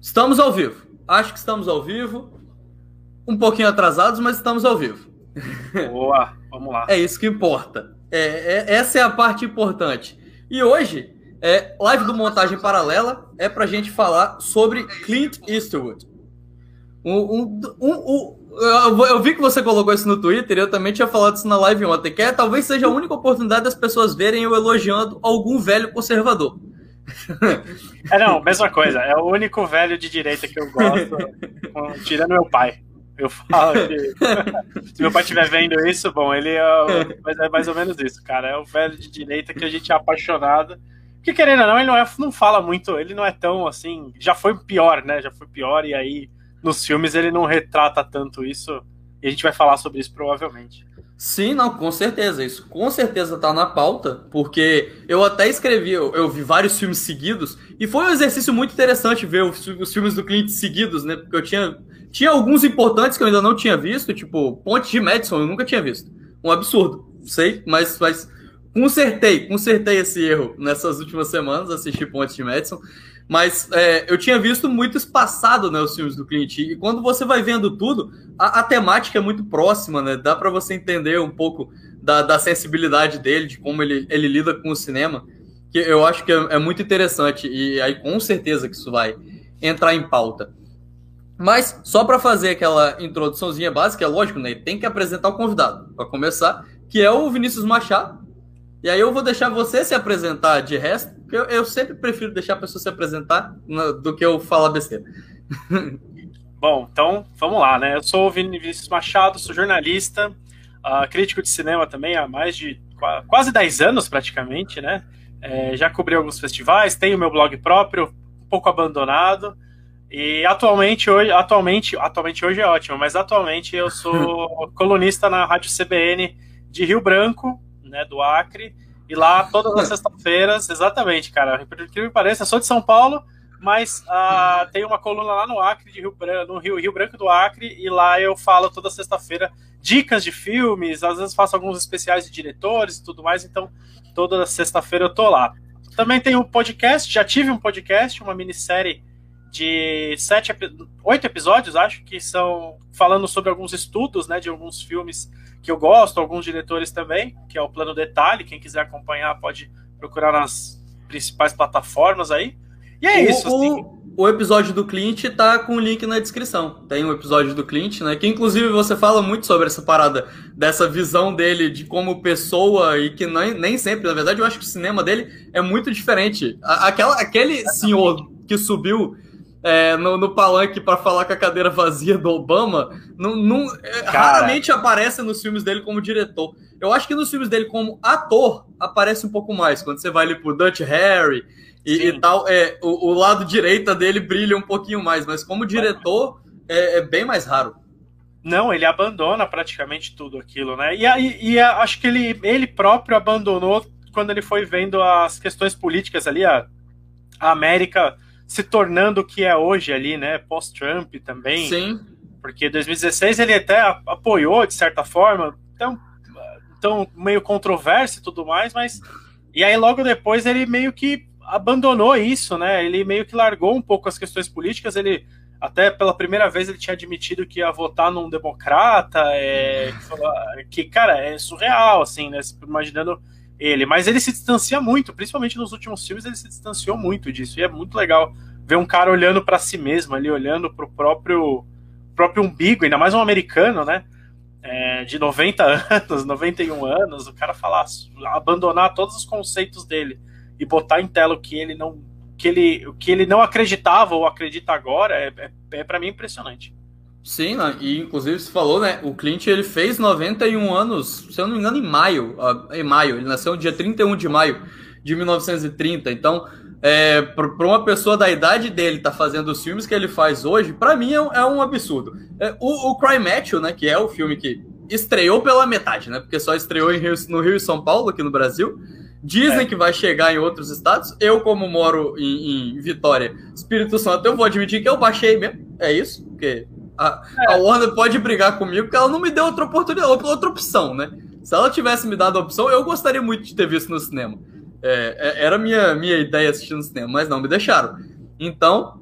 Estamos ao vivo. Acho que estamos ao vivo. Um pouquinho atrasados, mas estamos ao vivo. Boa, vamos lá. É isso que importa. É, é, essa é a parte importante. E hoje, é, live do Montagem Paralela é para a gente falar sobre Clint Eastwood. Um, um, um eu, eu vi que você colocou isso no Twitter, eu também tinha falado isso na live ontem, que é, talvez seja a única oportunidade das pessoas verem eu elogiando algum velho conservador. É, não, mesma coisa. É o único velho de direita que eu gosto, tirando meu pai. Eu falo que se meu pai estiver vendo isso, bom, ele é, mas é mais ou menos isso, cara. É o velho de direita que a gente é apaixonado. Porque querendo ou não, ele não, é, não fala muito, ele não é tão assim. Já foi pior, né? Já foi pior, e aí nos filmes ele não retrata tanto isso. E a gente vai falar sobre isso provavelmente. Sim, não, com certeza. Isso com certeza tá na pauta, porque eu até escrevi, eu, eu vi vários filmes seguidos, e foi um exercício muito interessante ver os, os, filmes do Clint seguidos, né? Porque eu tinha, tinha alguns importantes que eu ainda não tinha visto, tipo Ponte de Madison, eu nunca tinha visto. Um absurdo, sei, mas, mas consertei, consertei esse erro nessas últimas semanas, assisti Ponte de Madison. Mas é, eu tinha visto muito espaçado, né, os filmes do Clint. E quando você vai vendo tudo, a, a temática é muito próxima, né? Dá para você entender um pouco da, da, sensibilidade dele, de como ele, ele lida com o cinema, que eu acho que é, é muito interessante. E aí, com certeza, que isso vai entrar em pauta. Mas, só para fazer aquela introduçãozinha básica, é lógico, né? Tem que apresentar o convidado, para começar, que é o Vinícius Machado. E aí eu vou deixar você se apresentar de resto, eu, eu sempre prefiro deixar a pessoa se apresentar do que eu falar besteira. Bom, então vamos lá, né? Eu sou o Vinícius Machado, sou jornalista, uh, crítico de cinema também há mais de quase 10 anos praticamente, né? É, já cobri alguns festivais, tenho meu blog próprio, um pouco abandonado. E atualmente hoje, atualmente, atualmente hoje é ótimo, mas atualmente eu sou colunista na Rádio CBN de Rio Branco, né, do Acre. E lá, todas as sextas-feiras, exatamente, cara, por que me pareça, eu sou de São Paulo, mas uh, tem uma coluna lá no Acre, de Rio Branco, no Rio, Rio Branco do Acre, e lá eu falo toda sexta-feira dicas de filmes, às vezes faço alguns especiais de diretores e tudo mais, então toda sexta-feira eu tô lá. Também tem um podcast, já tive um podcast, uma minissérie de sete, oito episódios, acho, que são falando sobre alguns estudos, né, de alguns filmes que eu gosto, alguns diretores também, que é o Plano Detalhe. Quem quiser acompanhar pode procurar nas principais plataformas aí. E é o, isso. Assim. O, o, episódio do Clint tá com o link na descrição. Tem o um episódio do Clint, né? Que inclusive você fala muito sobre essa parada, dessa visão dele de como pessoa e que nem, nem sempre, na verdade, eu acho que o cinema dele é muito diferente. Aquela, aquele senhor que subiu é, no, no, palanque para falar com a cadeira vazia do Obama, não, não é, raramente aparece nos filmes dele como diretor. Eu acho que nos filmes dele como ator aparece um pouco mais. Quando você vai ali pro Dutch Harry e, e tal, é, o, o, lado direita dele brilha um pouquinho mais, mas como diretor é, é, bem mais raro. Não, ele abandona praticamente tudo aquilo, né? E, e, e acho que ele, ele próprio abandonou quando ele foi vendo as questões políticas ali, a, a América se tornando o que é hoje ali, né? Pós-Trump também. Sim. Porque 2016 ele até apoiou, de certa forma, então, então meio controverso e tudo mais, mas. E aí logo depois ele meio que abandonou isso, né? Ele meio que largou um pouco as questões políticas, ele até pela primeira vez ele tinha admitido que ia votar num democrata, é, que, cara, é surreal, assim, né? Imaginando ele, mas ele se distancia muito, principalmente nos últimos filmes, ele se distanciou muito disso, e é muito legal ver um cara olhando para si mesmo ali, olhando para o próprio, próprio umbigo, ainda mais um americano, né? É, de 90 anos, 91 anos, o cara falar, abandonar todos os conceitos dele e botar em tela o que ele não, que ele, o que ele não acreditava ou acredita agora, é, é, é para mim impressionante. Sim, né? e inclusive você falou, né? O Clint ele fez 91 anos, se eu não me engano, em maio. Em maio, ele nasceu no dia 31 de maio de 1930. Então, é, para uma pessoa da idade dele tá fazendo os filmes que ele faz hoje, para mim é um, é um absurdo. É, o, o Cry Matthew, né? Que é o filme que estreou pela metade, né? Porque só estreou Rio, no Rio e São Paulo, aqui no Brasil. Dizem é. que vai chegar em outros estados. Eu, como moro em, em Vitória, Espírito Santo, eu vou admitir que eu baixei mesmo. É isso, porque a, a, Warner pode brigar comigo porque ela não me deu outra oportunidade, outra opção, né? Se ela tivesse me dado a opção, eu gostaria muito de ter visto no cinema. É, é, era minha minha ideia assistir no cinema, mas não me deixaram. Então,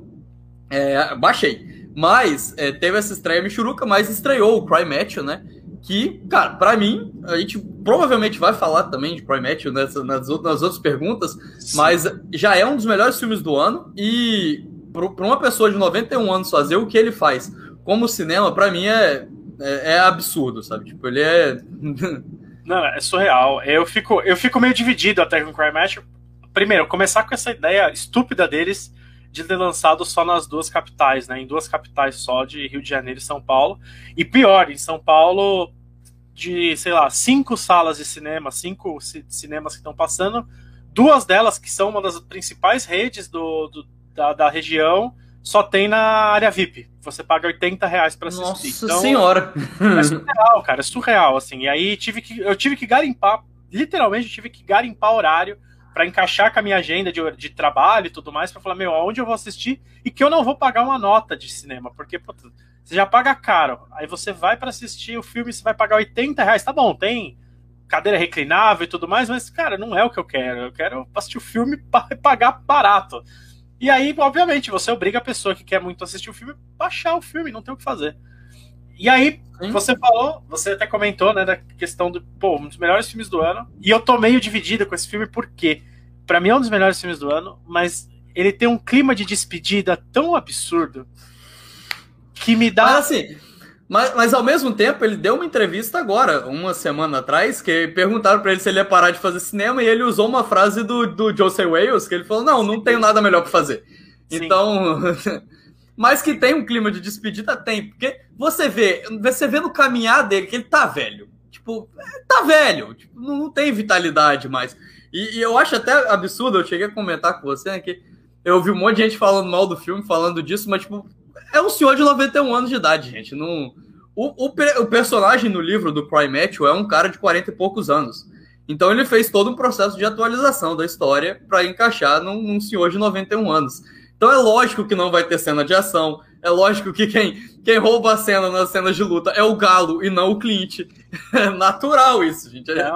É, baixei. Mas é, teve essa estreia Michuruca, mas estreou o Cry Match, né? Que, cara, pra mim, a gente provavelmente vai falar também de Cry Match nessa, nas, nas outras perguntas, Sim. mas já é um dos melhores filmes do ano e para uma pessoa de 91 anos fazer o que ele faz como cinema, para mim é, é, é, absurdo, sabe? Tipo, ele é. Não, é surreal. Eu fico, eu fico meio dividido até com o Cry Match. Primeiro, começar com essa ideia estúpida deles de ter lançado só nas duas capitais, né? Em duas capitais só, de Rio de Janeiro e São Paulo. E pior, em São Paulo, de, sei lá, cinco salas de cinema, cinco cinemas que estão passando, duas delas, que são uma das principais redes do, do da, da região, só tem na área VIP. Você paga 80 reais pra assistir. Nossa então, senhora! É surreal, cara, é surreal, assim. E aí tive que, eu tive que garimpar, literalmente tive que garimpar horário para encaixar com a minha agenda de, de trabalho e tudo mais, para falar, meu, aonde eu vou assistir e que eu não vou pagar uma nota de cinema, porque você já paga caro. Aí você vai para assistir o filme, você vai pagar 80 reais. Tá bom, tem cadeira reclinável e tudo mais, mas, cara, não é o que eu quero. Eu quero assistir o filme e pagar barato. E aí, obviamente, você obriga a pessoa que quer muito assistir o filme a baixar o filme, não tem o que fazer. E aí, Sim. você falou, você até comentou, né, da questão do, pô, um dos melhores filmes do ano. E eu tô meio dividida com esse filme porque, para mim, é um dos melhores filmes do ano, mas ele tem um clima de despedida tão absurdo que me dá. Mas assim, mas, mas ao mesmo tempo, ele deu uma entrevista agora, uma semana atrás, que perguntaram para ele se ele ia parar de fazer cinema e ele usou uma frase do, do Joseph Wales, que ele falou: Não, não tenho nada melhor para fazer. Sim. Então. mas que tem um clima de despedida, tem. Porque você vê, você vê no caminhar dele que ele tá velho. Tipo, tá velho. Tipo, não, tem vitalidade mais. E, e, eu acho até absurdo, eu cheguei a comentar com você, né, que eu vi um monte de gente falando mal do filme, falando disso, mas, tipo, é um senhor de 91 anos de idade, gente. Não, o, o, o personagem no livro do Matthew é um cara de 40 e poucos anos. Então ele fez todo um processo de atualização da história para encaixar num, num, senhor de 91 anos. Então é lógico que não vai ter cena de ação. É lógico que quem, quem rouba a cena nas cenas de luta é o Galo e não o Clint. É natural isso, gente. É...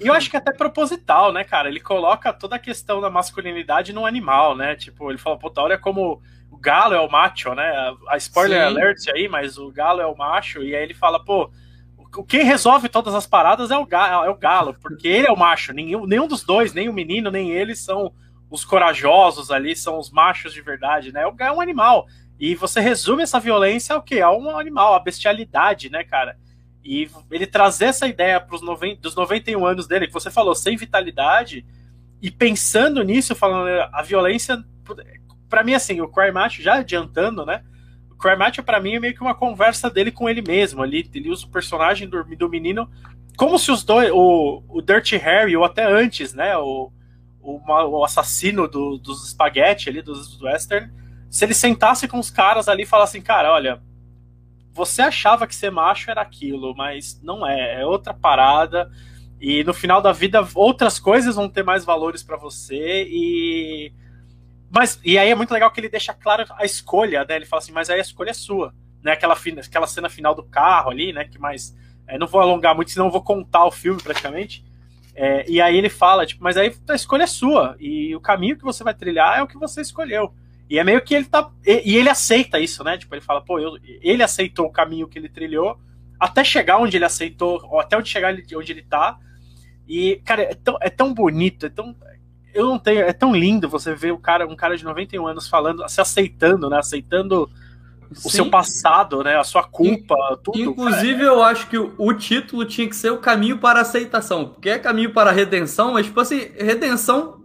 E eu acho que é até proposital, né, cara? Ele coloca toda a questão da masculinidade no animal, né? Tipo, ele fala, puta, olha como galo é o macho, né? A spoiler Sim. alert aí, mas o galo é o macho, e aí ele fala, pô, quem resolve todas as paradas é o, galo, é o galo, porque ele é o macho. Nenhum, nenhum dos dois, nem o menino, nem ele, são os corajosos ali, são os machos de verdade, né? É um animal. E você resume essa violência ao quê? A um animal, a bestialidade, né, cara? E ele trazer essa ideia pros noven dos 91 anos dele, que você falou, sem vitalidade, e pensando nisso, falando a violência para mim, assim, o Cry Macho, já adiantando, né? O Cry Macho, pra mim, é meio que uma conversa dele com ele mesmo. Ali, ele usa o personagem do, do menino como se os dois, o, o Dirty Harry, ou até antes, né? O, o, o assassino do, dos espaguete ali, dos western, se ele sentasse com os caras ali e falasse, cara, olha, você achava que ser macho era aquilo, mas não é, é outra parada. E no final da vida, outras coisas vão ter mais valores para você e mas, e aí é muito legal que ele deixa claro a escolha, né? Ele fala assim, mas aí a escolha é sua, né? Aquela, aquela cena final do carro ali, né? Que mais. É, não vou alongar muito, senão vou contar o filme praticamente. É, e aí ele fala, tipo, mas aí a escolha é sua. E o caminho que você vai trilhar é o que você escolheu. E é meio que ele tá. E, e ele aceita isso, né? Tipo, ele fala, pô, eu, ele aceitou o caminho que ele trilhou até chegar onde ele aceitou, ou até onde chegar onde ele tá. E, cara, é tão, é tão bonito, é tão, eu não tenho. É tão lindo você ver o cara, um cara de 91 anos falando, se aceitando, né? Aceitando Sim. o seu passado, né? A sua culpa, tudo. Inclusive, eu acho que o, o, título tinha que ser o caminho para a aceitação. Porque é caminho para a redenção, mas, tipo assim, redenção.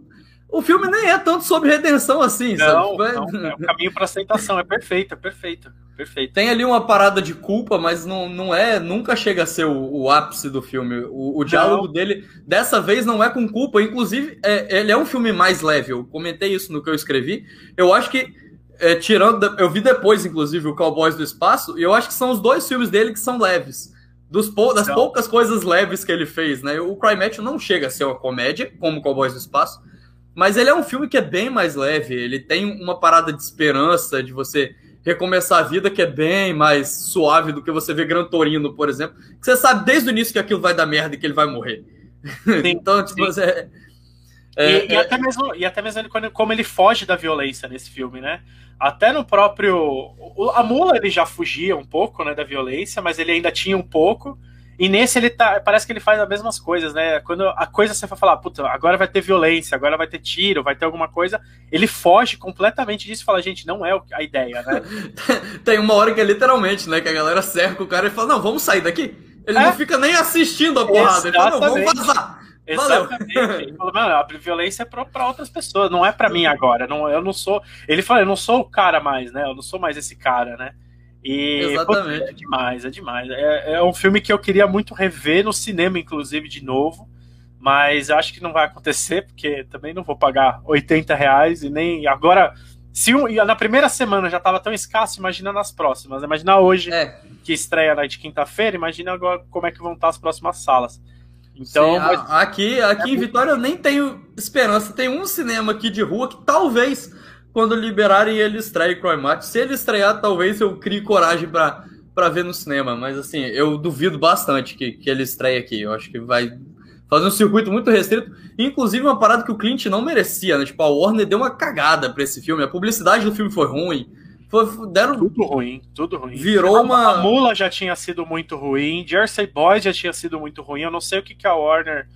O filme nem é tanto sobre redenção assim, não, sabe? Tipo, é não, é o caminho para aceitação, é perfeito, é perfeito. Perfeito. Tem ali uma parada de culpa, mas não, não é, nunca chega a ser o, o ápice do filme. O, o diálogo não. dele, dessa vez, não é com culpa. Inclusive, é, ele é um filme mais leve. Eu comentei isso no que eu escrevi. Eu acho que, é, tirando. Eu vi depois, inclusive, o Cowboys do Espaço, e eu acho que são os dois filmes dele que são leves. Pou, das poucas coisas leves que ele fez, né? O Cry Match não chega a ser uma comédia, como Cowboys do Espaço, mas ele é um filme que é bem mais leve. Ele tem uma parada de esperança, de você recomeçar a vida, que é bem mais suave do que você ver Gran Torino, por exemplo. Que você sabe desde o início que aquilo vai dar merda e que ele vai morrer. Sim, então, tipo, é, É, e, e é... até mesmo, e até mesmo ele, como ele foge da violência nesse filme, né? Até no próprio. A mula ele já fugia um pouco né, da violência, mas ele ainda tinha um pouco. E nesse ele tá. Parece que ele faz as mesmas coisas, né? Quando a coisa você vai falar, puta, agora vai ter violência, agora vai ter tiro, vai ter alguma coisa, ele foge completamente disso e fala, gente, não é a ideia, né? Tem uma hora que é literalmente, né? Que a galera cerca o cara e fala, não, vamos sair daqui. Ele é? não fica nem assistindo a porrada, ele fala, não, vamos vazar. Exatamente. Ele falou, mano, a violência é pra, pra outras pessoas, não é pra mim agora. Não, eu não sou. Ele falou, eu não sou o cara mais, né? Eu não sou mais esse cara, né? E Exatamente. Pô, é demais, é demais. É, é um filme que eu queria muito rever no cinema, inclusive, de novo. Mas acho que não vai acontecer, porque também não vou pagar 80 reais e nem. Agora, se um, na primeira semana já estava tão escasso, imagina nas próximas. Imagina hoje, é. que estreia na de quinta-feira, imagina agora como é que vão estar as próximas salas. Então, Sim, mas... aqui, aqui é em Vitória eu nem tenho esperança. Tem um cinema aqui de rua que talvez, quando liberarem, ele estreie Croymate. Se ele estrear, talvez eu crie coragem para para ver no cinema. Mas assim, eu duvido bastante que, que ele estreie aqui. Eu acho que vai fazer um circuito muito restrito. Inclusive, uma parada que o Clint não merecia, né? Tipo, a Warner deu uma cagada para esse filme. A publicidade do filme foi ruim. Foi, deram... Tudo ruim, tudo ruim. Virou uma. A Mula já tinha sido muito ruim, Jersey Boys já tinha sido muito ruim. Eu não sei o que, que a Warner.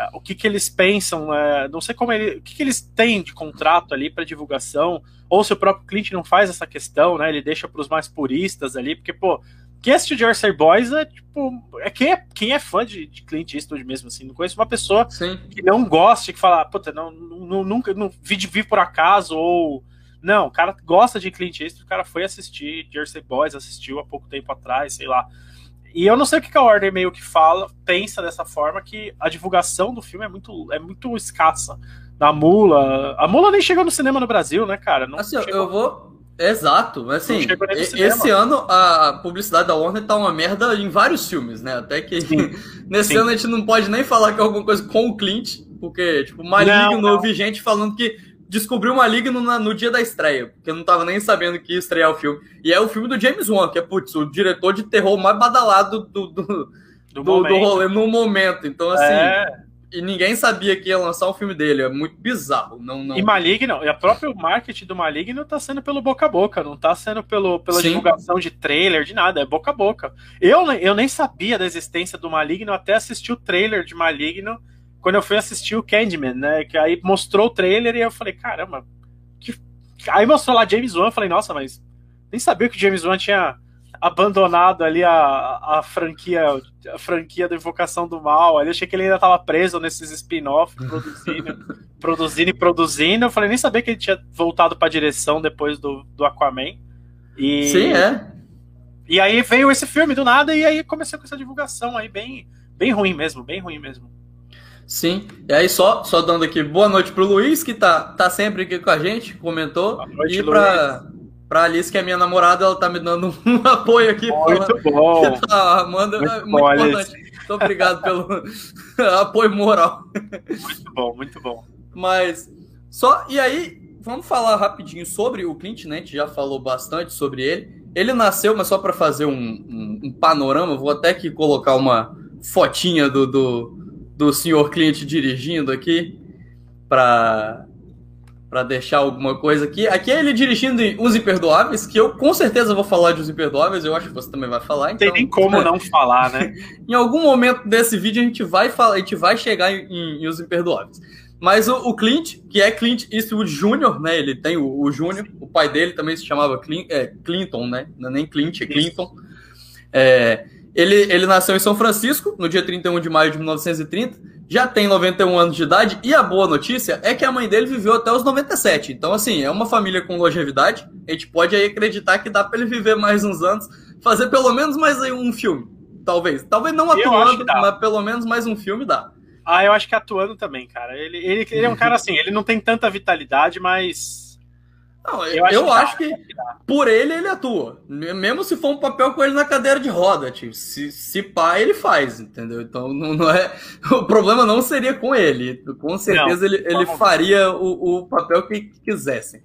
Uh, o que, que eles pensam, uh, não sei como ele, o que, que eles têm de contrato ali para divulgação, ou se o próprio Clint não faz essa questão, né? Ele deixa para os mais puristas ali, porque, pô, quem assistiu Jersey Boys é tipo. É quem, é quem é fã de, de Clint Eastwood mesmo, assim. Não conheço uma pessoa Sim. que não goste, que fala, puta, não, não, nunca, não vi de vir por acaso, ou não, o cara gosta de Clint Eastwood, o cara foi assistir Jersey Boys, assistiu há pouco tempo atrás, sei lá. E eu não sei o que a Warner meio que fala, pensa dessa forma, que a divulgação do filme é muito, é muito escassa. Da Mula. A Mula nem chegou no cinema no Brasil, né, cara? Não assim, chegou... eu vou. Exato, assim, esse ano a publicidade da Warner tá uma merda em vários filmes, né? Até que Sim. nesse Sim. ano a gente não pode nem falar que é alguma coisa com o Clint, porque, tipo, Maligno, eu vi gente falando que descobriu Maligno no, no dia da estreia, porque eu não tava nem sabendo que ia estrear o filme. E é o filme do James Wan, que é, putz, o diretor de terror mais badalado do, do, do, do, do rolê no momento. Então, assim. É... E ninguém sabia que ia lançar um filme dele. É muito bizarro. Não, não... E Maligno, e a própria marketing do Maligno tá sendo pelo boca a boca, não tá sendo pelo, pela Sim. divulgação de trailer, de nada, é boca a boca. Eu, eu nem sabia da existência do Maligno até assistir o trailer de Maligno quando eu fui assistir o Candyman, né? Que aí mostrou o trailer e eu falei, caramba, que... aí mostrou lá James Wan, eu falei, nossa, mas nem sabia que o James Wan tinha abandonado ali a, a franquia a franquia da Invocação do Mal. Ali achei que ele ainda estava preso nesses spin-off, produzindo, produzindo e produzindo. Eu falei, nem sabia que ele tinha voltado para a direção depois do, do Aquaman. E, Sim, é. E aí veio esse filme do nada e aí comecei com essa divulgação aí bem, bem ruim mesmo, bem ruim mesmo. Sim, e aí só, só dando aqui boa noite pro Luiz, que tá, tá sempre aqui com a gente, comentou. Boa noite, e pra, pra Alice, que é minha namorada, ela tá me dando um apoio aqui. Muito bom. Tá, muito, muito bom, importante. Muito obrigado pelo apoio moral. Muito bom, muito bom. Mas, só, e aí, vamos falar rapidinho sobre o Clint, né? A gente já falou bastante sobre ele. Ele nasceu, mas só para fazer um, um, um, panorama, vou até aqui colocar uma fotinha do, do do senhor cliente dirigindo aqui para para deixar alguma coisa aqui. Aqui é ele dirigindo em Os Imperdoáveis, que eu com certeza vou falar de Os Imperdoáveis, eu acho que você também vai falar. Então, Tem nem como não falar, né? em algum momento desse vídeo a gente vai falar, a gente vai chegar em, em Os Imperdoáveis. Mas o, o, Clint, que é Clint Eastwood Jr., né? Ele tem o, o Júnior, o pai dele também se chamava Clint, é, Clinton, né? Não é nem Clint, é Clinton. É, ele, ele nasceu em São Francisco, no dia 31 de maio de 1930, já tem 91 anos de idade, e a boa notícia é que a mãe dele viveu até os 97. Então, assim, é uma família com longevidade, a gente pode aí acreditar que dá para ele viver mais uns anos, fazer pelo menos mais um filme, talvez. Talvez não atuando, mas pelo menos mais um filme dá. Ah, eu acho que atuando também, cara. Ele, ele, ele é um cara assim, ele não tem tanta vitalidade, mas não, eu, acho, eu que, acho que, por ele ele atua. Mesmo se for um papel com ele na cadeira de roda, tipo, se, se pá, ele faz, entendeu? Então não, não é. O problema não seria com ele. Com certeza não, ele, ele faria o, o papel que quisessem.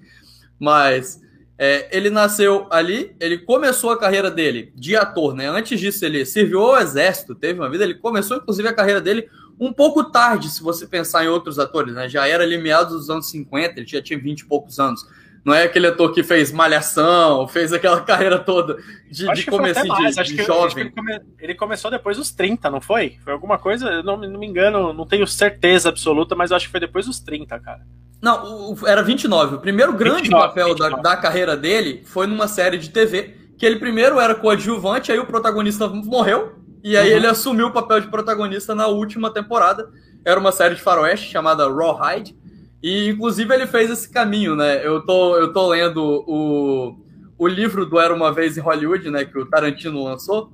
Mas É, ele nasceu ali, ele começou a carreira dele de ator, né? Antes disso, ele serviu ao exército, teve uma vida, ele começou, inclusive, a carreira dele um pouco tarde, se você pensar em outros atores, né? Já era ali meados dos anos 50, ele já tinha 20 e poucos anos. Não é aquele ator que fez Malhação, fez aquela carreira toda de, de começo de, de jovem. Ele, ele, começou depois dos 30, não foi? Foi alguma coisa, não, não me engano, não tenho certeza absoluta, mas acho que foi depois dos 30, cara. Não, o, era 29. O primeiro grande 29, papel 29. Da, da carreira dele foi numa série de TV, que ele primeiro era coadjuvante, aí o protagonista morreu, e aí uhum. ele assumiu o papel de protagonista na última temporada. Era uma série de faroeste chamada Rawhide, e, inclusive, ele fez esse caminho, né? Eu tô, eu tô lendo o, o livro do Era Uma Vez em Hollywood, né? Que o Tarantino lançou.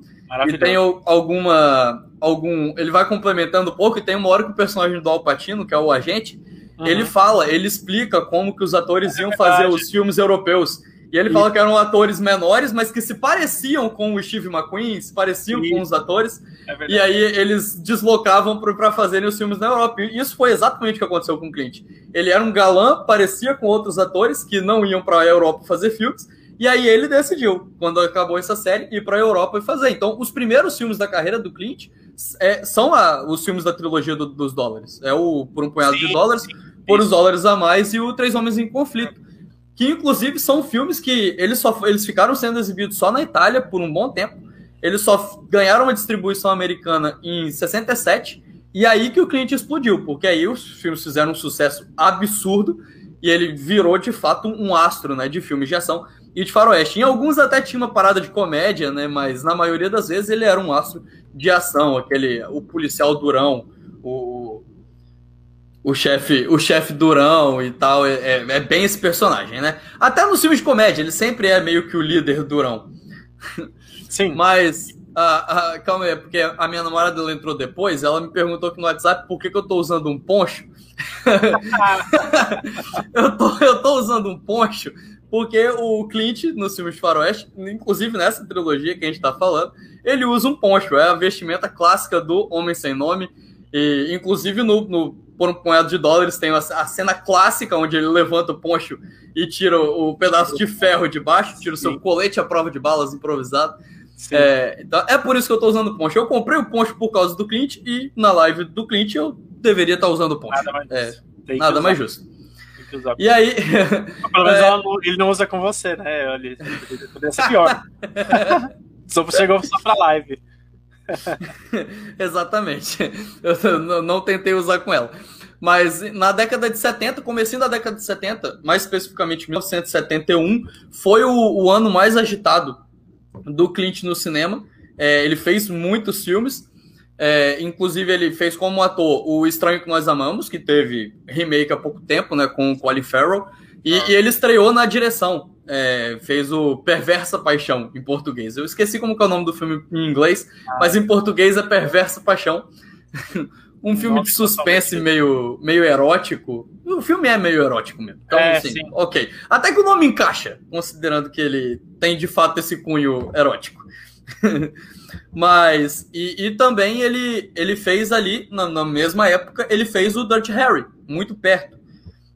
E tem alguma. algum Ele vai complementando um pouco, e tem uma hora que o personagem do Al Pacino, que é o agente, uhum. ele fala, ele explica como que os atores é iam fazer os filmes europeus. E ele fala que eram atores menores, mas que se pareciam com o Steve McQueen, se pareciam com os atores. É e aí eles deslocavam para fazerem os filmes na Europa. E isso foi exatamente o que aconteceu com o Clint. Ele era um galã, parecia com outros atores que não iam para a Europa fazer filmes. E aí ele decidiu, quando acabou essa série, ir para a Europa e fazer. Então, os primeiros filmes da carreira do Clint é, são a, os filmes da trilogia do, dos dólares. É o Por um Punhado sim, de Dólares, sim, Por os Dólares a Mais e o Três Homens em Conflito que inclusive são filmes que eles só eles ficaram sendo exibidos só na Itália por um bom tempo. Eles só ganharam uma distribuição americana em 67 e aí que o cliente explodiu, porque aí os filmes fizeram um sucesso absurdo e ele virou de fato um astro, né, de filmes de ação e de faroeste. Em alguns até tinha uma parada de comédia, né, mas na maioria das vezes ele era um astro de ação, aquele o policial durão, o o chefe o chefe durão e tal, é, é, é, bem esse personagem, né? Até nos filmes de comédia, ele sempre é meio que o líder durão. Sim. Mas, ah, ah, calma aí, porque a minha namorada ela entrou depois, ela me perguntou aqui no WhatsApp por que, que eu tô usando um poncho. eu, tô, eu tô usando um poncho porque o Clint, nos filmes de faroeste, inclusive nessa trilogia que a gente tá falando, ele usa um poncho, é a vestimenta clássica do Homem Sem Nome, e inclusive no, no por um punhado de dólares, tem a cena clássica onde ele levanta o poncho e tira o, pedaço de ferro de baixo, tira o seu colete à prova de balas improvisado. É, então, é por isso que eu estou usando o poncho. Eu comprei o poncho por causa do Clint e na live do Clint eu deveria estar tá usando o poncho. Nada mais, é, nada mais justo. E aí. Pelo menos é... ele não usa com você, né? Ele poderia ser pior. só chegou só pra live. Exatamente. Eu não tentei usar com ela. Mas na década de 70, comecinho da década de 70, mais especificamente 1971, foi o, o ano mais agitado do Clint no cinema. É, ele fez muitos filmes, é, inclusive ele fez como ator O Estranho que Nós Amamos, que teve remake há pouco tempo, né, com o Colin Farrell, e, ah. e ele estreou na direção é, fez o Perversa Paixão em português. Eu esqueci como é o nome do filme em inglês, ah. mas em português é Perversa Paixão. um filme Nossa, de suspense meio, meio erótico. O filme é meio erótico mesmo. Então, é, assim, sim. ok. Até que o nome encaixa, considerando que ele tem de fato esse cunho erótico. Mas, e, e, também ele, ele fez ali, na, na mesma época, ele fez o Dirty Harry, muito perto.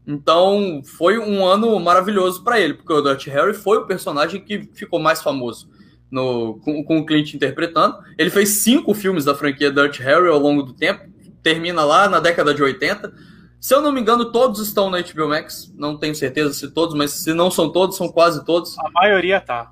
Então, foi um ano maravilhoso para ele, porque o Dirty Harry foi o personagem que ficou mais famoso no, com, com o Clint interpretando. Ele fez cinco filmes da franquia Dirty Harry ao longo do tempo, termina lá na década de 80. Se eu não me engano, todos estão na HBO Max. Não tenho certeza se todos, mas se não são todos, são quase todos. A maioria tá.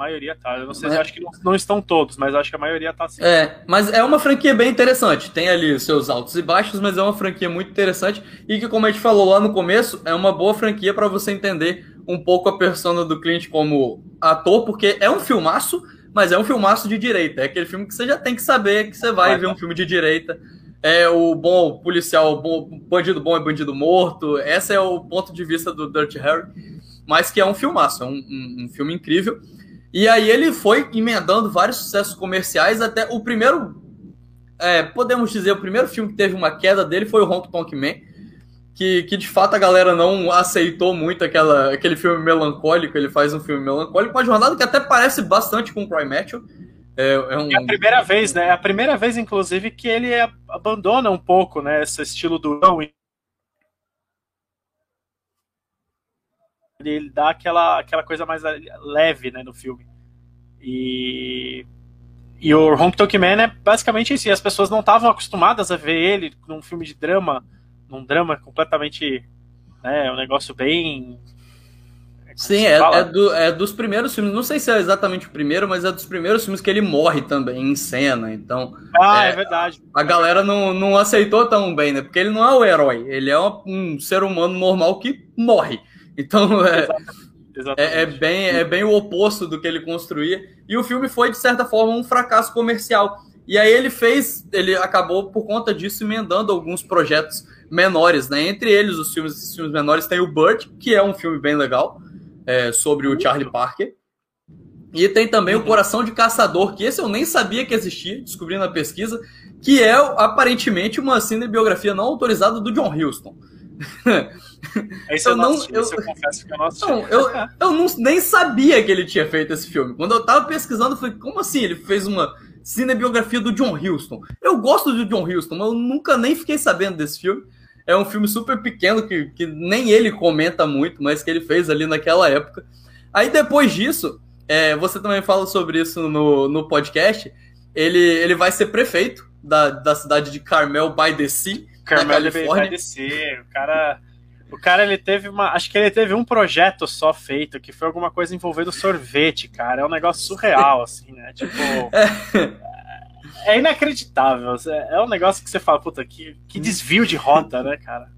Maioria tá. Eu não sei, é. acho que não, não, estão todos, mas acho que a maioria tá sim. É, mas é uma franquia bem interessante. Tem ali os seus altos e baixos, mas é uma franquia muito interessante e que, como a gente falou lá no começo, é uma boa franquia para você entender um pouco a persona do cliente como ator, porque é um filmaço, mas é um filmaço de direita. É aquele filme que você já tem que saber que você vai ver um filme de direita. É o bom policial, o bom, bandido bom é bandido morto. Esse é o ponto de vista do Dirty Harry. Mas que é um filmaço, é um, um, um filme incrível. E aí ele foi emendando vários sucessos comerciais até o primeiro, é, podemos dizer, o primeiro filme que teve uma queda dele foi o Honk Tonk Man, que, que de fato a galera não aceitou muito aquela, aquele filme melancólico, ele faz um filme melancólico, uma jornada que até parece bastante com o Cry Matthew. É, é, um... é, a primeira vez, né? É a primeira vez, inclusive, que ele abandona um pouco, né? Esse estilo durão Ele dá aquela, aquela coisa mais leve né, no filme. E, e o Hong Tok Man é basicamente isso. As pessoas não estavam acostumadas a ver ele num filme de drama, num drama completamente. Né, um negócio bem Sim, é, é, do, é, dos primeiros filmes. Não sei se é exatamente o primeiro, mas é dos primeiros filmes que ele morre também em cena. Então. Ah, é, é verdade. A galera não, não aceitou tão bem, né? Porque ele não é o herói. Ele é um, um ser humano normal que morre. Então é, é, é, bem, é bem o oposto do que ele construía. E o filme foi, de certa forma, um fracasso comercial. E aí ele fez, ele acabou por conta disso emendando alguns projetos menores, né? Entre eles, os filmes, os filmes menores, tem o Bird, que é um filme bem legal é, sobre o Charlie Parker. E tem também o Coração de Caçador, que esse eu nem sabia que existia, descobri na pesquisa, que é aparentemente uma cinebiografia não autorizada do John Huston. Esse eu, eu não, eu, eu, confesso que eu não assisti. Não, eu, eu não, nem sabia que ele tinha feito esse filme. Quando eu tava pesquisando, eu falei, como assim ele fez uma cinebiografia do John Huston? Eu gosto do John Huston, mas eu nunca nem fiquei sabendo desse filme. É um filme super pequeno que, que nem ele comenta muito, mas que ele fez ali naquela época. Aí depois disso, é, você também fala sobre isso no, no podcast. Ele, ele vai ser prefeito da, da cidade de Carmel by the Sea, Carmel by the Sea. O cara, o cara ele teve uma, acho que ele teve um projeto só feito que foi alguma coisa envolvendo sorvete, cara. É um negócio surreal assim, né? Tipo, é é inacreditável. É um negócio que você fala, puta, que, que desvio de rota, né, cara?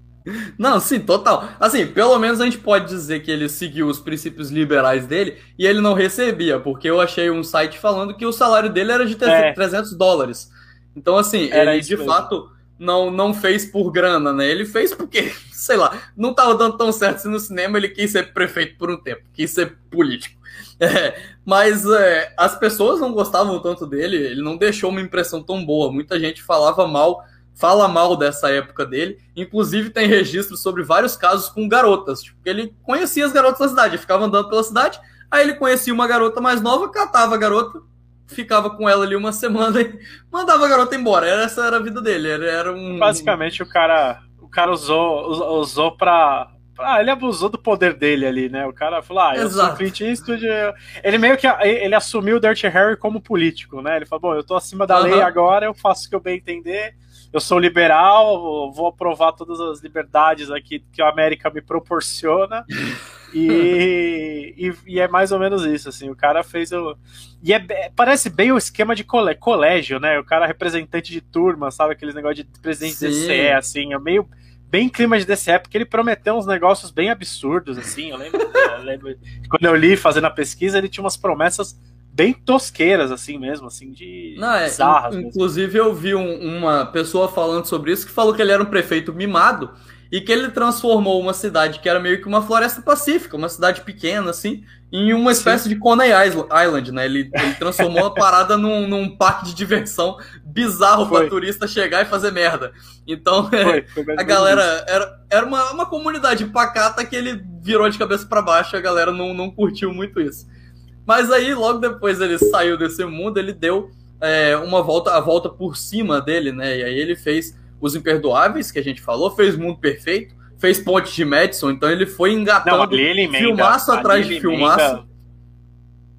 Não, sim, total. Assim, pelo menos a gente pode dizer que ele seguiu os princípios liberais dele e ele não recebia, porque eu achei um site falando que o salário dele era de 300 é. dólares. Então, assim, era ele de mesmo. fato não, não fez por grana, né? Ele fez porque, sei lá, não tava dando tão certo assim no cinema, ele quis ser prefeito por um tempo, quis ser político. É, mas é, as pessoas não gostavam tanto dele, ele não deixou uma impressão tão boa. Muita gente falava mal, fala mal dessa época dele. Inclusive, tem registros sobre vários casos com garotas. Tipo, ele conhecia as garotas da cidade, ficava andando pela cidade, aí ele conhecia uma garota mais nova, catava a garota, ficava com ela ali uma semana e mandava a garota embora. Essa era a vida dele. Era, um. Basicamente, o cara, o cara usou, usou pra ah, ele abusou do poder dele ali, né? O cara falou, ah, eu Exato. sou Clint Eastwood. Ele meio que ele assumiu o Dirty Harry como político, né? Ele falou, bom, eu tô acima da uhum. lei agora, eu faço o que eu bem entender. Eu sou liberal, vou aprovar todas as liberdades aqui que a América me proporciona. E, e, e, é mais ou menos isso, assim, o cara fez o... E é, parece bem o esquema de colégio, né? O cara representante de turma, sabe? Aqueles negócios de presidente Sim. DCE, assim, é meio bem clima de DCE, porque ele prometeu uns negócios bem absurdos, assim. Eu lembro, eu lembro quando eu li fazendo a pesquisa, ele tinha umas promessas bem tosqueiras, assim mesmo, assim, de Não, é, bizarras. Inclusive, mesmo. eu vi um, uma pessoa falando sobre isso que falou que ele era um prefeito mimado e que ele transformou uma cidade que era meio que uma floresta pacífica, uma cidade pequena, assim, em uma espécie Sim. de Coney Island, né? Ele, ele transformou a parada num, num, parque de diversão bizarro para turista chegar e fazer merda. Então, foi, foi a galera. Era, era uma, uma comunidade pacata que ele virou de cabeça para baixo, a galera não, não curtiu muito isso. Mas aí, logo depois ele saiu desse mundo, ele deu é, uma volta, a volta por cima dele, né? E aí ele fez Os Imperdoáveis, que a gente falou, fez Mundo Perfeito, fez Ponte de Madison, então ele foi engatando Não, ele filmaço atrás de filmaço.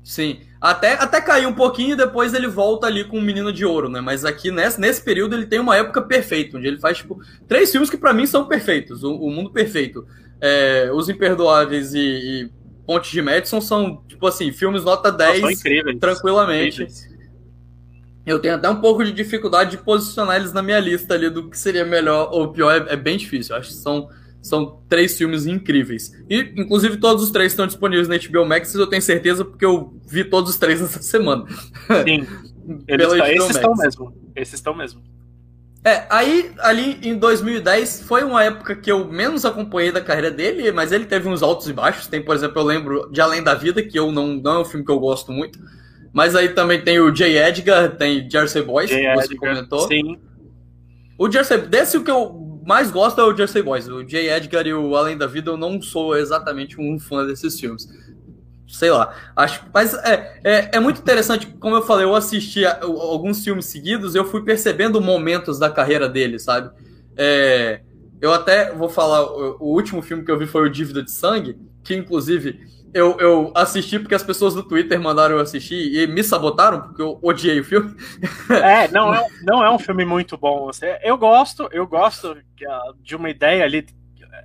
Sim. Até, até cair um pouquinho e depois ele volta ali com o Menino de Ouro, né? Mas aqui nesse, nesse período ele tem uma época perfeita, onde ele faz, tipo, três filmes que para mim são perfeitos. O, o Mundo Perfeito, é, Os Imperdoáveis e, e Ponte de Madison são, tipo assim, filmes nota 10 tranquilamente. Incríveis. Eu tenho até um pouco de dificuldade de posicionar eles na minha lista ali do que seria melhor ou pior, é, é bem difícil. Eu acho que são são três filmes incríveis. E, inclusive, todos os três estão disponíveis na HBO Max, eu tenho certeza, porque eu vi todos os três essa semana. Sim. Eles tá, esses Max. estão mesmo. Esses estão mesmo. É, aí, ali em 2010, foi uma época que eu menos acompanhei da carreira dele, mas ele teve uns altos e baixos. Tem, por exemplo, eu lembro de Além da Vida, que eu não, não é um filme que eu gosto muito. Mas aí também tem o J. Edgar, tem Jersey Boys, J. que você Edgar, comentou. Sim. O Jersey, desse o que eu mais gosto é o Jersey Boys. O J. Edgar e o Além da Vida, eu não sou exatamente um fã desses filmes. Sei lá. Acho, mas é, é, é muito interessante, como eu falei, eu assisti a, alguns filmes seguidos, eu fui percebendo momentos da carreira dele, sabe? É, eu até vou falar, o, o último filme que eu vi foi o Dívida de Sangue, que inclusive eu, eu assisti porque as pessoas do Twitter mandaram eu assistir e me sabotaram, porque eu odiei o filme. É, não é, não é um filme muito bom. Eu gosto, eu gosto de uma ideia ali.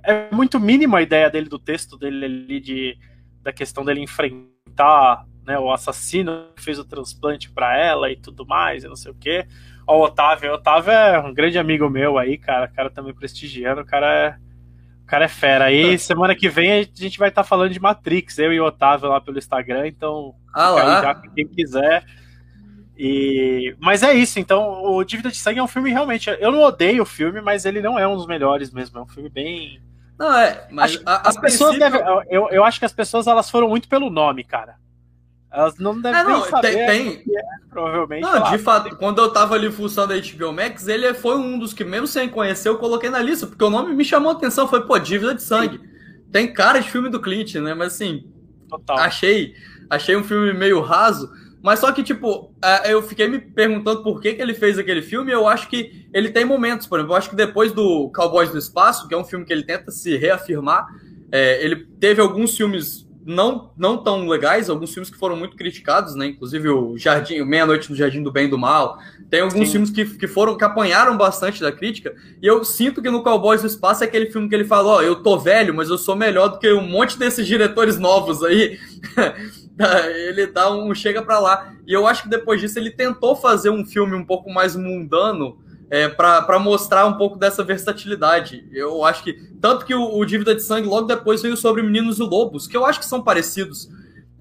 É muito mínima a ideia dele, do texto dele ali, de, da questão dele enfrentar né, o assassino que fez o transplante para ela e tudo mais, e não sei o quê. Ó, o Otávio, o Otávio é um grande amigo meu aí, cara. O cara também prestigiando, o cara é cara é fera. Aí semana que vem a gente vai estar tá falando de Matrix, eu e o Otávio lá pelo Instagram, então ah, lá. já quem quiser. E... Mas é isso, então o Dívida de Sangue é um filme realmente. Eu não odeio o filme, mas ele não é um dos melhores mesmo. É um filme bem. Não, é, mas a, as pessoas princípio... devem, eu, eu acho que as pessoas elas foram muito pelo nome, cara. Elas não devem é, não, saber tem, tem... É, provavelmente. Não, lá, de fato, quando eu tava ali fuçando a HBO Max, ele foi um dos que, mesmo sem conhecer, eu coloquei na lista, porque o nome me chamou a atenção, foi, pô, Dívida de Sangue. Sim. Tem cara de filme do Clint, né? Mas assim, Total. achei achei um filme meio raso, mas só que, tipo, é, eu fiquei me perguntando por que, que ele fez aquele filme, e eu acho que ele tem momentos, por exemplo, eu acho que depois do Cowboys do Espaço, que é um filme que ele tenta se reafirmar, é, ele teve alguns filmes não, não tão legais, alguns filmes que foram muito criticados, né? Inclusive o Jardim, Meia-Noite no Jardim do Bem e do Mal. Tem alguns Sim. filmes que, que foram, que apanharam bastante da crítica. E eu sinto que no Cowboys do Espaço é aquele filme que ele fala, ó, oh, eu tô velho, mas eu sou melhor do que um monte desses diretores novos aí. ele dá um chega para lá. E eu acho que depois disso ele tentou fazer um filme um pouco mais mundano é, para mostrar um pouco dessa versatilidade. Eu acho que. Tanto que o, o, Dívida de Sangue logo depois veio sobre Meninos e Lobos, que eu acho que são parecidos.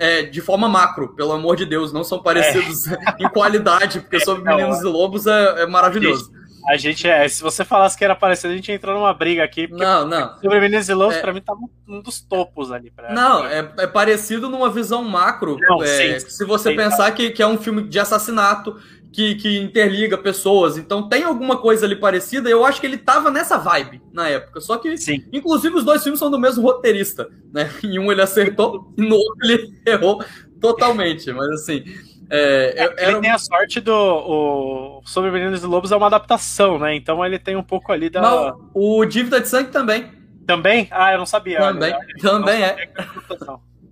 É, de forma macro, pelo amor de Deus, não são parecidos é. em qualidade, porque sobre Meninos e Lobos é, é maravilhoso. A gente é, se você falasse que era parecido, a gente entrou numa briga aqui. Não, não. Sobre Meninos e Lobos, é, pra mim, tava um dos topos ali. Pra... Não, é, é parecido numa visão macro. Não, é, sim, se você sim, pensar tá. que, que é um filme de assassinato, que, que interliga pessoas. Então tem alguma coisa ali parecida. Eu acho que ele tava nessa vibe na época. Só que, Sim. inclusive, os dois filmes são do mesmo roteirista, né? Em um ele acertou e no outro ele errou totalmente. Mas assim. É, é, ele era... tem a sorte do. O Sobre Meninos e Lobos é uma adaptação, né? Então ele tem um pouco ali da. Não, o Dívida de Sangue também. Também? Ah, eu não sabia. Também, olha, também é.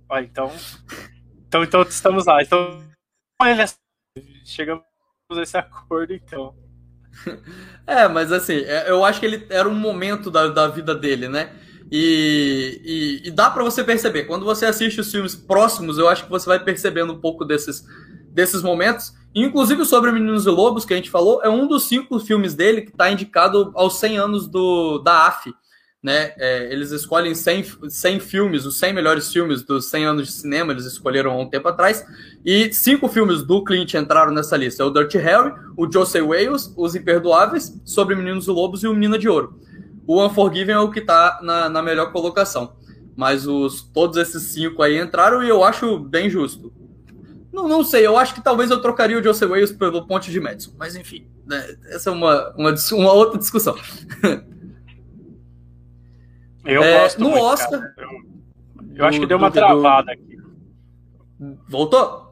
Olha, então, então. Então estamos lá. Então, ele chegamos esse acordo, então. É, mas assim, é, eu acho que ele era um momento da, da vida dele, né? E, e, e dá para você perceber. Quando você assiste os filmes próximos, eu acho que você vai percebendo um pouco desses, desses momentos. Inclusive sobre Meninos e Lobos, que a gente falou, é um dos cinco filmes dele que está indicado aos 100 anos do, da AF né? É, eles escolhem 100, 100 filmes, os 100 melhores filmes dos 100 anos de cinema, eles escolheram há um tempo atrás, e cinco filmes do Clint entraram nessa lista: é o Dirty Harry, o Joseph Wales, Os Imperdoáveis, Sobre Meninos e Lobos e o Mina de Ouro. O Unforgiven é o que está na, na melhor colocação. Mas os, todos esses cinco aí entraram e eu acho bem justo. Não, não sei, eu acho que talvez eu trocaria o Joseph Wales pelo Ponte de Madison. Mas enfim, né, essa é uma, uma, uma outra discussão. Eu é, gosto no muito, Oscar. Eu, eu acho que deu uma travada aqui. Voltou?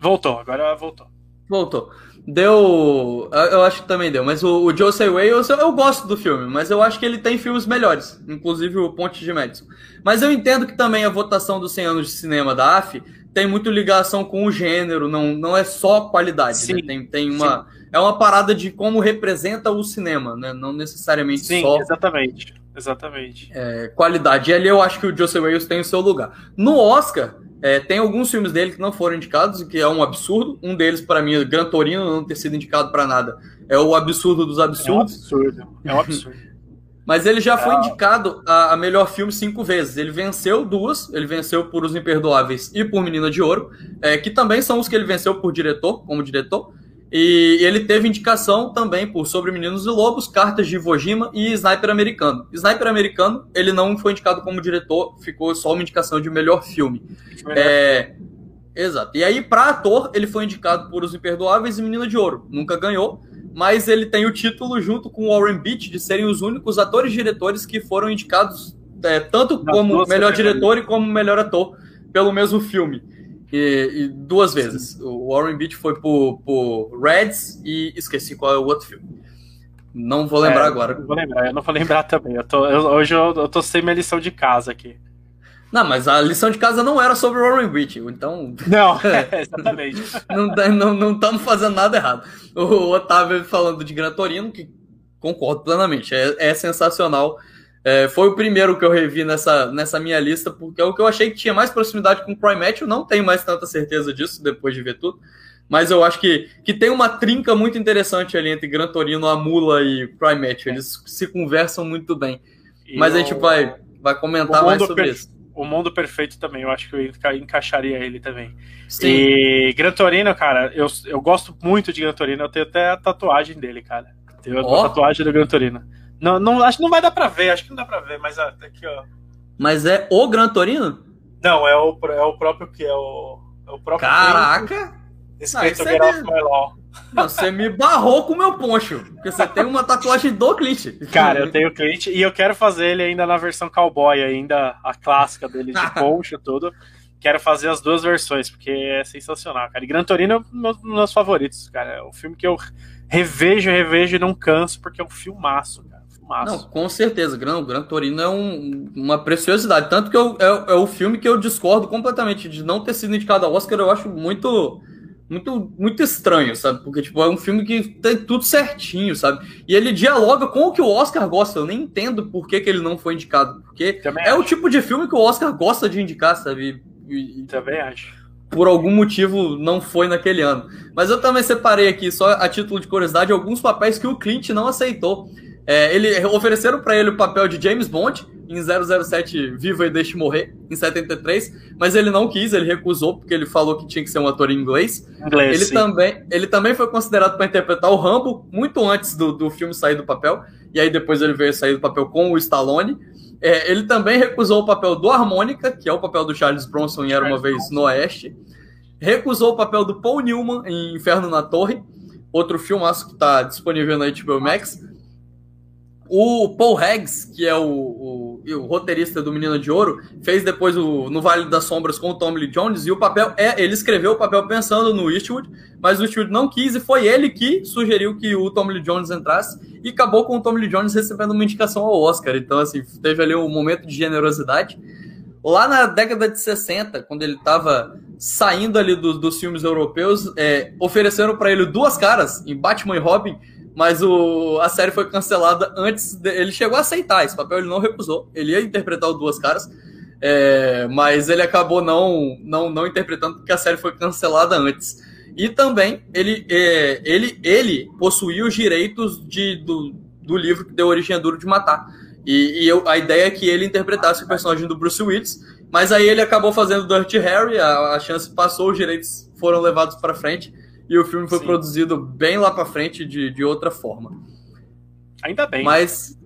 Voltou, agora voltou. Voltou. Deu. Eu acho que também deu, mas o, o Joseph Wales, eu, eu, gosto do filme, mas eu acho que ele tem filmes melhores, inclusive o Ponte de Madison. Mas eu entendo que também a votação dos 100 anos de cinema da AF tem muito ligação com o gênero, não, não é só qualidade, sim, né? tem, tem uma. Sim. É uma parada de como representa o cinema, né? Não necessariamente sim, só. Exatamente. Exatamente. É, qualidade. E ali eu acho que o Joseph Wales tem o seu lugar. No Oscar, é, tem alguns filmes dele que não foram indicados, que é um absurdo. Um deles, para mim, Gran Torino, não ter sido indicado para nada. É o absurdo dos absurdos. É um absurdo. É um absurdo. Mas ele já foi é. indicado a, a, melhor filme cinco vezes. Ele venceu duas. Ele venceu por Os Imperdoáveis e por Menina de Ouro, é, que também são os que ele venceu por diretor, como diretor. E ele teve indicação também por Sobre Meninos e Lobos, Cartas de Iwo Jima e Sniper Americano. Sniper Americano, ele não foi indicado como diretor, ficou só uma indicação de melhor filme. É, exato. E aí, para ator, ele foi indicado por Os Imperdoáveis e Menina de Ouro. Nunca ganhou, mas ele tem o título junto com Warren Beach de serem os únicos atores e diretores que foram indicados é, tanto como melhor diretor e como melhor ator pelo mesmo filme. E, e duas vezes. Sim. O Warren Beach foi por, por Reds e esqueci qual é o outro filme. Não vou lembrar é, agora. Não vou lembrar, eu não vou lembrar também. Eu tô, eu, hoje eu, eu tô sem minha lição de casa aqui. Não, mas a lição de casa não era sobre o Warren Beach, então. Não, é, exatamente. não estamos fazendo nada errado. O Otávio falando de Gran Torino, que concordo plenamente, é, é sensacional. É, foi o primeiro que eu revi nessa, nessa minha lista, porque é o que eu achei que tinha mais proximidade com o Prime Match. Eu não tenho mais tanta certeza disso depois de ver tudo. Mas eu acho que, que tem uma trinca muito interessante ali entre Gran Torino, a Mula e Prime Match. Eles se conversam muito bem. E Mas a gente vai, vai comentar mais sobre isso. O Mundo Perfeito também, eu acho que eu encaixaria ele também. Sim. E Gran Torino, cara, eu, eu gosto muito de Gran Torino. Eu tenho até a tatuagem dele, cara. Tenho oh. a tatuagem do Gran Torino. Não, não, acho que não vai dar pra ver, acho que não dá pra ver, mas tá aqui, ó. Mas é o Gran Torino? Não, é o, é o próprio que é o. É o próprio Caraca! Escrito Get Off My Law. Você me barrou com o meu poncho. Porque você tem uma tatuagem do Clint. Cara, eu tenho Clint e eu quero fazer ele ainda na versão cowboy, ainda a clássica dele de poncho tudo. Quero fazer as duas versões, porque é sensacional, cara. E Gran Torino é um dos meus favoritos, cara. É um filme que eu revejo, revejo e não canso, porque é um filmaço, cara. Filmaço. Não, com certeza. Gran, Gran Torino é um, uma preciosidade. Tanto que eu, é, é o filme que eu discordo completamente de não ter sido indicado ao Oscar. Eu acho muito muito, muito estranho, sabe? Porque, tipo, é um filme que tem tudo certinho, sabe? E ele dialoga com o que o Oscar gosta. Eu nem entendo por que, que ele não foi indicado. Porque Também é acho. o tipo de filme que o Oscar gosta de indicar, sabe? E, Também acho. Por algum motivo não foi naquele ano. Mas eu também separei aqui, só a título de curiosidade, alguns papéis que o Clint não aceitou. É, ele ofereceram para ele o papel de James Bond em 007 Viva e Deixe Morrer, em 73, mas ele não quis, ele recusou, porque ele falou que tinha que ser um ator em inglês. inglês ele, também, ele também foi considerado para interpretar o Rambo muito antes do, do filme sair do papel, e aí depois ele veio sair do papel com o Stallone. É, ele também recusou o papel do Harmônica, que é o papel do Charles Bronson em Era Uma Vez no Oeste. Recusou o papel do Paul Newman em Inferno na Torre, outro filmaço que está disponível na HBO Max. O Paul Heggs, que é o, o, o, roteirista do Menino de Ouro, fez depois o No Vale das Sombras com o Tom Lee Jones, e o papel é. Ele escreveu o papel pensando no Eastwood, mas o Eastwood não quis, e foi ele que sugeriu que o Tom Lee Jones entrasse, e acabou com o Tom Lee Jones recebendo uma indicação ao Oscar. Então, assim, teve ali um momento de generosidade. Lá na década de 60, quando ele estava saindo ali do, dos filmes europeus, é, ofereceram para ele duas caras em Batman e Robin mas o, a série foi cancelada antes. De, ele chegou a aceitar esse papel, ele não recusou. Ele ia interpretar o Duas Caras, é, mas ele acabou não, não, não interpretando porque a série foi cancelada antes. E também ele, é, ele, ele possuía os direitos de, do, do livro que deu origem a Duro de Matar. E, e eu, a ideia é que ele interpretasse o personagem do Bruce Willis, mas aí ele acabou fazendo Dirty Harry, a, a chance passou, os direitos foram levados para frente e o filme foi Sim. produzido bem lá para frente de, de outra forma. Ainda bem. Mas.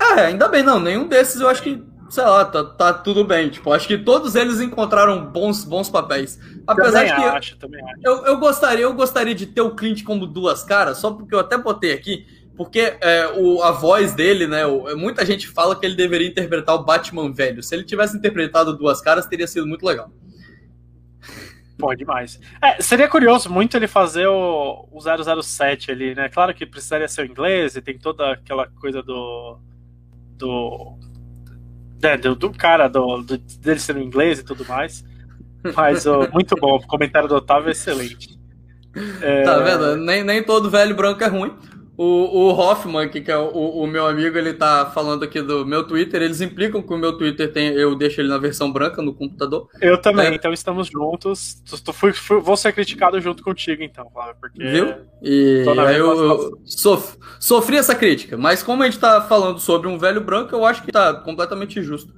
É, ainda bem, não. Nenhum desses eu acho que, sei lá, tá, tá tudo bem. Tipo, acho que todos eles encontraram bons, bons papéis. Apesar também de que. Acho, eu, também acho. Eu, eu, gostaria, eu gostaria de ter o Clint como duas caras, só porque eu até botei aqui. Porque é, o, a voz dele, né? O, muita gente fala que ele deveria interpretar o Batman velho. Se ele tivesse interpretado duas caras, teria sido muito legal. Pô, demais. É, seria curioso muito ele fazer o, o 007 ali, né? Claro que precisaria ser o inglês e tem toda aquela coisa do. do. É, do, do, cara, do, do, dele ser inglês e tudo mais. Mas oh, muito bom, o comentário do Otávio é excelente. É... Tá vendo? Nem, nem todo velho branco é ruim. O, o Hoffman, que, que é o, o, meu amigo, ele tá falando aqui do meu Twitter. Eles implicam que o meu Twitter tem. Eu deixo ele na versão branca no computador. Eu também, é. então estamos juntos. Tu, tu fui, fui, vou ser criticado junto contigo, então, Flávio. Porque Viu? E aí eu, eu sof, sofri essa crítica. Mas como a gente tá falando sobre um velho branco, eu acho que tá completamente justo.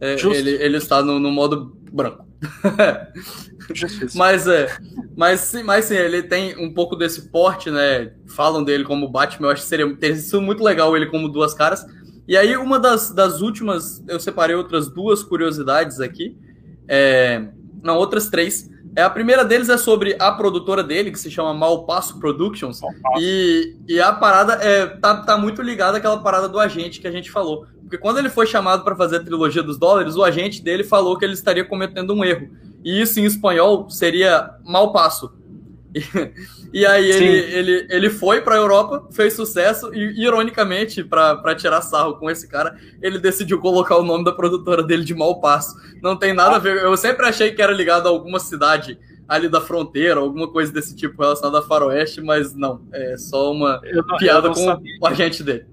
É, justo. Ele, ele está no, no modo branco. mas é, mas, mas sim, ele tem um pouco desse porte, né? Falam dele como Batman, eu acho que seria teria sido muito legal ele como duas caras. E aí, uma das, das últimas, eu separei outras duas curiosidades aqui. É, não, outras três. É, a primeira deles é sobre a produtora dele, que se chama Malpasso Productions. Malpasso. E, e a parada é, tá, tá muito ligada àquela parada do agente que a gente falou. Porque quando ele foi chamado para fazer a trilogia dos dólares, o agente dele falou que ele estaria cometendo um erro. E isso em espanhol seria mal passo. E, aí ele, ele, ele foi pra Europa, fez sucesso, e ironicamente, pra tirar sarro com esse cara, ele decidiu colocar o nome da produtora dele de Mal Passo. Não tem nada a ver. Eu sempre achei que era ligado a alguma cidade ali da fronteira, alguma coisa desse tipo relacionada a faroeste, mas não, é só uma não, piada com sabia. o agente dele.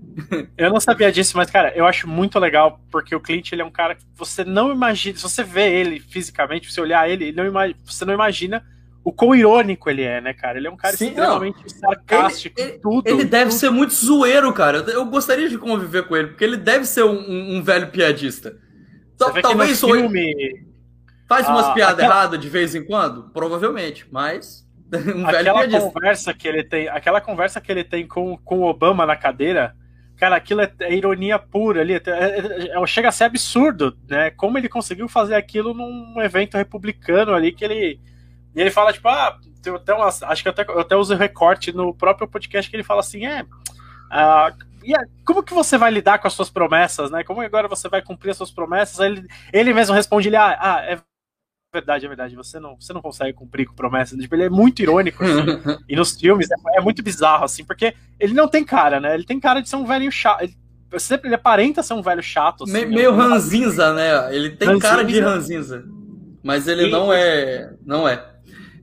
Eu não sabia disso, mas cara, eu acho muito legal porque o Clint ele é um cara que você não imagina, se você vê ele fisicamente, se você olhar ele, ele não imagina, você não imagina o quão irônico ele é, né, cara? Ele é um cara Sim, extremamente não. sarcástico, ele, tudo. Ele deve tudo. ser muito zoeiro, cara. Eu gostaria de conviver com ele, porque ele deve ser um, um, um velho piadista. Talvez filme, Faz umas ah, piadas aquela... erradas de vez em quando? Provavelmente, mas. Um aquela conversa que ele tem, aquela conversa que ele tem com, com o Obama na cadeira, cara, aquilo é, é ironia pura ali. É, é, é, chega a ser absurdo, né? Como ele conseguiu fazer aquilo num evento republicano ali que ele. E ele fala, tipo, ah, tem até umas, acho que eu até, eu até uso recorte no próprio podcast que ele fala assim, é. Uh, e como que você vai lidar com as suas promessas, né? Como agora você vai cumprir as suas promessas? Aí ele, ele mesmo responde, ele, ah, ah é verdade, é verdade. Você não, você não consegue cumprir com promessas. Tipo, ele é muito irônico, assim. e nos filmes é, é, muito bizarro, assim, porque ele não tem cara, né? Ele tem cara de ser um velho chato. Ele, sempre ele aparenta ser um velho chato. Assim, Me, né? meio ranzinza, né? Ele tem ranzinza. cara de ranzinza. Mas ele e, não é. Não é.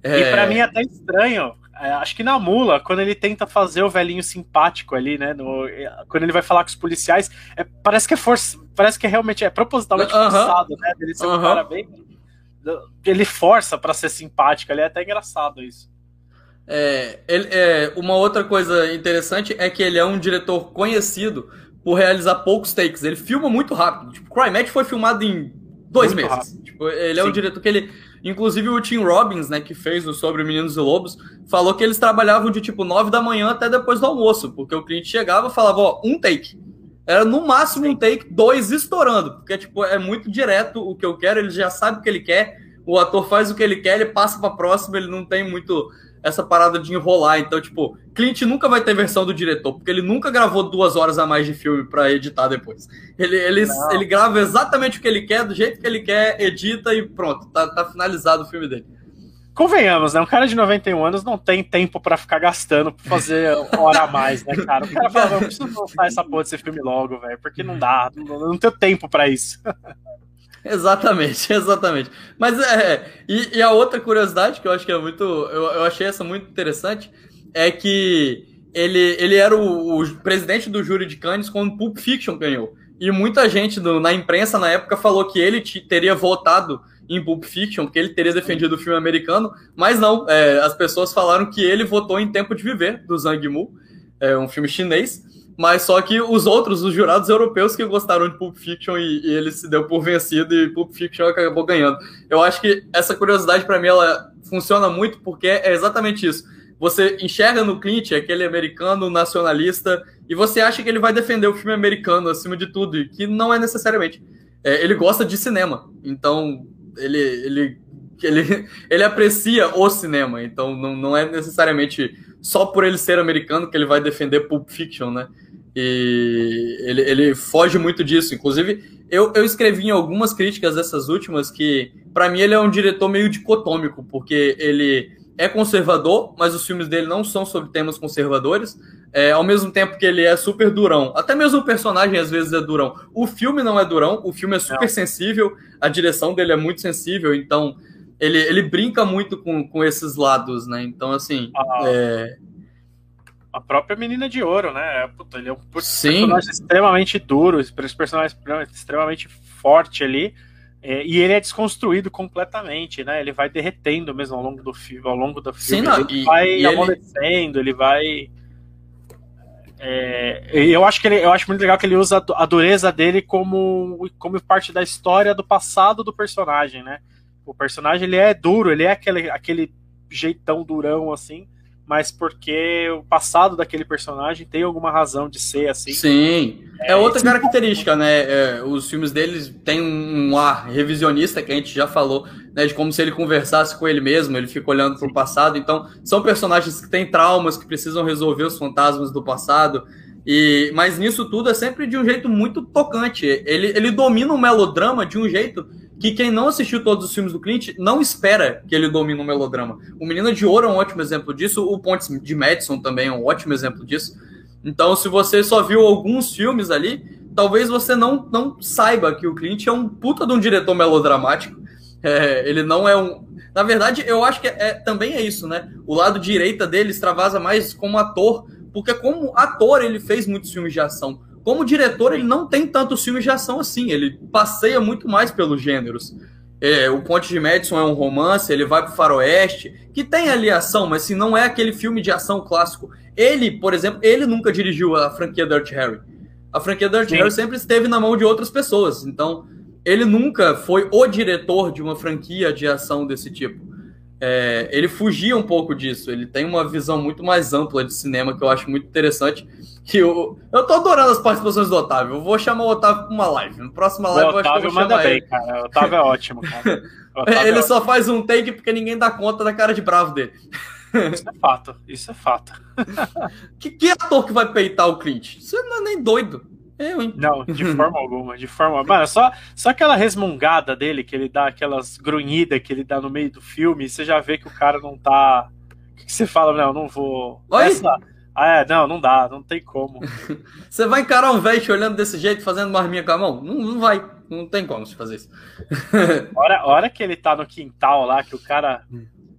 É... E pra mim é até estranho. É, acho que na mula, quando ele tenta fazer o velhinho simpático ali, né? No, quando ele vai falar com os policiais, é, parece que é força. Parece que é realmente é propositalmente uh -huh. forçado, né? Ele ser uh -huh. um cara bem ele força para ser simpático, ele é até engraçado isso. É, ele, é, uma outra coisa interessante é que ele é um diretor conhecido por realizar poucos takes. Ele filma muito rápido. Tipo, Cry Match foi filmado em dois muito meses. Tipo, ele é Sim. um diretor que ele. Inclusive o Tim Robbins, né, que fez o Sobre Meninos e Lobos, falou que eles trabalhavam de tipo 9 da manhã até depois do almoço, porque o cliente chegava e falava, ó, um take. Era no máximo um take, dois estourando, porque tipo, é muito direto o que eu quero, ele já sabe o que ele quer, o ator faz o que ele quer, ele passa para próxima, ele não tem muito essa parada de enrolar. Então, tipo, Clint nunca vai ter versão do diretor, porque ele nunca gravou duas horas a mais de filme para editar depois. Ele, ele, ele grava exatamente o que ele quer, do jeito que ele quer, edita e pronto, tá, tá finalizado o filme dele convenhamos, né? Um cara de 91 anos não tem tempo para ficar gastando pra fazer hora a mais, né, cara? O cara fala, eu preciso lançar essa porra desse filme logo, velho, porque não dá, não, não tenho tempo para isso. Exatamente, exatamente. Mas é. E, e, a outra curiosidade que eu acho que é muito. Eu, eu achei essa muito interessante é que ele, ele era o, o presidente do júri de Cannes quando Pulp Fiction ganhou. E muita gente do, na imprensa na época falou que ele teria votado em Pulp Fiction, porque ele teria defendido o filme americano, mas não, é, as pessoas falaram que ele votou em Tempo de Viver, do Zhang Mu, é um filme chinês, mas só que os outros, os jurados europeus que gostaram de Pulp Fiction e, e ele se deu por vencido e Pulp Fiction acabou ganhando. Eu acho que essa curiosidade para mim ela funciona muito porque é exatamente isso. Você enxerga no Clint aquele americano nacionalista e você acha que ele vai defender o filme americano acima de tudo, e que não é necessariamente. É, ele gosta de cinema, então ele, ele, ele, ele aprecia o cinema, então não, não é necessariamente só por ele ser americano que ele vai defender Pulp Fiction, né? E ele, ele foge muito disso. Inclusive, eu, eu escrevi em algumas críticas dessas últimas que, para mim, ele é um diretor meio dicotômico, porque ele é conservador, mas os filmes dele não são sobre temas conservadores. É, ao mesmo tempo que ele é super durão. Até mesmo o personagem às vezes é durão. O filme não é durão, o filme é super não. sensível, a direção dele é muito sensível, então ele, ele brinca muito com, com esses lados, né? Então, assim. Ah, é... A própria Menina de Ouro, né? Puta, ele é um personagem extremamente duro, esse personagem extremamente forte ali. É, e ele é desconstruído completamente, né? Ele vai derretendo mesmo ao longo do filme, ao longo do filme. Sim, não, ele e, vai e amolecendo, ele, ele vai. É, eu acho que ele, eu acho muito legal que ele usa a dureza dele como, como parte da história do passado do personagem, né? O personagem ele é duro, ele é aquele, aquele jeitão durão assim, mas porque o passado daquele personagem tem alguma razão de ser assim. Sim. É, é outra característica, né? É, os filmes deles têm um ar revisionista que a gente já falou, né? De como se ele conversasse com ele mesmo, ele fica olhando para o passado. Então, são personagens que têm traumas, que precisam resolver os fantasmas do passado. E, mas nisso tudo é sempre de um jeito muito tocante. Ele, ele domina o melodrama de um jeito que quem não assistiu todos os filmes do Clint não espera que ele domine o melodrama. O Menino de Ouro é um ótimo exemplo disso, o Pontes de Madison também é um ótimo exemplo disso. Então, se você só viu alguns filmes ali, talvez você não, não saiba que o Clint é um puta de um diretor melodramático. É, ele não é um. Na verdade, eu acho que é, é, também é isso, né? O lado direita dele extravasa mais como ator, porque como ator ele fez muitos filmes de ação. Como diretor, ele não tem tantos filmes de ação assim, ele passeia muito mais pelos gêneros. É, o Ponte de Madison é um romance, ele vai pro faroeste, que tem ali ação, mas assim, não é aquele filme de ação clássico. Ele, por exemplo, ele nunca dirigiu a franquia Dirt Harry. A franquia Dirt Sim. Harry sempre esteve na mão de outras pessoas, então ele nunca foi o diretor de uma franquia de ação desse tipo. É, ele fugia um pouco disso, ele tem uma visão muito mais ampla de cinema que eu acho muito interessante que eu, eu tô adorando as participações do Otávio. Eu vou chamar o Otávio pra uma live. No próximo live, o Otávio manda bem, ele. cara. O Otávio é ótimo, cara. ele é só faz um take porque ninguém dá conta da cara de bravo dele. Isso é fato, isso é fato. que, que ator que vai peitar o Clint? Você não é nem doido. Eu, hein? Não, de forma alguma, de forma Mano, só, só aquela resmungada dele, que ele dá aquelas grunhidas que ele dá no meio do filme, você já vê que o cara não tá. O que, que você fala? Não, não vou. Oi? Essa... Ah, é, não, não dá, não tem como. Você vai encarar um velho olhando desse jeito, fazendo marminha com a mão? Não, não vai, não tem como se fazer isso. hora, hora que ele tá no quintal lá, que o cara.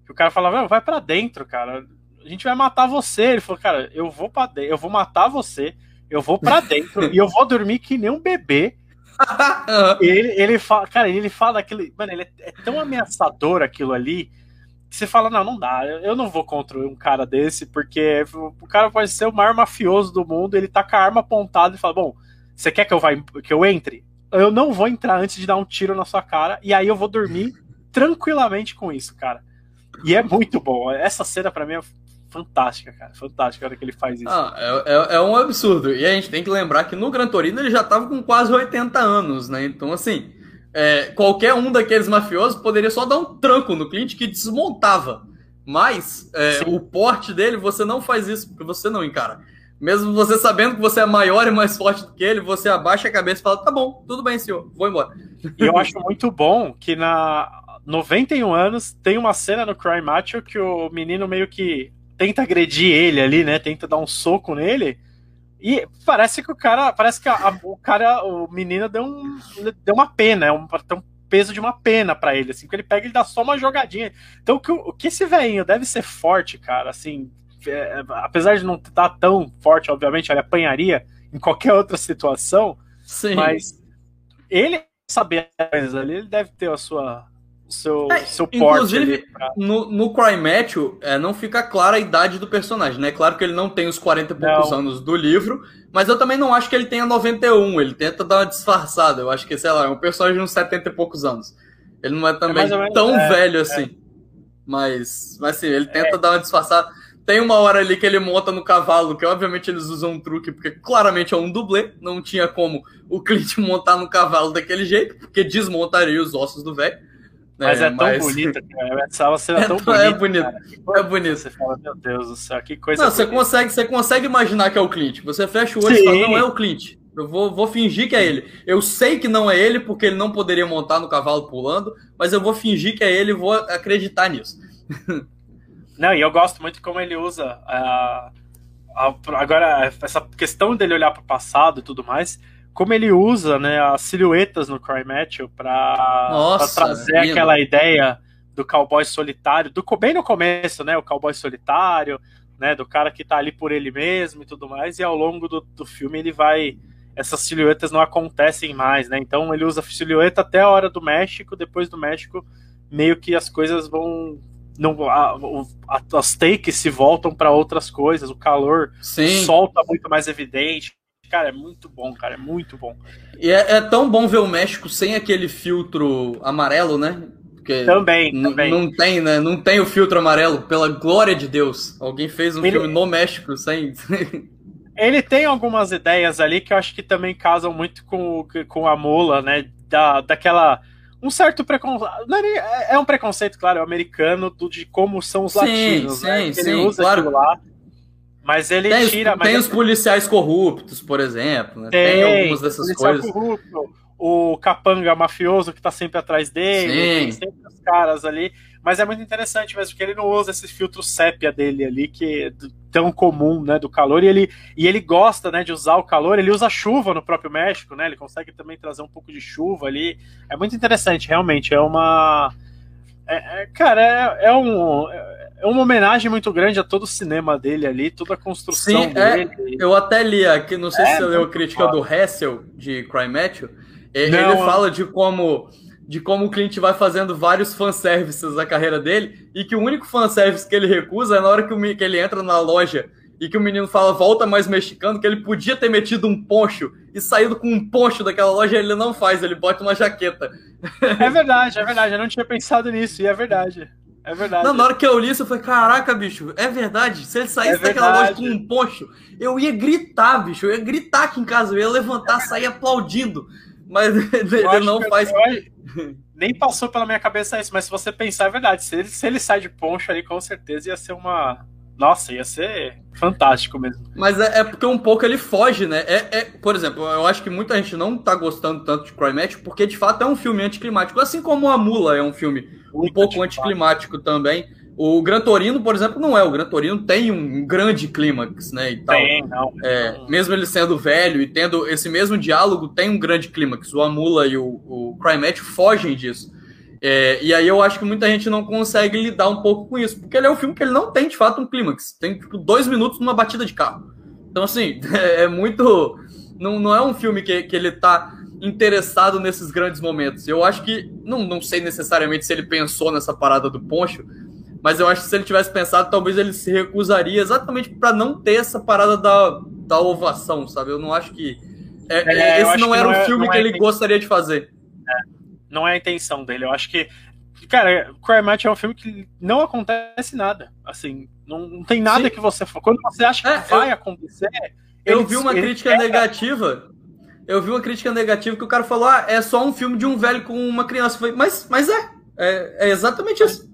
Que o cara fala, vai para dentro, cara. A gente vai matar você. Ele falou, cara, eu vou para dentro, eu vou matar você, eu vou para dentro e eu vou dormir que nem um bebê. ele, ele fala, cara, ele fala aquele. Mano, ele é, é tão ameaçador aquilo ali você fala, não, não dá, eu não vou contra um cara desse, porque o cara pode ser o maior mafioso do mundo, ele tá com a arma apontada e fala, bom, você quer que eu, vá, que eu entre? Eu não vou entrar antes de dar um tiro na sua cara, e aí eu vou dormir tranquilamente com isso, cara. E é muito bom. Essa cena para mim é fantástica, cara. Fantástica a hora que ele faz isso. Ah, é, é, é, um absurdo. E a gente tem que lembrar que no Gran Torino ele já tava com quase 80 anos, né? Então, assim, é, qualquer um daqueles mafiosos poderia só dar um tranco no cliente que desmontava. Mas é, o porte dele, você não faz isso, porque você não encara. Mesmo você sabendo que você é maior e mais forte do que ele, você abaixa a cabeça e fala: tá bom, tudo bem, senhor, vou embora. E eu acho muito bom que na 91 anos tem uma cena no Crime Macho que o menino meio que tenta agredir ele ali, né? Tenta dar um soco nele. E parece que o cara. Parece que a, a, o cara, o menino deu, um, deu uma pena, é um, um peso de uma pena para ele, assim, porque ele pega e dá só uma jogadinha. Então o que, o que esse velhinho deve ser forte, cara, assim. É, apesar de não estar tão forte, obviamente, ele apanharia em qualquer outra situação. Sim. Mas ele saber ali, ele deve ter a sua o seu, é, seu porte. Inclusive, pra... no, no Cry Match, é, não fica clara a idade do personagem, né? Claro que ele não tem os 40 e poucos não. anos do livro, mas eu também não acho que ele tenha 91. Ele tenta dar uma disfarçada. Eu acho que, sei lá, é um personagem de uns 70 e poucos anos. Ele não é também é menos, tão é, velho assim. É. Mas, mas assim, ele tenta dar uma disfarçada. Tem uma hora ali que ele monta no cavalo, que obviamente eles usam um truque, porque claramente é um dublê. Não tinha como o Clint montar no cavalo daquele jeito, porque desmontaria os ossos do velho. Mas é, é tão mas... bonita, cara. Essa cena é tão bonita. É bonito. É bonito. Você fala, meu Deus do céu, que coisa. Não, você consegue, você consegue imaginar que é o Clint. Você fecha o olho Sim. e fala, não é o Clint. Eu vou, vou fingir que é ele. Eu sei que não é ele, porque ele não poderia montar no cavalo pulando, mas eu vou fingir que é ele e vou acreditar nisso. Não, e eu gosto muito como ele usa. Uh, a, agora, essa questão dele olhar para o passado e tudo mais como ele usa né, as silhuetas no Cry para trazer é aquela ideia do cowboy solitário, do bem no começo, né? O cowboy solitário, né? Do cara que tá ali por ele mesmo e tudo mais, e ao longo do, do filme ele vai. Essas silhuetas não acontecem mais, né? Então ele usa silhueta até a hora do México, depois do México, meio que as coisas vão. Não, a, a, as takes se voltam para outras coisas, o calor Sim. solta muito mais evidente, Cara, é muito bom, cara, é muito bom. E é, é tão bom ver o México sem aquele filtro amarelo, né? Porque também, também. Não tem, né? Não tem o filtro amarelo, pela glória de Deus. Alguém fez um Ele... filme no México sem. Ele tem algumas ideias ali que eu acho que também casam muito com, com a Mola, né? Da, daquela. Um certo preconceito. É, é um preconceito, claro, americano do, de como são os sim, latinos, sim, né? Sim, Ele usa claro. lá Mas ele tem, tira. Tem mas os policiais corruptos, por exemplo. Né? Tem, tem, algumas dessas coisas. Corrupto, o capanga mafioso que tá sempre atrás dele, Sim. tem sempre os caras ali. Mas é muito interessante mesmo, porque ele não usa esse filtro sépia dele ali, que é tão comum, né, do calor, e ele, e ele gosta, né, de usar o calor, ele usa chuva no próprio México, né, ele consegue também trazer um pouco de chuva ali. É muito interessante, realmente, é uma... É, é, cara, é, é um é uma homenagem muito grande a todo o cinema dele ali, toda a construção Sim, é, dele. É, eu até li aqui, não sei é, se você leu a crítica do Hessel, de Cry Matthew, ele não, fala de como de como o cliente vai fazendo vários fanservices na carreira dele e que o único fanservice que ele recusa é na hora que, o, que ele entra na loja e que o menino fala volta mais mexicano, que ele podia ter metido um poncho e saído com um poncho daquela loja, ele não faz, ele bota uma jaqueta. É verdade, é verdade, eu não tinha pensado nisso, e é verdade. É verdade. Não, na hora que eu li isso, eu falei, caraca, bicho, é verdade. Se ele saísse é daquela loja com um poncho, eu ia gritar, bicho. Eu ia gritar aqui em casa, eu ia levantar, sair aplaudindo. Mas ele não faz. Eu, nem passou pela minha cabeça isso, mas se você pensar, é verdade. Se ele, se ele sai de poncho ali, com certeza ia ser uma. Nossa, ia ser fantástico mesmo. Mas é, é porque um pouco ele foge, né? É, é, por exemplo, eu acho que muita gente não tá gostando tanto de Cry Match porque de fato é um filme anticlimático, assim como A Mula é um filme um pouco anticlimático também. O Gran Torino, por exemplo, não é. O Gran Torino tem um grande clímax, né? E tal. Tem, não. É, mesmo ele sendo velho e tendo esse mesmo diálogo, tem um grande clímax. O Amula e o, o Crymatch fogem disso. É, e aí eu acho que muita gente não consegue lidar um pouco com isso, porque ele é um filme que ele não tem de fato um clímax. Tem tipo dois minutos numa batida de carro. Então, assim, é, é muito. Não, não é um filme que, que ele tá interessado nesses grandes momentos. Eu acho que. Não, não sei necessariamente se ele pensou nessa parada do poncho, mas eu acho que se ele tivesse pensado, talvez ele se recusaria exatamente para não ter essa parada da, da ovação, sabe? Eu não acho que. É, é, esse não era o um é, filme que é ele gostaria de fazer. É, não é a intenção dele. Eu acho que. Cara, Cry Match é um filme que não acontece nada. Assim, não, não tem nada Sim. que você. Quando você acha que é, vai eu, acontecer. Eu vi uma crítica negativa. Eu vi uma crítica negativa que o cara falou: ah, é só um filme de um velho com uma criança. falei, mas, mas é. É, é exatamente isso.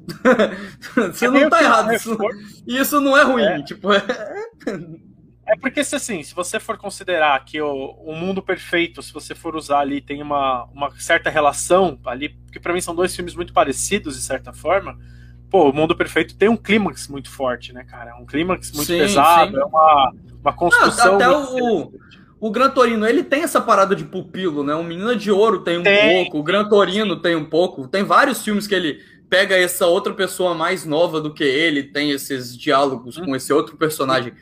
Você é não tá errado. Isso, isso não é ruim. É. Tipo, é... é porque se assim, se você for considerar que o, o mundo perfeito, se você for usar ali, tem uma, uma certa relação ali, porque para mim são dois filmes muito parecidos de certa forma. Pô, o mundo perfeito tem um clímax muito forte, né, cara? Um clímax muito sim, pesado, sim. é uma, uma construção. até o, o Gran Torino, ele tem essa parada de pupilo, né? O Menina de Ouro tem um tem. pouco, o Gran Torino tem um pouco. Tem vários filmes que ele pega essa outra pessoa mais nova do que ele, tem esses diálogos hum. com esse outro personagem.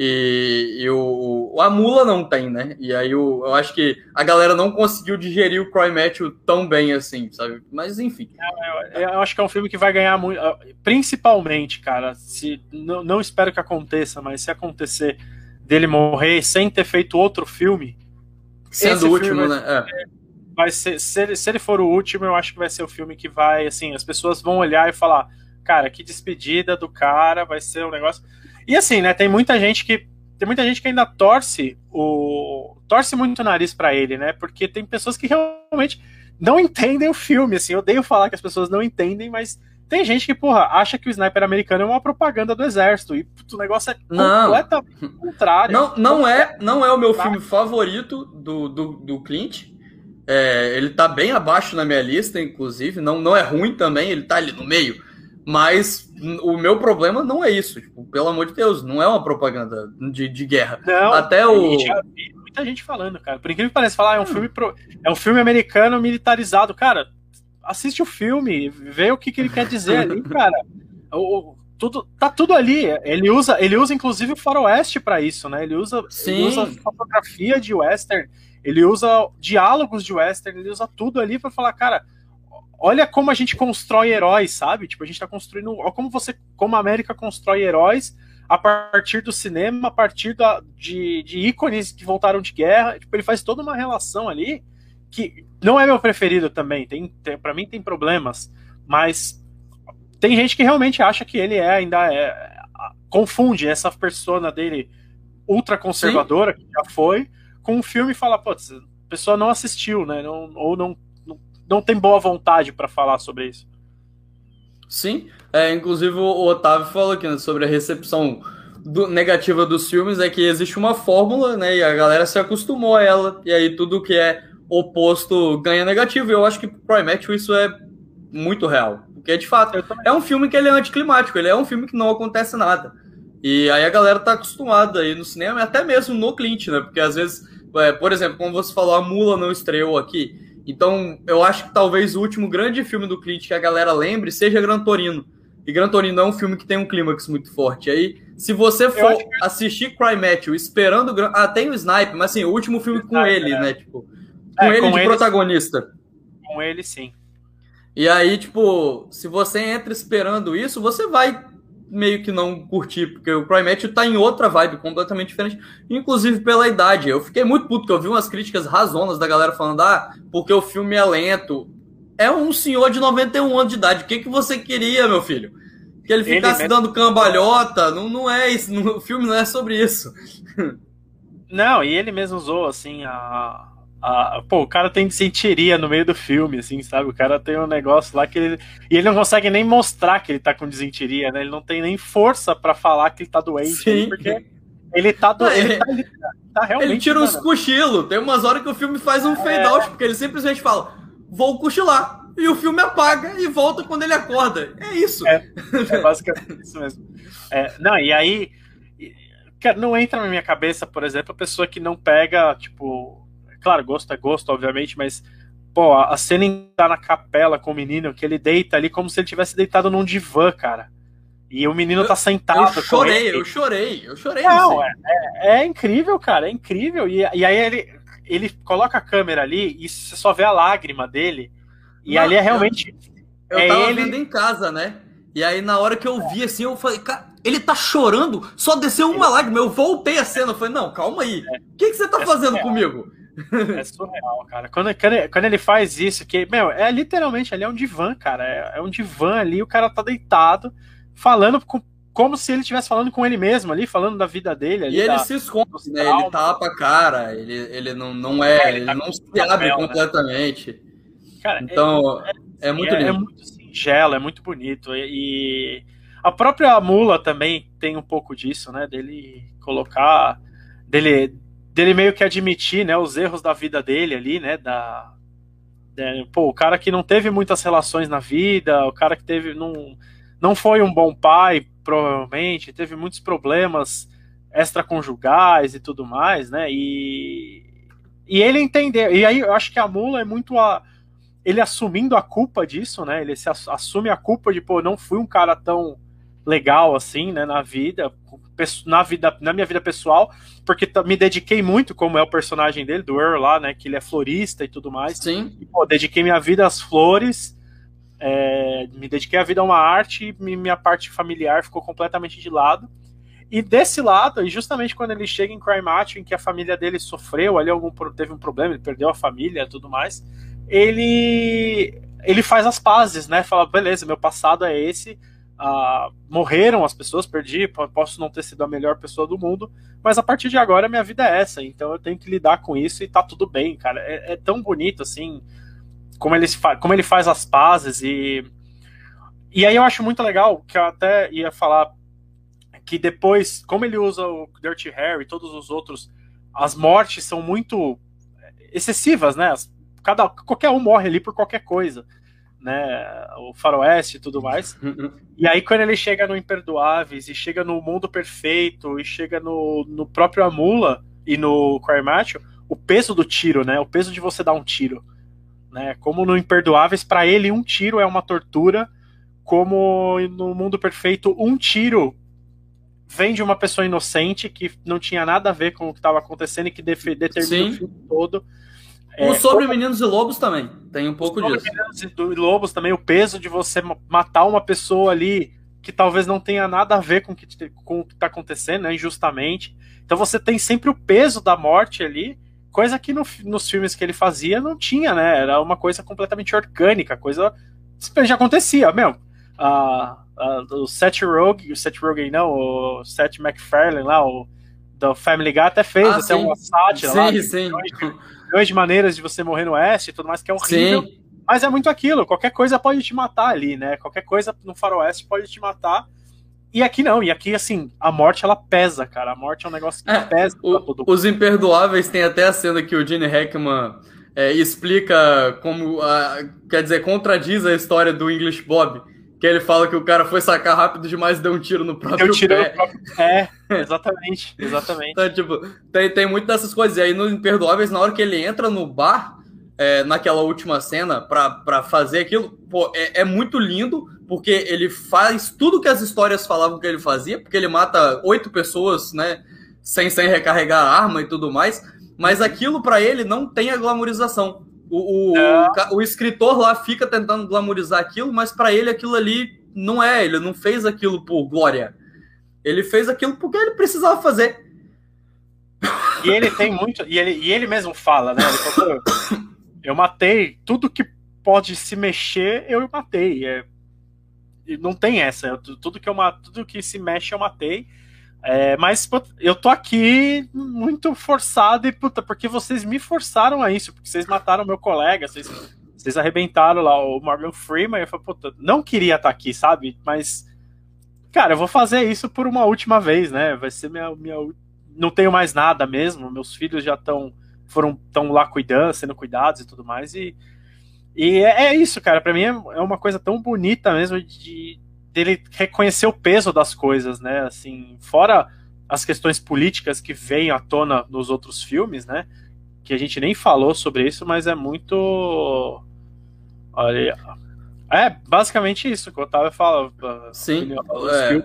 E, e o, o, a Mula não tem, né? E aí o, eu acho que a galera não conseguiu digerir o Cry Matthew tão bem assim, sabe? Mas enfim. Eu, eu, acho que é um filme que vai ganhar muito. Principalmente, cara, se não, não espero que aconteça, mas se acontecer dele morrer sem ter feito outro filme. Sendo o último, né? É. Vai ser, se ele, se ele for o último, eu acho que vai ser o filme que vai, assim, as pessoas vão olhar e falar, cara, que despedida do cara, vai ser um negócio. E assim, né, tem muita gente que tem muita gente que ainda torce o torce muito o nariz para ele, né? Porque tem pessoas que realmente não entendem o filme, assim, eu odeio falar que as pessoas não entendem, mas tem gente que, porra, acha que o sniper americano é uma propaganda do exército. E o negócio é não. completamente contrário. Não, não, é, não é o meu filme favorito do, do, do Clint. É, ele tá bem abaixo na minha lista, inclusive. Não, não é ruim também, ele tá ali no meio. Mas o meu problema não é isso. Tipo, pelo amor de Deus, não é uma propaganda de, de guerra. Não, Até o. Já vi muita gente falando, cara. Por incrível que pareça, falar, é um, hum. filme pro... é um filme americano militarizado. Cara, assiste o filme, vê o que, que ele quer dizer ali, cara. O, tudo, tá tudo ali. Ele usa, ele usa inclusive o faroeste para isso, né? Ele usa, ele usa fotografia de western, ele usa diálogos de western, ele usa tudo ali para falar, cara, olha como a gente constrói heróis, sabe? Tipo, a gente tá construindo, olha como você, como a América constrói heróis a partir do cinema, a partir da, de, de ícones que voltaram de guerra. Tipo, ele faz toda uma relação ali que não é meu preferido também, tem, tem para mim tem problemas, mas tem gente que realmente acha que ele é ainda é confunde essa persona dele ultra conservadora Sim. que já foi com um filme e fala, putz, a pessoa não assistiu, né? Não, ou não, não, tem boa vontade para falar sobre isso. Sim, é, inclusive o Otávio falou aqui né, sobre a recepção do, negativa dos filmes é que existe uma fórmula, né? E a galera se acostumou a ela, e aí tudo que é oposto ganha negativo. E eu acho que Primeath isso é muito real. Porque, de fato, é um filme que ele é anticlimático, ele é um filme que não acontece nada. E aí a galera tá acostumada aí no cinema, até mesmo no Clint, né? Porque às vezes, é, por exemplo, como você falou, a Mula não estreou aqui. Então, eu acho que talvez o último grande filme do Clint que a galera lembre seja Gran Torino. E Gran Torino é um filme que tem um clímax muito forte. Aí, se você for que... assistir Cry Matthew esperando. Ah, tem o Snipe, mas assim, o último filme com ele, é. né? Tipo, com é, ele com de ele, protagonista. Com ele, sim. E aí, tipo, se você entra esperando isso, você vai meio que não curtir, porque o Matthew tá em outra vibe completamente diferente, inclusive pela idade. Eu fiquei muito puto, que eu vi umas críticas razonas da galera falando, ah, porque o filme é lento é um senhor de 91 anos de idade. O que, que você queria, meu filho? Que ele ficasse ele dando cambalhota? Não, não é isso. o filme não é sobre isso. Não, e ele mesmo usou, assim, a, Pô, o cara tem desenteria no meio do filme, assim, sabe? O cara tem um negócio lá que ele. E ele não consegue nem mostrar que ele tá com desenteria, né? Ele não tem nem força para falar que ele tá doente, Sim. porque. Ele tá, do... ele, tá, ele tá realmente. Ele tira uns cochilos. Tem umas horas que o filme faz um fade out, é... porque ele simplesmente fala: vou cochilar. E o filme apaga e volta quando ele acorda. É isso. É, é basicamente isso mesmo. É, não, e aí. Não entra na minha cabeça, por exemplo, a pessoa que não pega, tipo. Claro, gosto é gosto, obviamente, mas. Pô, a cena em tá na capela com o menino, que ele deita ali como se ele tivesse deitado num divã, cara. E o menino tá sentado. Eu chorei, eu chorei, eu chorei. Não, é, é, é, incrível, cara, é incrível. E, e aí ele, ele coloca a câmera ali e você só vê a lágrima dele. E Não, ali é realmente. Eu, eu é tava ele... vendo em casa, né? E aí, na hora que eu vi assim, eu falei, cara, ele tá chorando, só desceu uma lágrima. Eu voltei a cena, eu falei, não, calma aí. O é. que, que você tá é fazendo comigo? É surreal, cara. Quando, quando ele faz isso, que, meu, é literalmente ali é um divã, cara. É, é um divã ali, o cara tá deitado, falando com como se ele estivesse falando com ele mesmo ali, falando da vida dele. Ali, e ele da, se esconde, né? Ele tapa a cara, ele, ele não, não é, é ele, tá não se abre né? completamente. Né? Cara, então, é, é, é muito é, lindo. É muito singelo, é muito bonito. E, e, a própria Mula também tem um pouco disso, né? Dele colocar. dele, dele meio que admitir né, os erros da vida dele ali, né? Da, é, pô, o cara que não teve muitas relações na vida, o cara que teve. Não, não foi um bom pai, provavelmente, teve muitos problemas extraconjugais e tudo mais, né? E, e ele entendeu. E aí eu acho que a mula é muito a. Ele assumindo a culpa disso, né? Ele se assume a culpa de, pô, não fui um cara tão legal assim, né, na vida, na vida, na minha vida pessoal, porque me dediquei muito, como é o personagem dele, do Earl lá, né, que ele é florista e tudo mais. Sim. E, pô, dediquei minha vida às flores é, me dediquei a vida a uma arte e minha parte familiar ficou completamente de lado. E desse lado, e justamente quando ele chega em Crime Match, em que a família dele sofreu, ali algum teve um problema, ele perdeu a família e tudo mais, ele ele faz as pazes, né? Fala, beleza, meu passado é esse, morreram as pessoas, perdi, posso não ter sido a melhor pessoa do mundo, mas a partir de agora minha vida é essa, então eu tenho que lidar com isso e tá tudo bem, cara. É, é tão bonito assim como ele, como ele faz as pazes e e aí eu acho muito legal que eu até ia falar que depois, como ele usa o Dirty Harry e todos os outros, as mortes são muito excessivas, né? Cada, qualquer um morre ali por qualquer coisa, né? O faroeste e tudo mais. e aí quando ele chega no Imperdoáveis e chega no Mundo Perfeito e chega no, no próprio Amula e no Crime o peso do tiro, né? O peso de você dar um tiro né? Como no Imperdoáveis, para ele um tiro é uma tortura, como no Mundo Perfeito um tiro vem de uma pessoa inocente que não tinha nada a ver com o que estava acontecendo e que determina Sim. o filme todo. O é, Sobre como... Meninos e Lobos também, tem um pouco sobre disso. Meninos e Lobos também, o peso de você matar uma pessoa ali que talvez não tenha nada a ver com o que está acontecendo, né, injustamente. Então você tem sempre o peso da morte ali, Coisa que no, nos filmes que ele fazia não tinha, né? Era uma coisa completamente orgânica, coisa já acontecia, uh, o Seth Rogen, o Seth Rogen não, o Seth MacFarlane lá, o do Family Guy até fez ah, até sim. uma sátira sim, lá. Sim, milhões de maneiras de você morrer no Oeste e tudo mais, que é horrível. Sim. Mas é muito aquilo, qualquer coisa pode te matar ali, né? Qualquer coisa no faroeste pode te matar. E aqui não, e aqui, assim, a morte ela pesa, cara. A morte é um negócio que é, pesa. O, os Imperdoáveis tem até a cena que o Gene Hackman é, explica como. A, quer dizer, contradiz a história do English Bob. Que ele fala que o cara foi sacar rápido demais e deu um tiro no próprio deu tiro pé. No próprio... É, exatamente, exatamente. então, tipo, tem, tem muito dessas coisas. E aí, no Imperdoáveis, na hora que ele entra no bar, é, naquela última cena, para fazer aquilo, pô, é, é muito lindo, porque ele faz tudo que as histórias falavam que ele fazia, porque ele mata oito pessoas, né, sem, sem recarregar a arma e tudo mais, mas aquilo para ele não tem a glamorização. O, o, é. o, o, escritor lá fica tentando glamorizar aquilo, mas para ele aquilo ali não é, ele não fez aquilo por glória. Ele fez aquilo porque ele precisava fazer. E ele tem muito. E ele, e ele mesmo fala, né? Ele falou, eu matei tudo que pode se mexer, eu matei. É, não tem essa. tudo que eu tudo que se mexe eu matei. É, mas eu tô aqui muito forçado e puta, porque vocês me forçaram a isso, porque vocês mataram meu colega, vocês, vocês arrebentaram lá o Morgan Freeman. Eu falei, puta, não queria estar tá aqui, sabe? Mas, cara, eu vou fazer isso por uma última vez, né? Vai ser minha. minha não tenho mais nada mesmo, meus filhos já estão foram tão lá cuidando, sendo cuidados e tudo mais. E, e é, é isso, cara. Para mim é, é, uma coisa tão bonita mesmo de dele reconhecer o peso das coisas, né? Assim, fora as questões políticas que vêm à tona nos outros filmes, né? Que a gente nem falou sobre isso, mas é muito. Olha. É basicamente isso que o Otávio fala. Sim. É,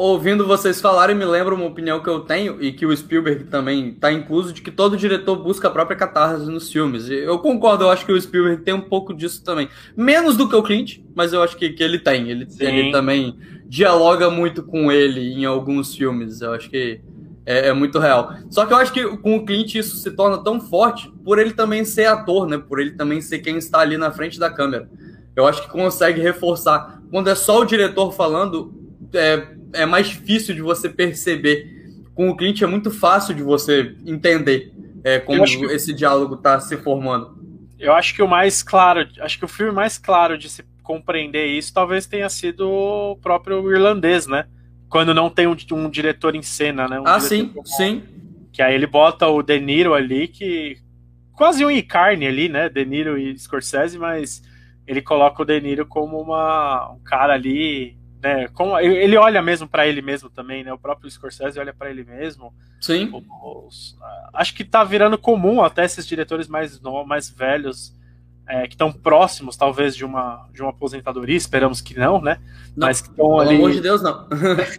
ouvindo vocês falarem, me lembra uma opinião que eu tenho e que o Spielberg também está incluso, de que todo diretor busca a própria catarse nos filmes. Eu concordo, eu acho que o Spielberg tem um pouco disso também. Menos do que o Clint, mas eu acho que, que ele tem. Ele, ele também dialoga muito com ele em alguns filmes. Eu acho que é, é, muito real. Só que eu acho que com o Clint isso se torna tão forte por ele também ser ator, né? Por ele também ser quem está ali na frente da câmera. Eu acho que consegue reforçar. Quando é só o diretor falando, é, é mais difícil de você perceber. Com o cliente é muito fácil de você entender é, como que... esse diálogo está se formando. Eu acho que o mais claro, acho que o filme mais claro de se compreender isso talvez tenha sido o próprio irlandês, né? Quando não tem um, um diretor em cena, né? Um ah, sim, sim. Que aí ele bota o De Niro ali, que quase um carne ali, né? De Niro e Scorsese, mas ele coloca o De Niro como uma, um cara ali né? Como, ele olha mesmo para ele mesmo também, né? O próprio Scorsese olha para ele mesmo. Sim. Os, acho que tá virando comum até esses diretores mais, mais velhos é, que estão próximos, talvez, de uma, de uma aposentadoria, esperamos que não, né? Não, mas que estão ali. Pelo amor de Deus, não.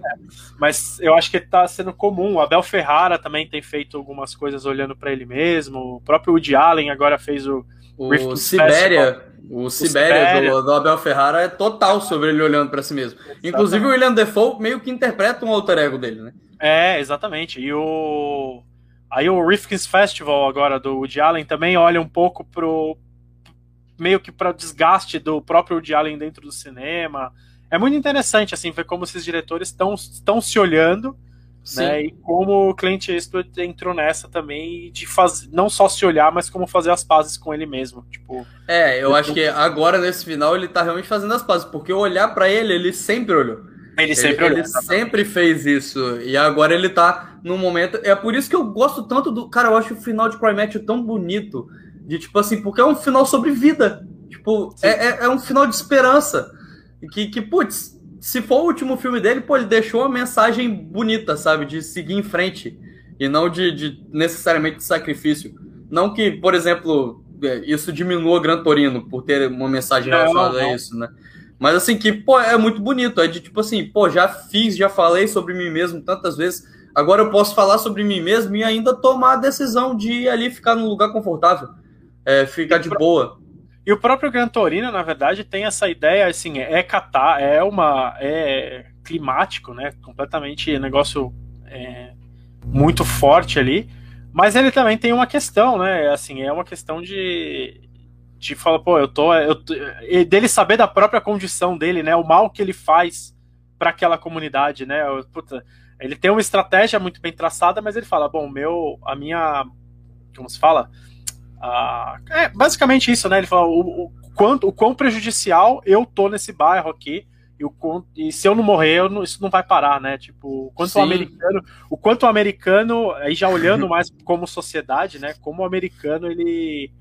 mas eu acho que está sendo comum. O Abel Ferrara também tem feito algumas coisas olhando para ele mesmo. O próprio Woody Allen agora fez o. O Sibéria. Festival. O Sibéria, do, do, Abel Ferrara é total sobre ele olhando para si mesmo. Exatamente. Inclusive o William Defoe meio que interpreta um alter ego dele, né? É, exatamente. E o aí o Rifkin's Festival agora do Woody Allen também olha um pouco pro meio que para desgaste do próprio Woody Allen dentro do cinema. É muito interessante assim ver como esses diretores estão estão se olhando né? E como o Clint Eastwood entrou nessa também de fazer não só se olhar, mas como fazer as pazes com ele mesmo. Tipo, é, eu acho que agora nesse final ele tá realmente fazendo as pazes, porque olhar para ele, ele sempre olhou. Ele sempre ele, olhou. Ele sempre fez isso. E agora ele tá num momento. É por isso que eu gosto tanto do. Cara, eu acho o final de Cry Match tão bonito. De tipo assim, porque é um final sobre vida. Tipo, é, é, é um final de esperança. Que, que, putz, se for o último filme dele, pô, ele deixou uma mensagem bonita, sabe? De seguir em frente. E não de, de necessariamente de sacrifício. Não que, por exemplo, é, isso diminua Gran Torino por ter uma mensagem relacionada a isso, né? Mas assim, que, pô, é muito bonito. É de tipo assim, pô, já fiz, já falei sobre mim mesmo tantas vezes. Agora eu posso falar sobre mim mesmo e ainda tomar a decisão de ir ali ficar num lugar confortável. É, ficar de boa. E o próprio Gran Torino, na verdade, tem essa ideia, assim, é catar, é uma. é climático, né? Completamente negócio é, muito forte ali. Mas ele também tem uma questão, né? Assim, é uma questão de. De falar, pô, eu tô. Eu, dele saber da própria condição dele, né? O mal que ele faz para aquela comunidade, né? Puta, ele tem uma estratégia muito bem traçada, mas ele fala, bom, meu, a minha. Como se fala? Ah, é basicamente isso, né? Ele fala o, o, quanto, o quão prejudicial eu tô nesse bairro aqui E, o, e se eu não morrer, eu não, isso não vai parar, né? Tipo, o quanto Sim. o americano, o quanto o americano, aí já olhando mais como sociedade, né? Como o americano ele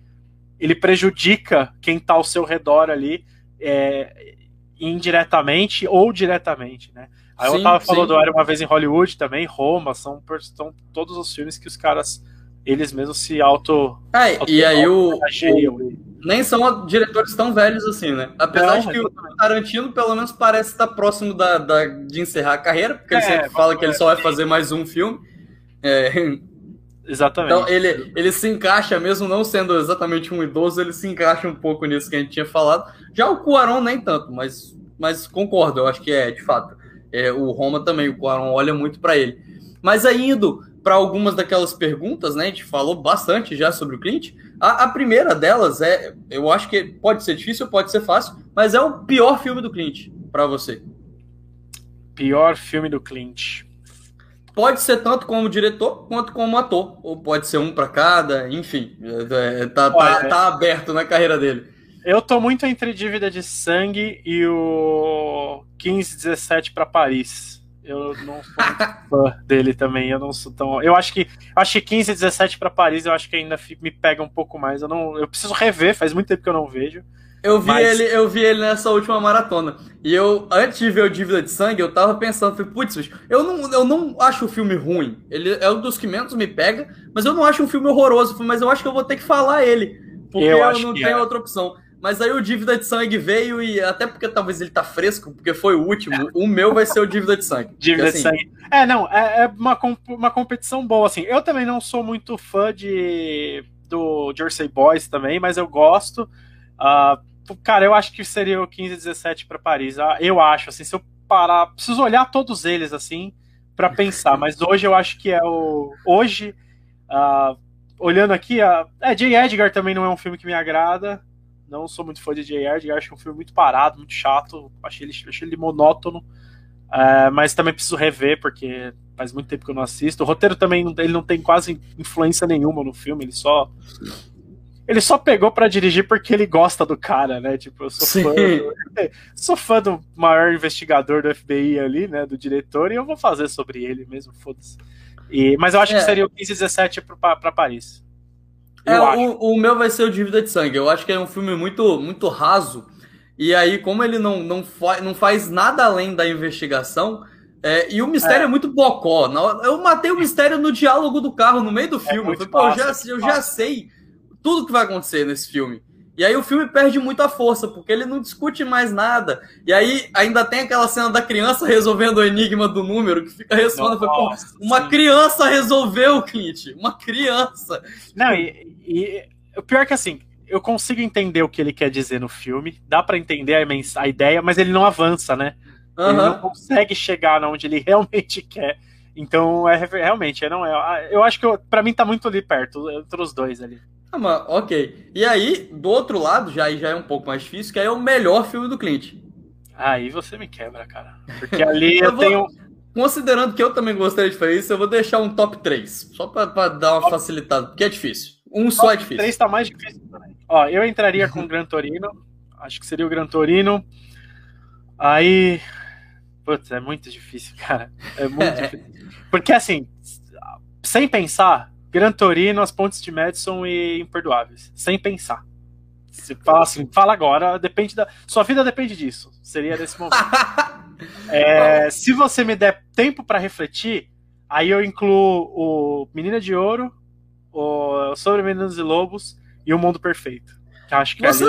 ele prejudica quem está ao seu redor ali, é, indiretamente ou diretamente, né? Aí sim, eu tava falando Era Uma Vez em Hollywood também, Roma, são, são todos os filmes que os caras, eles mesmos se auto... É, auto e aí o, o, Nem são diretores tão velhos assim, né? Apesar Não, de que exatamente. o Tarantino, pelo menos, parece estar próximo da, da de encerrar a carreira, porque é, ele sempre fala que ele só vai fazer mais um filme. É, Exatamente. Então ele, ele se encaixa, mesmo não sendo exatamente um idoso, ele se encaixa um pouco nisso que a gente tinha falado. Já o Cuarón nem tanto, mas, mas concordo, eu acho que é, de fato. É, o Roma também, o Cuarón olha muito para ele. Mas aí indo para algumas daquelas perguntas, né? A gente falou bastante já sobre o Clint. A, a, primeira delas é, eu acho que pode ser difícil, pode ser fácil, mas é o pior filme do Clint para você. Pior filme do Clint. Pode ser tanto como diretor quanto como ator, ou pode ser um para cada, enfim, é, tá, tá Olha, tá, tá, aberto na carreira dele. Eu tô muito entre Dívida de Sangue e o 1517 para Paris. Eu não sou fã dele também, eu não sou tão. Eu acho que acho que 15 17 para Paris, eu acho que ainda me pega um pouco mais. Eu não, eu preciso rever, faz muito tempo que eu não vejo. Eu vi, Mas... ele, eu vi ele nessa última maratona. E eu, antes de ver o Dívida de Sangue, eu tava pensando, falei, putz, eu não, eu não acho o filme ruim. Ele é um dos que menos me pega, mas eu não acho um filme horroroso. Mas eu acho que eu vou ter que falar ele. Porque eu, eu não tenho é. outra opção. Mas aí o Dívida de Sangue veio e até porque talvez ele tá fresco, porque foi o último, o meu vai ser o Dívida de Sangue. Dívida assim, de Sangue. É, não, é, é uma, uma competição boa, assim. Eu também não sou muito fã de do Jersey Boys também, mas eu gosto. Uh, cara, eu acho que seria o 15 17 para Paris. Ah, eu acho, assim, se eu parar, preciso olhar todos eles assim para pensar, mas hoje eu acho que é o hoje uh, olhando aqui, uh, é J. Edgar também não é um filme que me agrada. Não sou muito fã de J. Edgar, acho que é um filme muito parado, muito chato, achei ele, achei ele monótono. Uh, mas também preciso rever porque faz muito tempo que eu não assisto. O roteiro também ele não tem quase influência nenhuma no filme, ele só ele só pegou para dirigir porque ele gosta do cara, né? Tipo, eu sou Sim. fã, do, sou fã do maior investigador do FBI ali, né? Do diretor, e eu vou fazer sobre ele mesmo, foda-se. mas eu acho é. que seria o 15 17 para Paris. É, o, o, meu vai ser o Dívida de Sangue. Eu acho que é um filme muito, muito raso. E aí, como ele não, não, fa não faz nada além da investigação, é, e o mistério é. é, muito bocó. Eu matei o mistério no diálogo do carro, no meio do é filme. É eu falei, pô, eu já, eu já sei tudo que vai acontecer nesse filme. E aí o filme perde muita força, porque ele não discute mais nada. E aí ainda tem aquela cena da criança resolvendo o enigma do número, que fica. Nossa, uma sim. criança resolveu, Clint. Uma criança. Não, e, e o pior é que assim, eu consigo entender o que ele quer dizer no filme, dá para entender a, a, ideia, mas ele não avança, né? Uhum. Ele não consegue chegar onde ele realmente quer. Então, é realmente, não é. Eu acho que para mim tá muito ali perto, entre os dois ali. Ah, mas, ok. E aí, do outro lado, já, já é um pouco mais difícil, que aí é o melhor filme do Clint. Aí você me quebra, cara. Porque ali eu, eu vou, tenho. Considerando que eu também gostaria de fazer isso, eu vou deixar um top 3. Só pra, pra dar uma top... facilitada, porque é difícil. Um só é difícil. 3 tá mais difícil também. Ó, eu entraria com o Gran Torino. Acho que seria o Gran Torino. Aí. Putz, é muito difícil, cara. É muito difícil. Porque assim, sem pensar, Gran Torino, As Pontes de Madison e Imperdoáveis. Sem pensar. Se fala assim, fala agora, depende da. Sua vida depende disso. Seria nesse momento. é, se você me der tempo para refletir, aí eu incluo o Menina de Ouro, o Sobre Meninos e Lobos e o Mundo Perfeito. Acho que você,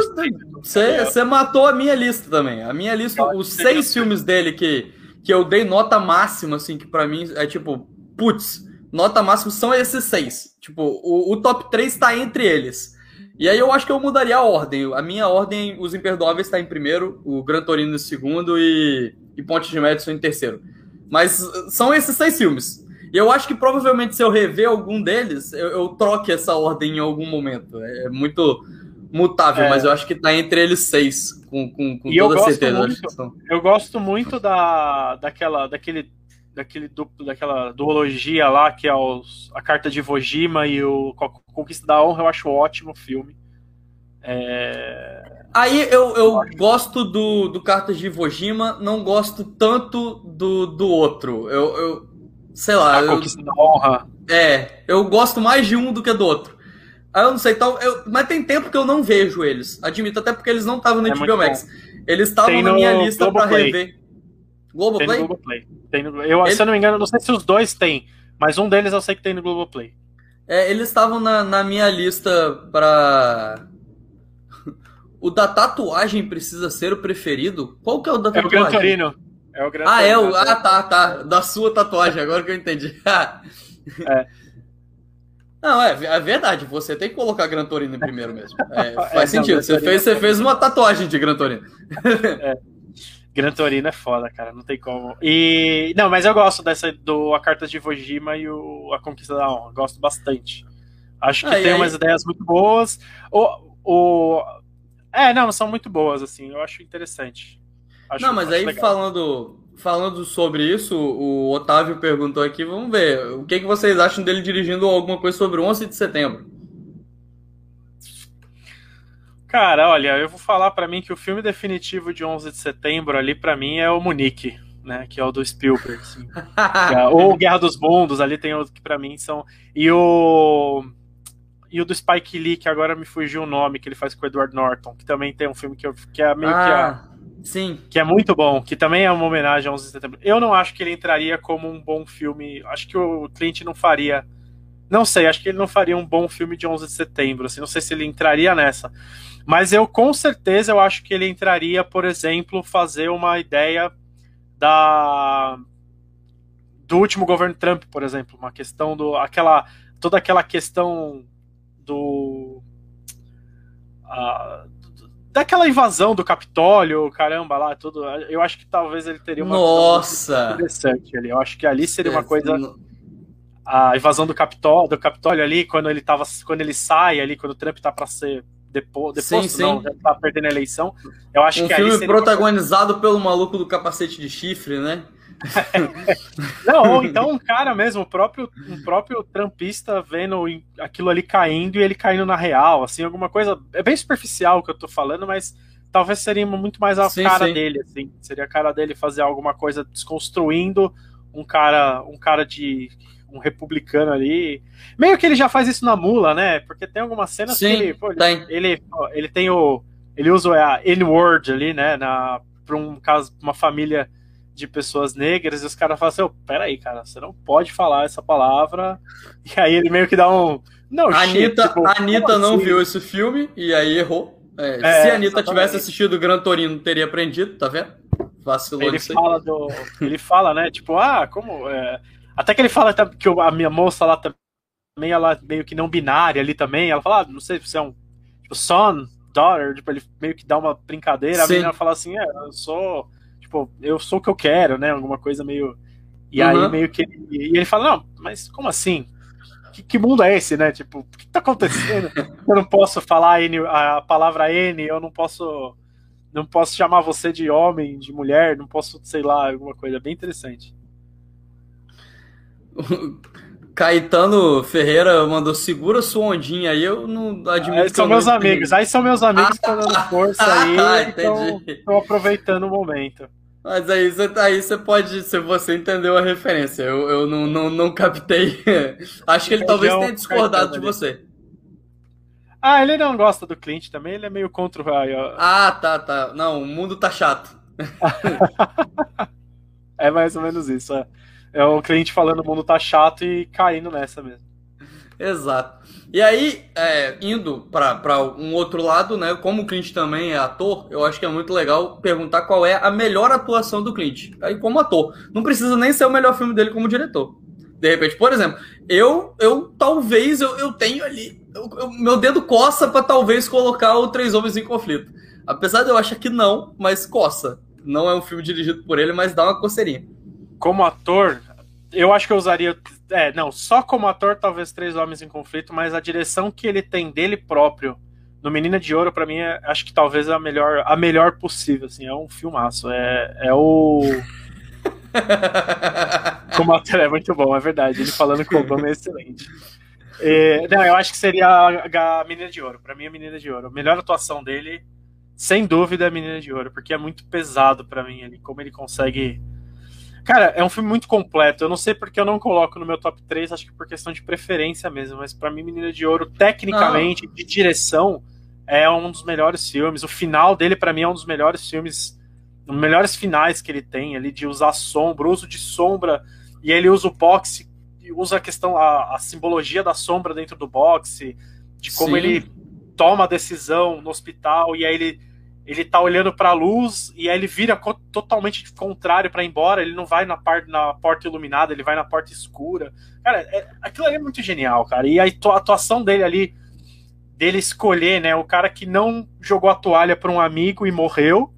você, você, matou a minha lista também. A minha lista, os seis filmes dele que, que eu dei nota máxima, assim, que para mim é tipo, putz, nota máxima são esses seis. Tipo, o, o top 3 está entre eles. E aí eu acho que eu mudaria a ordem. A minha ordem, Os Imperdoáveis está em primeiro, o Gran Torino em segundo e, e Ponte de Madison em terceiro. Mas são esses seis filmes. E eu acho que provavelmente se eu rever algum deles, eu, eu troque essa ordem em algum momento. É muito mutável, é. mas eu acho que está entre eles seis, com, com, com toda certeza. Muito, eu gosto muito da, daquela, daquele daquele duplo, daquela duologia lá, que é os, a carta de Vojima e o Conquista da Honra, eu acho ótimo o filme. É... Aí eu, eu gosto do, do Cartas de Iwo Jima, não gosto tanto do, do outro. Eu, eu sei lá. A Conquista da Honra. É, eu gosto mais de um do que do outro. Aí eu não sei, tal, eu, mas tem tempo que eu não vejo eles. Admito, até porque eles não estavam no é HBO Max. Eles estavam na minha lista para rever. Globoplay? Tem no Globoplay. Tem no, eu, Ele... Se eu não me engano, não sei se os dois têm, mas um deles eu sei que tem no Globoplay. É, eles estavam na, na minha lista para o da tatuagem precisa ser o preferido? Qual que é o da tatuagem? É o Gran Torino. É o Gran ah, é o. Ah, tá, tá. Da sua tatuagem, agora que eu entendi. é. Não, é, é verdade. Você tem que colocar Gran Torino em primeiro mesmo. É, faz é, sentido. Você, fez, você fez uma tatuagem de Gran Torino. é. Gran Torino é foda, cara. Não tem como. E. Não, mas eu gosto dessa do A Carta de Vojima e o A Conquista da Honra. Gosto bastante. Acho que ah, tem aí... umas ideias muito boas. O, o, é, não, são muito boas, assim. Eu acho interessante. Acho, não, mas aí legal. falando falando sobre isso, o Otávio perguntou aqui, vamos ver, o que, que vocês acham dele dirigindo alguma coisa sobre o 11 de setembro? Cara, olha, eu vou falar para mim que o filme definitivo de 11 de setembro ali para mim é o Munique, né, que é o do Spielberg, assim. ou Guerra dos Mundos, ali tem outro que para mim são e o e o do Spike Lee, que agora me fugiu o nome, que ele faz com o Edward Norton, que também tem um filme que, eu, que é meio ah, que a, ah, Sim. Que é muito bom, que também é uma homenagem a 11 de setembro. Eu não acho que ele entraria como um bom filme. Acho que o Clint não faria. Não sei, acho que ele não faria um bom filme de 11 de setembro. Assim, não sei se ele entraria nessa. Mas eu com certeza eu acho que ele entraria, por exemplo, fazer uma ideia da do último governo Trump, por exemplo, uma questão do aquela toda aquela questão do uh, daquela invasão do Capitólio, caramba, lá, tudo. Eu acho que talvez ele teria uma Nossa! interessante ali. Eu acho que ali seria uma coisa. A invasão do Capitólio, do Capitólio ali, quando ele tava. Quando ele sai ali, quando o Trump tá para ser depois, depois sim, não, sim. tá perdendo a eleição. Eu acho um que filme protagonizado pelo maluco do capacete de chifre, né? Não, ou então um cara mesmo, o próprio, um próprio trampista vendo aquilo ali caindo e ele caindo na real, assim, alguma coisa. É bem superficial o que eu tô falando, mas talvez seria muito mais a sim, cara sim. dele, assim. Seria a cara dele fazer alguma coisa desconstruindo um cara, um cara de um republicano ali. Meio que ele já faz isso na mula, né? Porque tem algumas cenas Sim, que ele, pô, tem. ele, ele tem o ele usa a N-word ali, né, na para um caso, uma família de pessoas negras, e os caras falam assim, oh, peraí, cara, você não pode falar essa palavra. E aí ele meio que dá um. Não, Anitta, tipo, a Anitta não assim? viu esse filme e aí errou. É, é, se a Anitta exatamente. tivesse assistido o Gran Torino, teria aprendido, tá vendo? Vacilou ele fala do, Ele fala, né? Tipo, ah, como. É... Até que ele fala que a minha moça lá também, ela meio que não binária ali também. Ela fala, ah, não sei se você é um tipo, son, daughter, tipo, ele meio que dá uma brincadeira. Sim. A menina fala assim, é, eu sou tipo, eu sou o que eu quero, né? Alguma coisa meio. E uhum. aí meio que. E ele fala, não, mas como assim? Que, que mundo é esse, né? Tipo, o que tá acontecendo? eu não posso falar N, a palavra N, eu não posso. Não posso chamar você de homem, de mulher, não posso, sei lá, alguma coisa bem interessante. Caetano Ferreira mandou segura sua ondinha aí, eu não admito. Aí são meus amigos, aí são meus amigos que estão dando força aí, ah, estão aproveitando o momento. Mas aí você, aí você pode, se você entendeu a referência, eu, eu não, não, não captei. Acho que ele talvez tenha discordado de você. Ah, ele não gosta do Clint também, ele é meio contra o Ah, tá, tá. Não, o mundo tá chato. é mais ou menos isso. É, é o cliente falando o mundo tá chato e caindo nessa mesmo. Exato. E aí, é, indo para um outro lado, né? Como o Clint também é ator, eu acho que é muito legal perguntar qual é a melhor atuação do Clint. Aí, como ator. Não precisa nem ser o melhor filme dele como diretor. De repente, por exemplo, eu, eu talvez eu, eu tenho ali. Eu, eu, meu dedo coça para talvez colocar o Três Homens em Conflito. Apesar de eu achar que não, mas coça. Não é um filme dirigido por ele, mas dá uma coceirinha. Como ator, eu acho que eu usaria. É, não, só como ator, talvez Três Homens em Conflito, mas a direção que ele tem dele próprio no Menina de Ouro, para mim, é, acho que talvez é a melhor, a melhor possível. Assim, é um filmaço. É, é o. como ator é muito bom, é verdade. Ele falando com o Obama é excelente. É, não, eu acho que seria a, a Menina de Ouro. Pra mim, a Menina de Ouro. A melhor atuação dele, sem dúvida, é a Menina de Ouro, porque é muito pesado para mim ali, como ele consegue. Cara, é um filme muito completo. Eu não sei porque eu não coloco no meu top 3, acho que por questão de preferência mesmo, mas para mim, Menina de Ouro, tecnicamente, não. de direção, é um dos melhores filmes. O final dele, para mim, é um dos melhores filmes, um dos melhores finais que ele tem ali, de usar sombra, uso de sombra, e ele usa o boxe, usa a questão, a, a simbologia da sombra dentro do boxe, de como Sim. ele toma a decisão no hospital, e aí ele ele tá olhando para a luz e aí ele vira co totalmente contrário para ir embora. Ele não vai na, parte na porta iluminada, ele vai na porta escura. Cara, é, aquilo ali é muito genial, cara. E a atuação dele ali dele escolher, né, o cara que não jogou a toalha para um amigo e morreu,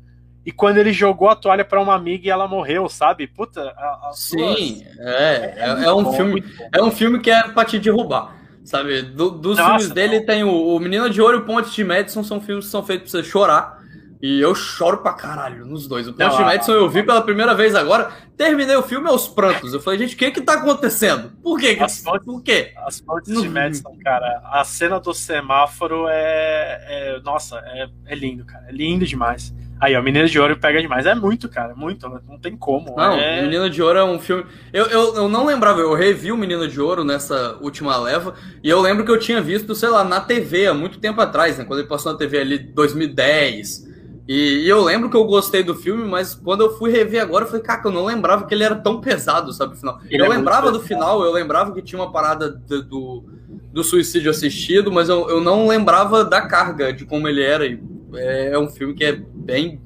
e quando ele jogou a toalha para uma amiga e ela morreu, sabe? Puta, Sim, duas... é, é, é, um bom, filme, é um filme que é para te derrubar. Sabe, Do, dos Nossa, filmes dele não. tem o, o Menino de Ouro e o Ponte de Madison, são filmes que são feitos pra você chorar. E eu choro pra caralho nos dois. O Ponte de Madison eu vi pela primeira vez agora. Terminei o filme aos prantos. Eu falei, gente, o que que tá acontecendo? Por quê? As pontes, Por quê? As pontes de Madison, cara. A cena do semáforo é. é nossa, é, é, lindo, cara. É lindo demais. Aí, ó, Menina de Ouro pega demais. É muito, cara. Muito. Não tem como. Não, é... Menina de Ouro é um filme. Eu, eu, eu não lembrava, eu revi o Menina de Ouro nessa última leva. E eu lembro que eu tinha visto, sei lá, na TV há muito tempo atrás, né? Quando ele passou na TV ali 2010. E, e, eu lembro que eu gostei do filme, mas quando eu fui rever agora, eu falei, cara, eu não lembrava que ele era tão pesado, sabe, o final. Ele eu é lembrava do final, eu lembrava que tinha uma parada do, do, do suicídio assistido, mas eu, eu não lembrava da carga, de como ele era. E é, é um filme que é bem,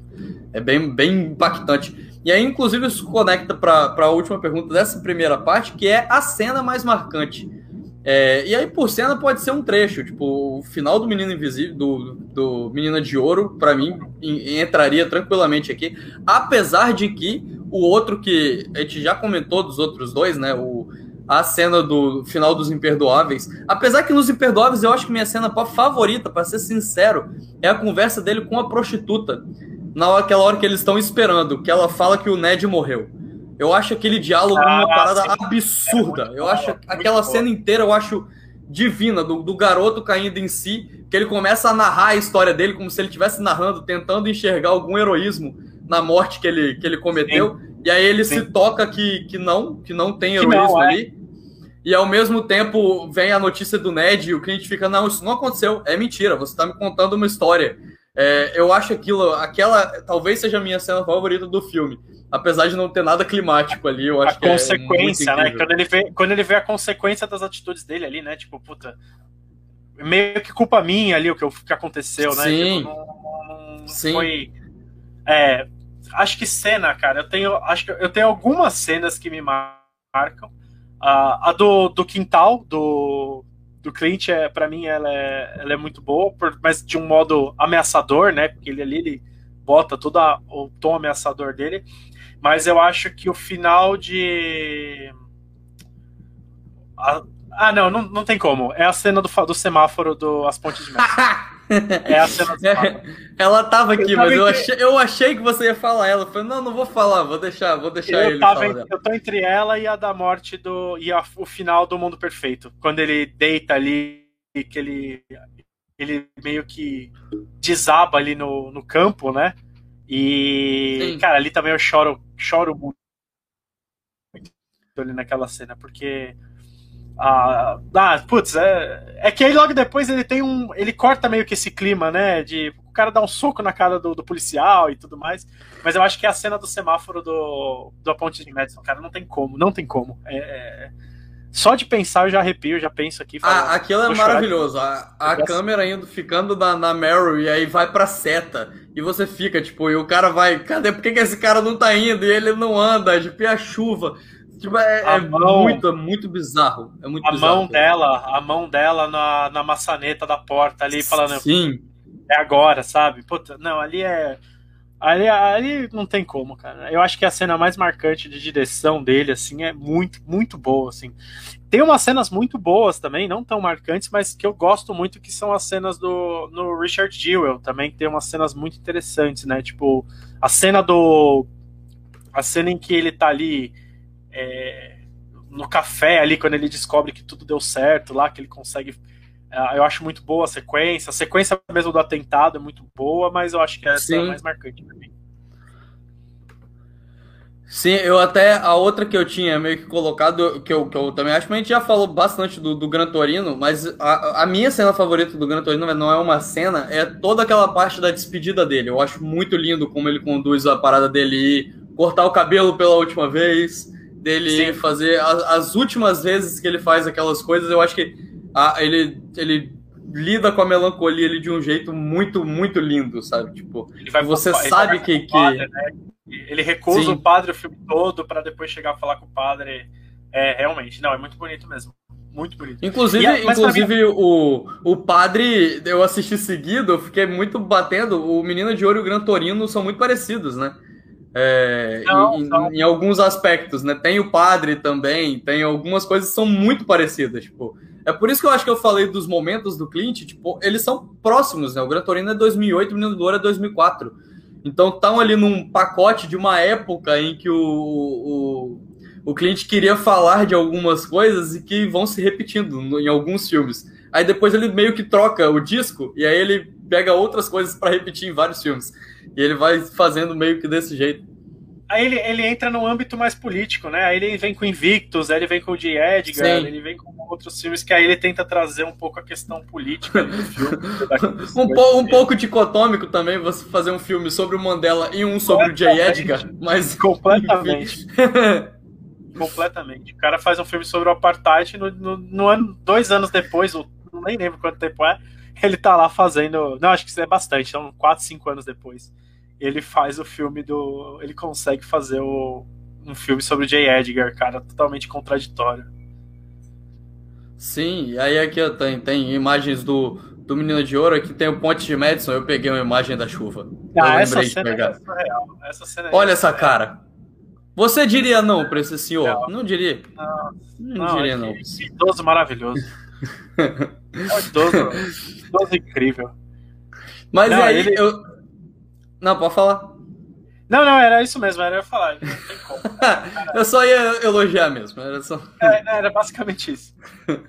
é bem, bem impactante. E aí, inclusive, isso conecta para a última pergunta dessa primeira parte, que é a cena mais marcante. É, e aí, por cena, pode ser um trecho. Tipo, o final do Menino Invisível, do, do Menina de Ouro, para mim, entraria tranquilamente aqui. Apesar de que o outro que a gente já comentou dos outros dois, né? O, a cena do final dos Imperdoáveis. Apesar que nos Imperdoáveis eu acho que minha cena favorita, para ser sincero, é a conversa dele com a prostituta. Naquela hora que eles estão esperando, que ela fala que o Ned morreu. Eu acho aquele diálogo ah, uma parada sim. absurda. Eu acho aquela cena inteira, eu acho divina, do, do, garoto caindo em si, que ele começa a narrar a história dele como se ele estivesse narrando, tentando enxergar algum heroísmo na morte que ele, que ele cometeu. Sim. E aí ele sim. se toca que, que não, que não tem heroísmo não, é. ali. E ao mesmo tempo vem a notícia do Ned e o cliente fica, não, isso não aconteceu, é mentira, você está me contando uma história. É, eu acho aquilo, aquela, talvez seja a minha cena favorita do filme apesar de não ter nada climático ali, eu acho a que é consequência, é né? Quando ele, vê, quando ele vê a consequência das atitudes dele ali, né? Tipo, puta, meio que culpa minha ali o que, o que aconteceu, né? Sim. Tipo, não, não Sim. Foi. É, acho que cena, cara, eu tenho, acho que eu tenho algumas cenas que me marcam. Uh, a do, do quintal do, do Clint, é, para mim, ela é, ela é muito boa, por, mas de um modo ameaçador, né? Porque ele ali ele bota todo a, o tom ameaçador dele. Mas eu acho que o final de. Ah, não, não, não tem como. É a cena do, do semáforo do As Pontes de Mestre. é a cena. Ela tava aqui, eu mas eu, achei, eu achei que você ia falar ela. Eu falei, não, não vou falar, vou deixar, vou deixar eu ele tava falar. eu tô entre ela e a da morte do. e a, o final do Mundo Perfeito. Quando ele deita ali, que ele. Ele meio que desaba ali no, no campo, né? E, Sim. cara, ali também eu choro, choro muito ali naquela cena, porque. Ah, ah, putz, é, é que aí logo depois ele tem um. Ele corta meio que esse clima, né? De o cara dar um soco na cara do, do policial e tudo mais. Mas eu acho que é a cena do semáforo do, do Ponte de Madison, cara, não tem como, não tem como. É, é, só de pensar eu já arrepio, já penso aqui. Falo, ah, aquilo é maravilhoso. A, a câmera indo, ficando na, na Meryl e aí vai pra seta. E você fica, tipo, e o cara vai, cadê? Por que, que esse cara não tá indo? E ele não anda, tipo, e a chuva. Tipo, é, é mão, muito, é muito bizarro. É muito a bizarro, mão dela, a mão dela na, na maçaneta da porta ali, falando. Sim. É agora, sabe? Puta, não, ali é. Ali, ali não tem como, cara. Eu acho que a cena mais marcante de direção dele, assim, é muito, muito boa, assim. Tem umas cenas muito boas também, não tão marcantes, mas que eu gosto muito, que são as cenas do no Richard Jewell, também tem umas cenas muito interessantes, né? Tipo, a cena do... a cena em que ele tá ali é, no café ali, quando ele descobre que tudo deu certo lá, que ele consegue. É, eu acho muito boa a sequência. A sequência mesmo do atentado é muito boa, mas eu acho que essa Sim. é a mais marcante pra mim. Sim, eu até. A outra que eu tinha meio que colocado, que eu, que eu também acho, mas a gente já falou bastante do, do Gran Torino, mas a, a minha cena favorita do Gran Torino não é uma cena, é toda aquela parte da despedida dele. Eu acho muito lindo como ele conduz a parada dele ir cortar o cabelo pela última vez, dele Sim. fazer as, as, últimas vezes que ele faz aquelas coisas. Eu acho que a, ele, ele lida com a melancolia ele de um jeito muito, muito lindo, sabe? Tipo, você sabe que. que... Padre, né? Ele recusa Sim. o padre o filme todo para depois chegar a falar com o padre. É, realmente, não, é muito bonito mesmo. Muito bonito. Inclusive, e, inclusive mim... o, o padre, eu assisti seguido, eu fiquei muito batendo. O Menino de Ouro e o Gran Torino são muito parecidos, né? É, não, em, não. em, alguns aspectos, né? Tem o padre também, tem algumas coisas que são muito parecidas, tipo. É por isso que eu acho que eu falei dos momentos do Clint, tipo, eles são próximos, né? O Gran Torino é 2008, o Menino do Ouro é 2004. Então estão ali num pacote de uma época em que o, o, o cliente queria falar de algumas coisas e que vão se repetindo em alguns filmes. Aí depois ele meio que troca o disco e aí ele pega outras coisas para repetir em vários filmes. E ele vai fazendo meio que desse jeito. Aí ele, ele entra no âmbito mais político, né? Aí ele vem com Invictus, aí ele vem com o de Edgar, Sim. ele vem com outros filmes que aí ele tenta trazer um pouco a questão política do filme. um, po, um pouco dicotômico também você fazer um filme sobre o Mandela e um sobre o J. Edgar, mas. Completamente. Completamente. O cara faz um filme sobre o apartheid no, no, no ano, dois anos depois, ou nem lembro quanto tempo é, ele tá lá fazendo. Não, acho que isso é bastante, são quatro, cinco anos depois ele faz o filme do. Ele consegue fazer o, um filme sobre o J. Edgar, cara, totalmente contraditório. Sim, e aí aqui tem, tem imagens do, do Menino de Ouro, aqui tem o Ponte de Madison, eu peguei uma imagem da chuva. Ah, essa cena, é surreal. essa cena é Olha essa cara. Você diria não para esse senhor? Não, não diria. Não, não, não diria não. Idoso maravilhoso. idoso, idoso incrível. Mas não, aí ele... eu, não, pode falar. Não, não, era isso mesmo, era eu falar. Não tem como. eu só ia elogiar mesmo. Era, só... é, era basicamente isso.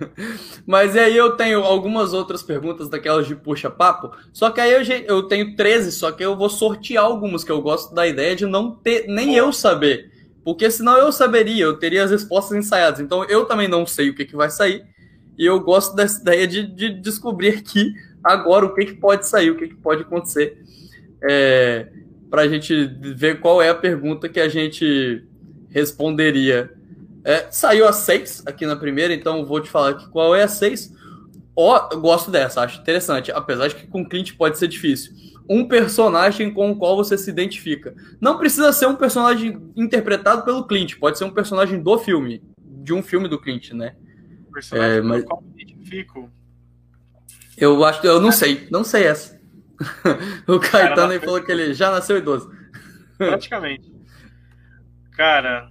Mas aí eu tenho algumas outras perguntas daquelas de puxa-papo. Só que aí eu, eu tenho 13, só que eu vou sortear algumas que eu gosto da ideia de não ter nem eu saber. Porque senão eu saberia, eu teria as respostas ensaiadas. Então eu também não sei o que, que vai sair. E eu gosto dessa ideia de, de descobrir aqui agora o que, que pode sair, o que, que pode acontecer é, para a gente ver qual é a pergunta que a gente responderia. É, saiu a 6 aqui na primeira, então vou te falar aqui qual é a 6. Ó, gosto dessa, acho interessante, apesar de que com Clint pode ser difícil. Um personagem com o qual você se identifica. Não precisa ser um personagem interpretado pelo Clint, pode ser um personagem do filme, de um filme do Clint, né? Personagem é, mas... qual me identifico. Eu acho, eu não sei, não sei essa. o Caetano aí falou que ele já nasceu idoso. Praticamente. Cara.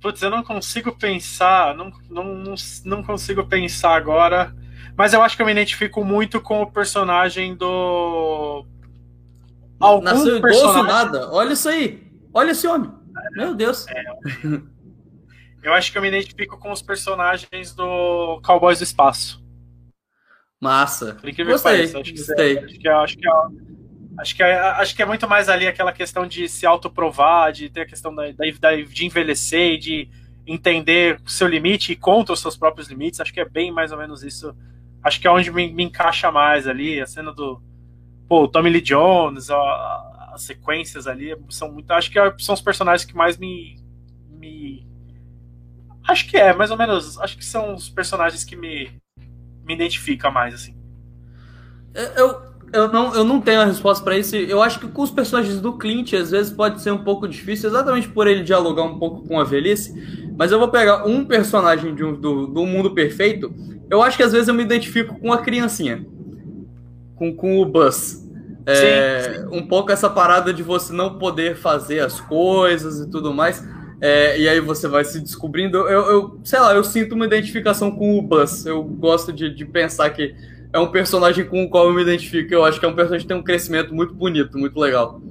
Putz, eu não consigo pensar. Não, não, não consigo pensar agora. Mas eu acho que eu me identifico muito com o personagem do. Algum nasceu personagem... idoso nada. Olha isso aí. Olha esse homem. Meu Deus. É, eu acho que eu me identifico com os personagens do Cowboys do Espaço. Massa. Por incrível gostei, que. Acho que, gostei. acho que, acho que, acho que, é, acho que é muito mais ali aquela questão de se autoprovar, de ter a questão da, da, de envelhecer, de entender o seu limite e contra os seus próprios limites. Acho que é bem mais ou menos isso. Acho que é onde me, me encaixa mais ali, a cena do pô, Tommy Lee Jones, a, as sequências ali são muito. Acho que são os personagens que mais me, me. Acho que é, mais ou menos. Acho que são os personagens que me, me identifica mais, assim. Eu, eu, não, eu não tenho a resposta para isso. Eu acho que com os personagens do Clint, às vezes pode ser um pouco difícil, exatamente por ele dialogar um pouco com a velhice. Mas eu vou pegar um personagem de um, do, do mundo perfeito. Eu acho que às vezes eu me identifico com a criancinha, com, com o Buzz. É, sim, sim. Um pouco essa parada de você não poder fazer as coisas e tudo mais. É, e aí você vai se descobrindo. Eu, eu, sei lá, eu sinto uma identificação com o Buzz. Eu gosto de, de pensar que é um personagem com o qual eu me identifico. Eu acho que é um personagem que tem um crescimento muito bonito, muito legal.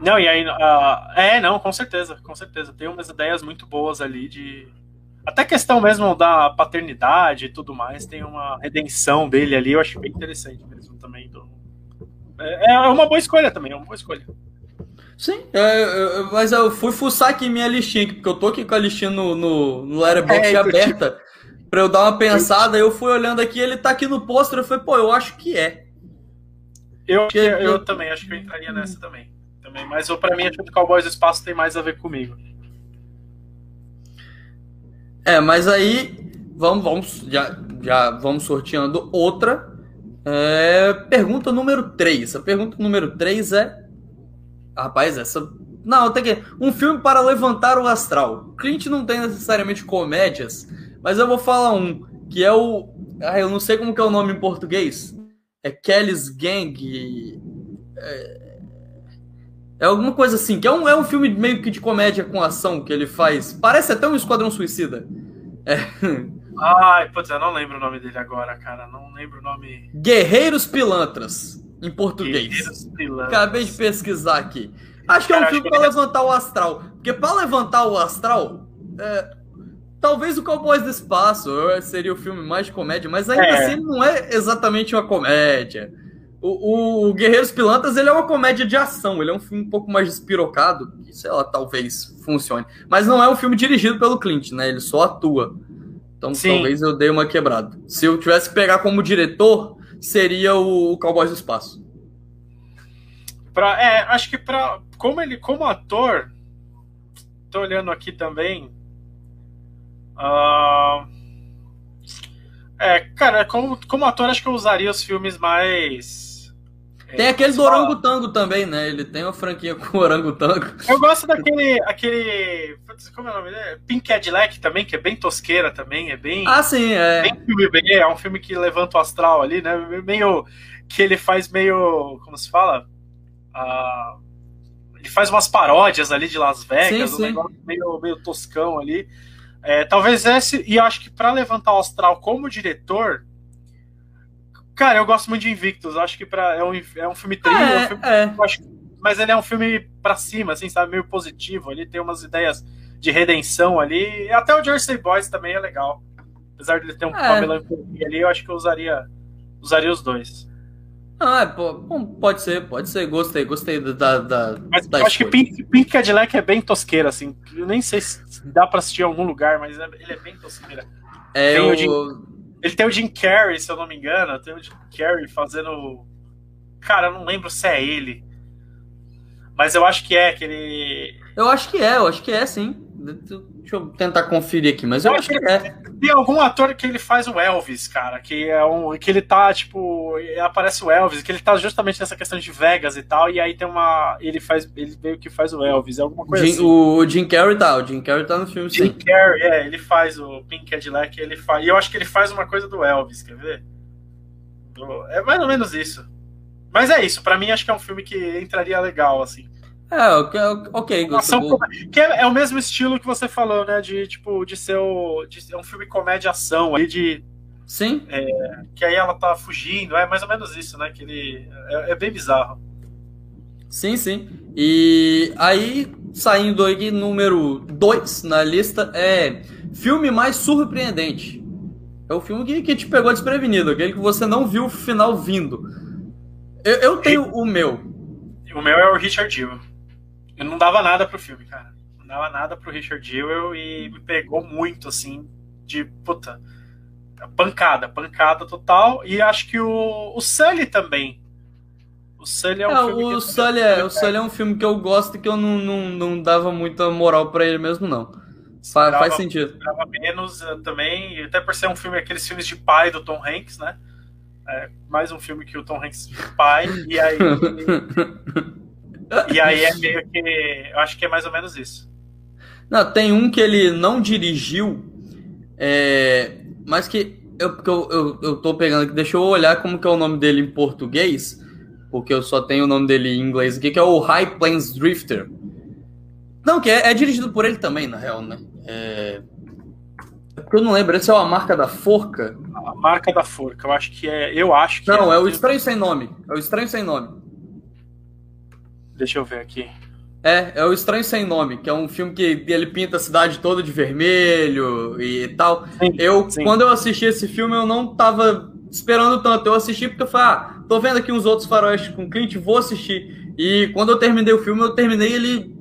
Não, e aí. Uh, é, não, com certeza, com certeza. Tem umas ideias muito boas ali de. Até questão mesmo da paternidade e tudo mais, tem uma redenção dele ali, eu acho bem interessante mesmo também. Do... É, é uma boa escolha também, é uma boa escolha. Sim, é, mas eu fui fuçar aqui minha listinha, porque eu tô aqui com a listinha no, no, no Letterboxd é, aberta, te... pra eu dar uma pensada, eu fui olhando aqui, ele tá aqui no pôster, eu falei, pô, eu acho que é. Eu, porque, eu, eu também, acho que eu entraria nessa também. também mas eu, pra mim, acho que o Cowboys do Espaço tem mais a ver comigo. É, mas aí, vamos, vamos já, já vamos sorteando outra. É, pergunta número 3. A pergunta número 3 é Rapaz, essa. Não, tem que. Um filme para levantar o astral. Clint não tem necessariamente comédias, mas eu vou falar um, que é o. Ah, eu não sei como que é o nome em português. É Kelly's Gang. É... é alguma coisa assim, que é um, é um filme meio que de comédia com ação que ele faz. Parece até um Esquadrão Suicida. É. Ai, putz, eu não lembro o nome dele agora, cara. Não lembro o nome. Guerreiros Pilantras em português. Acabei de pesquisar aqui. Acho que é um filme para levantar o astral. Porque para levantar o astral, é, talvez o Cowboys do Espaço seria o filme mais de comédia, mas ainda é. assim não é exatamente uma comédia. O, o, o, Guerreiros Pilantas ele é uma comédia de ação, ele é um filme um pouco mais despirocado, que, sei lá, talvez funcione. Mas não é um filme dirigido pelo Clint, né? Ele só atua. Então Sim. talvez eu dei uma quebrada. Se eu tivesse que pegar como diretor, seria o Cowboys do Espaço. Pra, é, acho que para como ele como ator, tô olhando aqui também. Uh, é, cara, como, como ator, acho que eu usaria os filmes mais. Tem é, aquele do Orangotango também, né? Ele tem uma franquia com o Orangotango. Eu gosto daquele. aquele. Como é o nome dele? Pink Cadillac também, que é bem tosqueira também. É bem. Ah, sim, é. Bem filme B, é um filme que levanta o astral ali, né? Meio. Que ele faz meio. Como se fala? Uh, ele faz umas paródias ali de Las Vegas, sim, um sim. negócio meio, meio toscão ali. É, talvez esse, e acho que para levantar o astral como diretor, cara, eu gosto muito de Invictus. Acho que pra, é, um, é um filme trilho, é, um filme, é. Acho, mas ele é um filme para cima, assim, sabe, meio positivo. Ele tem umas ideias de redenção ali. Até o Jersey Boys também é legal. Apesar de ele ter um, é. uma melancolia ali, eu acho que eu usaria, usaria os dois. Ah, é, pode ser, pode ser. Gostei, gostei da. da mas da eu acho que Pink, Pink Cadillac é bem tosqueira, assim. Eu nem sei se dá pra assistir em algum lugar, mas é, ele é bem tosqueira. É, tem o... ele tem o Jim Carrey, se eu não me engano. Tem o Jim Carrey fazendo. Cara, eu não lembro se é ele. Mas eu acho que é, que ele. Eu acho que é, eu acho que é, sim. Deixa eu tentar conferir aqui, mas eu, eu acho que, que é. Tem algum ator que ele faz o Elvis, cara, que é um. que ele tá, tipo. Aparece o Elvis, que ele tá justamente nessa questão de Vegas e tal, e aí tem uma. Ele faz. Ele meio que faz o Elvis, é alguma coisa Jim, assim. O Jim Carrey tá, o Jim Carrey tá no filme, Jim sim. Jim Carrey, é, ele faz o Pink Cadillac, ele faz. E eu acho que ele faz uma coisa do Elvis, quer ver? É mais ou menos isso. Mas é isso, para mim acho que é um filme que entraria legal, assim. É, ok, ok. Ação, que é, é, o mesmo estilo que você falou, né? De tipo, de ser o, de, é um filme comédia-ação aí de. Sim. É, que aí ela tá fugindo, é mais ou menos isso, né? Que ele. É, é bem bizarro. Sim, sim. E aí, saindo aqui, número 2 na lista é filme mais surpreendente. É o filme que, que te pegou desprevenido, aquele que você não viu o final vindo. Eu, eu tenho o meu. O meu é o Richard Jewell. Eu não dava nada pro filme, cara. Não dava nada pro Richard Jewell e me pegou muito, assim, de puta. Pancada, pancada total. E acho que o, o Sully também. O Sully é um é, filme. O, Sully é, o Sully é um filme que eu gosto e que eu não, não, não dava muita moral para ele mesmo, não. Faz, faz sentido. Esperava menos também, até por ser um filme, aqueles filmes de pai do Tom Hanks, né? É, mais um filme que o Tom Hanks pai, e aí. E aí é meio que. Eu acho que é mais ou menos isso. Não, tem um que ele não dirigiu, é, mas que eu, eu, eu, eu tô pegando aqui. Deixa eu olhar como que é o nome dele em português, porque eu só tenho o nome dele em inglês aqui, que é o High Plains Drifter. Não, que é, é dirigido por ele também, na real, né? É... é porque eu não lembro, esse é a marca da forca? A marca da forca, eu acho que é. Eu acho que Não, é, é o Estranho Sem Nome. É o Estranho Sem Nome. Deixa eu ver aqui. É, é o Estranho Sem Nome, que é um filme que ele pinta a cidade toda de vermelho e tal. Sim, eu, sim. quando eu assisti esse filme, eu não tava esperando tanto. Eu assisti porque eu falei, ah, tô vendo aqui uns outros faróis com Clint, vou assistir. E quando eu terminei o filme, eu terminei ele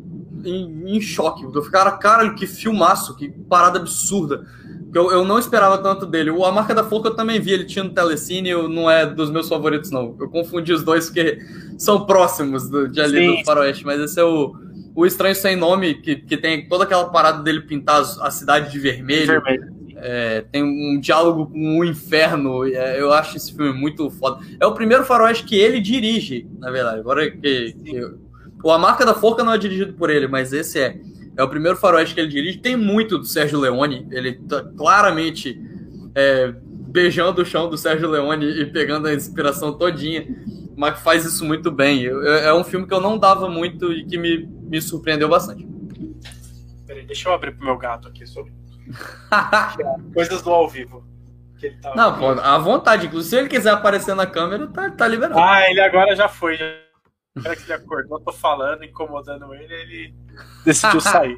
em, em choque. Eu ficara, cara, que filmaço, que parada absurda. Eu, eu não esperava tanto dele. O A Marca da Forca eu também vi, ele tinha no Telecine, eu, não é dos meus favoritos, não. Eu confundi os dois porque são próximos do, de ali Sim. do Faroeste, mas esse é o, o Estranho Sem Nome, que, que tem toda aquela parada dele pintar a cidade de vermelho. vermelho. É, tem um diálogo com o inferno. É, eu acho esse filme muito foda. É o primeiro faroeste que ele dirige, na verdade. Agora que, que o A Marca da Forca não é dirigido por ele, mas esse é. É o primeiro faroeste que ele dirige. Tem muito do Sérgio Leone. Ele tá claramente é, beijando o chão do Sérgio Leone e pegando a inspiração todinha. Mas faz isso muito bem. É um filme que eu não dava muito e que me, me surpreendeu bastante. Peraí, deixa eu abrir pro meu gato aqui sobre coisas do ao vivo. Tá não, pô, à vontade. Inclusive, se ele quiser aparecer na câmera, tá, tá liberado. Ah, ele agora já foi. Já... Agora que ele acordou, eu tô falando, incomodando ele, ele decidiu sair.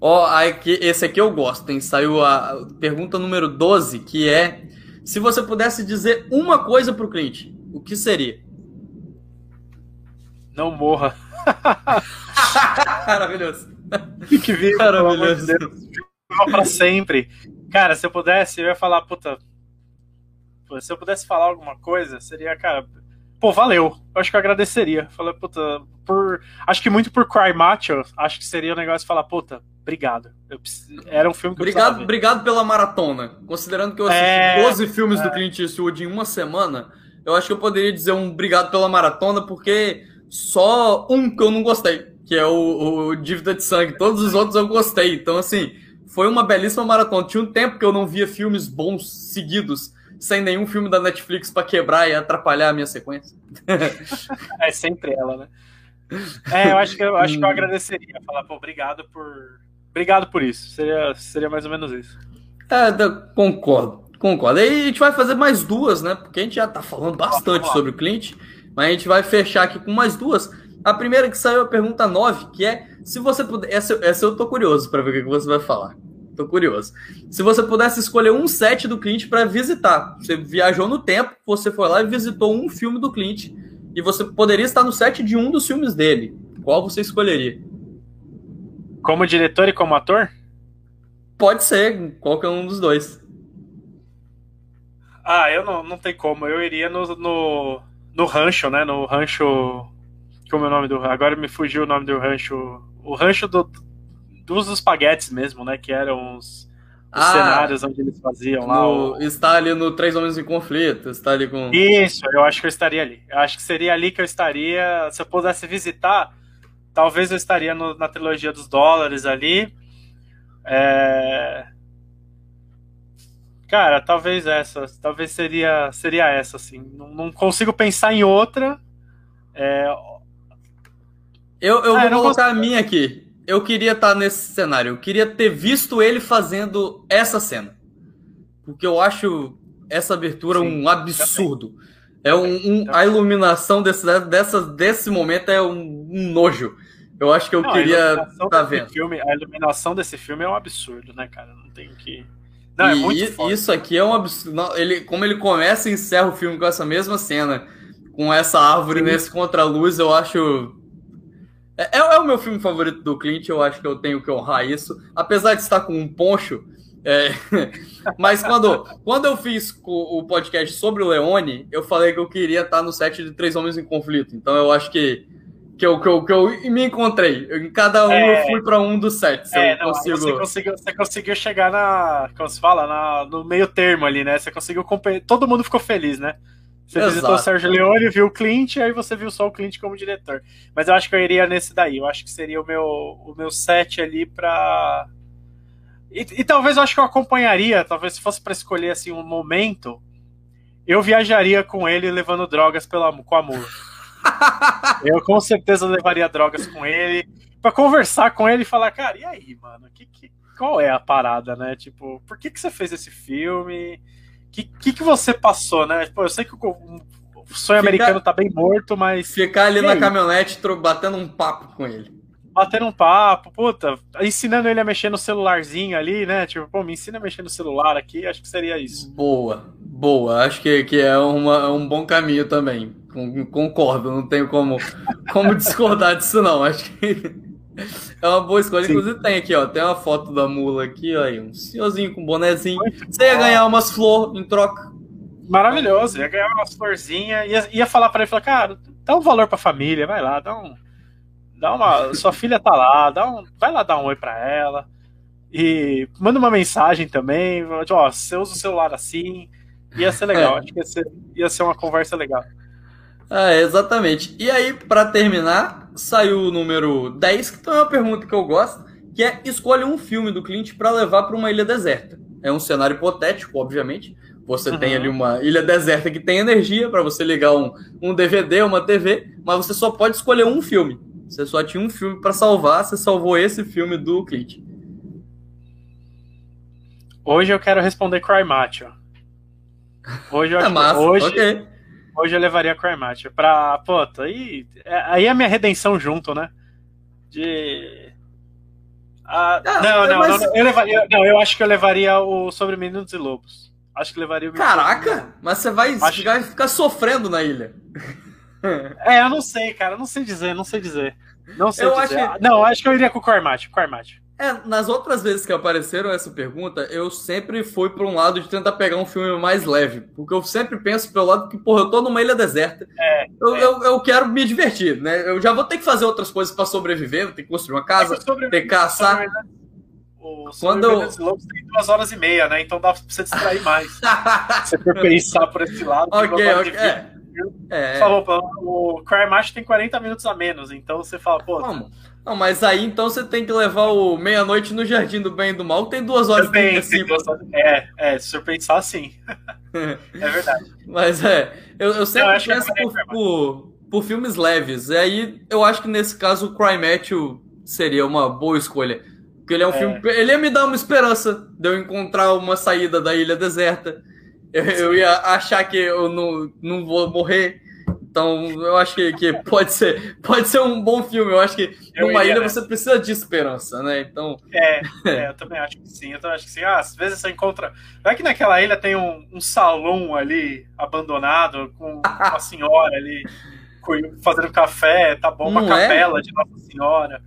Ó, oh, esse aqui eu gosto, hein? Saiu a pergunta número 12, que é: se você pudesse dizer uma coisa pro cliente, o que seria? Não morra. Maravilhoso. Fique vivo, Maravilhoso. Pelo amor de Deus. pra sempre. Cara, se eu pudesse, eu ia falar, puta. Se eu pudesse falar alguma coisa, seria, cara, pô, valeu. Eu acho que eu agradeceria. Falei, puta, por. Acho que muito por Cry Macho, acho que seria o um negócio de falar, puta, obrigado. Era um filme que obrigado, eu Obrigado pela maratona. Considerando que eu assisti é, 12 filmes é. do Clint Eastwood em uma semana, eu acho que eu poderia dizer um obrigado pela maratona, porque só um que eu não gostei, que é o, o Dívida de Sangue. Todos os outros eu gostei. Então, assim, foi uma belíssima maratona. Tinha um tempo que eu não via filmes bons seguidos sem nenhum filme da Netflix para quebrar e atrapalhar a minha sequência. é sempre ela, né? É, eu acho que eu, acho que eu agradeceria falar, pô, obrigado por. Obrigado por isso. Seria, seria mais ou menos isso. É, concordo, concordo. E a gente vai fazer mais duas, né? Porque a gente já tá falando bastante sobre o Clint, mas a gente vai fechar aqui com mais duas. A primeira que saiu é a pergunta 9, que é se você puder. Essa, essa eu tô curioso para ver o que você vai falar. Tô curioso. Se você pudesse escolher um set do Clint para visitar, você viajou no tempo, você foi lá e visitou um filme do Clint, e você poderia estar no set de um dos filmes dele. Qual você escolheria? Como diretor e como ator? Pode ser, qualquer um dos dois. Ah, eu não, não tem como. Eu iria no, no, no rancho, né? No rancho como é o nome do. Agora me fugiu o nome do rancho. O rancho do, dos espaguetes mesmo, né? Que eram os, os ah, cenários onde eles faziam lá. O... Está ali no Três Homens em Conflito, está ali com. Isso, eu acho que eu estaria ali. Eu acho que seria ali que eu estaria. Se eu pudesse visitar, talvez eu estaria no, na trilogia dos dólares ali. É... Cara, talvez essa. Talvez seria, seria essa, assim. Não, não consigo pensar em outra. É, eu, eu ah, vou colocar a minha aqui. Eu queria estar tá nesse cenário. Eu queria ter visto ele fazendo essa cena. Porque eu acho essa abertura Sim, um absurdo. É um, um, a iluminação desse, dessa, desse momento é um, um nojo. Eu acho que eu Não, queria estar tá vendo. Filme, a iluminação desse filme é um absurdo, né, cara? Não tem que. Não, é muito e, Isso aqui é um absurdo. Não, ele, como ele começa e encerra o filme com essa mesma cena, com essa árvore Sim. nesse contraluz, eu acho é, é, é, o meu filme favorito do Clint, eu acho que eu tenho que honrar isso. Apesar de estar com um poncho. É... Mas quando, quando eu fiz o podcast sobre o Leone, eu falei que eu queria estar no set de Três Homens em Conflito. Então eu acho que, que, eu, que, eu, que eu me encontrei. Em cada um é... eu fui para um dos sets. É, não, consigo... você, conseguiu, você conseguiu chegar na. Como se fala? Na, no meio termo ali, né? Você conseguiu. Todo mundo ficou feliz, né? Você Exato. visitou o Sérgio Leone, viu o Clint, aí você viu só o Clint como diretor. Mas eu acho que eu iria nesse daí. Eu acho que seria o meu, o meu set ali pra. E, e talvez eu acho que eu acompanharia, talvez se fosse para escolher assim um momento, eu viajaria com ele levando drogas pela, com a mula. eu com certeza levaria drogas com ele para conversar com ele e falar, cara, e aí, mano, que, que, qual é a parada, né? Tipo, por que, que você fez esse filme? Que, que, que você passou, né? Pô, eu sei que o, sonho Fica... americano tá bem morto, mas. Ficar ali na caminhonete batendo um papo com ele. Batendo um papo, puta, ensinando ele a mexer no celularzinho ali, né? Tipo, pô, me ensina a mexer no celular aqui, acho que seria isso. Boa, boa. Acho que, que é uma, um bom caminho também. Concordo, não tenho como, como discordar disso, não. Acho que é uma boa escolha. Sim. Inclusive tem aqui, ó. Tem uma foto da mula aqui, ó. Um senhorzinho com bonezinho. Você ia ganhar umas flores em troca. Maravilhoso, ia ganhar umas florzinhas. Ia, ia falar para ele, falar, cara, dá um valor pra família, vai lá, dá um. Dá uma. Sua filha tá lá, dá um, vai lá dar um oi pra ela. E manda uma mensagem também. Ó, você usa o celular assim. Ia ser legal, é. acho que ia ser, ia ser uma conversa legal. É, exatamente. E aí, para terminar, saiu o número 10, que também é uma pergunta que eu gosto, que é escolha um filme do Clint para levar para uma ilha deserta. É um cenário hipotético, obviamente. Você uhum. tem ali uma ilha deserta que tem energia para você ligar um, um DVD, uma TV, mas você só pode escolher um filme. Você só tinha um filme para salvar, você salvou esse filme do Clint. Hoje eu quero responder Cry Macho. Hoje eu é acho é massa, hoje, okay. Hoje eu levaria Crymatch pra. Pô, aí, é, aí é a minha redenção junto, né? De. Ah, ah, não, não, mas... não, eu levaria. Não, eu acho que eu levaria o Sobre Meninos e Lobos. Acho que levaria o Caraca! Mas você vai, acho... vai ficar sofrendo na ilha. É, eu não sei, cara. Não sei dizer, não sei dizer. Não sei eu dizer. Acho... Não, acho que eu iria com o Cormate. Cormate. É, nas outras vezes que apareceram essa pergunta, eu sempre fui para um lado de tentar pegar um filme mais leve. Porque eu sempre penso pelo lado que, porra, eu tô numa ilha deserta. É, eu, é. eu, eu, quero me divertir, né? Eu já vou ter que fazer outras coisas para sobreviver, vou ter que construir uma casa, é ter que caçar. O Quando eu... Lobos tem duas horas e meia, né? Então dá pra você distrair mais. você for pensar por esse lado. Ok, ok. É. É. Falou, o Cry Match tem 40 minutos a menos, então você fala, pô. Como? Não, mas aí então você tem que levar o Meia-Noite no Jardim do Bem e do Mal, tem duas horas Também, tem duas horas. É, é, se eu pensar assim. é verdade. Mas é, eu, eu sempre eu penso por, por, por, filmes leves. E aí eu acho que nesse caso o Cry Matthew seria uma boa escolha. Porque ele é um é. filme. Ele ia me dar uma esperança de eu encontrar uma saída da ilha deserta. Eu, eu ia achar que eu não, não vou morrer. Então, eu acho que, que, pode, ser, pode ser um bom filme. Eu acho que eu numa ilha né? você precisa de esperança, né? Então. É, é, eu também acho que sim. Eu também acho que sim. Ah, às vezes você encontra. Não é que naquela ilha tem um, um salão ali abandonado com uma senhora ali fazendo café, tá bom? Uma Não é? capela é? de Nossa Senhora.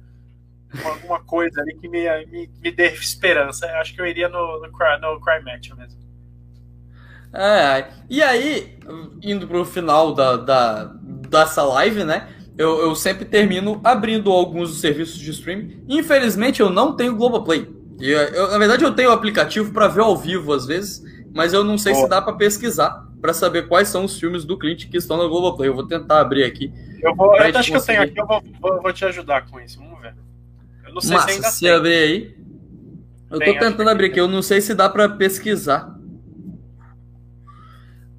Alguma coisa ali que me, me, me dê esperança. Eu acho que eu iria no, no, no Crime Match mesmo. É, e aí, indo pro final da, da, dessa live, né? Eu, eu sempre termino abrindo alguns dos serviços de streaming. Infelizmente, eu não tenho Globoplay. E eu, na verdade, eu tenho o aplicativo para ver ao vivo às vezes, mas eu não sei se dá para pesquisar para saber quais são os filmes do Clint que estão no Globoplay. Eu vou tentar abrir aqui. Eu vou, eu acho que eu tenho aqui, eu vou, vou, vou, te ajudar com isso. Vamos ver. Eu não sei Massa, se ainda se tem. abrir aí. Eu tem, tô tentando abrir aqui, eu não sei se dá para pesquisar.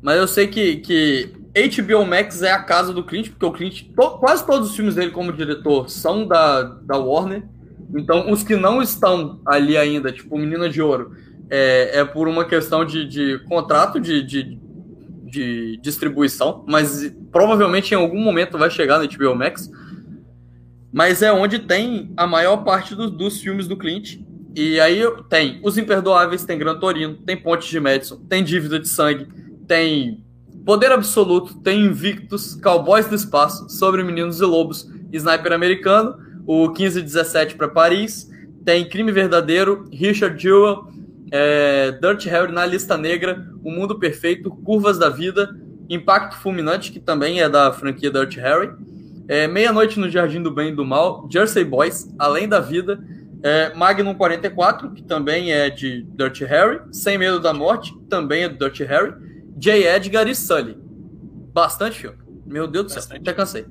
Mas eu sei que, que HBO Max é a casa do Clint, porque o Clint, to, quase todos os filmes dele como diretor são da, da Warner. Então, os que não estão ali ainda, tipo Menina de Ouro, é, é por uma questão de, de contrato de, de, de distribuição, mas provavelmente em algum momento vai chegar no HBO Max. Mas é onde tem a maior parte do, dos filmes do Clint. E aí tem Os Imperdoáveis, tem Gran Torino, tem Pontes de Madison, tem Dívida de Sangue, tem Poder Absoluto, tem Invictus, Cowboys do Espaço, Sobre Meninos e Lobos, Sniper Americano, o 1517 para Paris, tem Crime Verdadeiro, Richard Jewell, é, Dirt Harry na Lista Negra, O Mundo Perfeito, Curvas da Vida, Impacto Fulminante, que também é da franquia Dirt Harry, é, Meia-Noite no Jardim do Bem e do Mal, Jersey Boys, Além da Vida, é, Magnum 44, que também é de Dirt Harry, Sem Medo da Morte, também é do Dirt Harry, J. Edgar e Sully. Bastante filme. Meu Deus do céu, até cansei.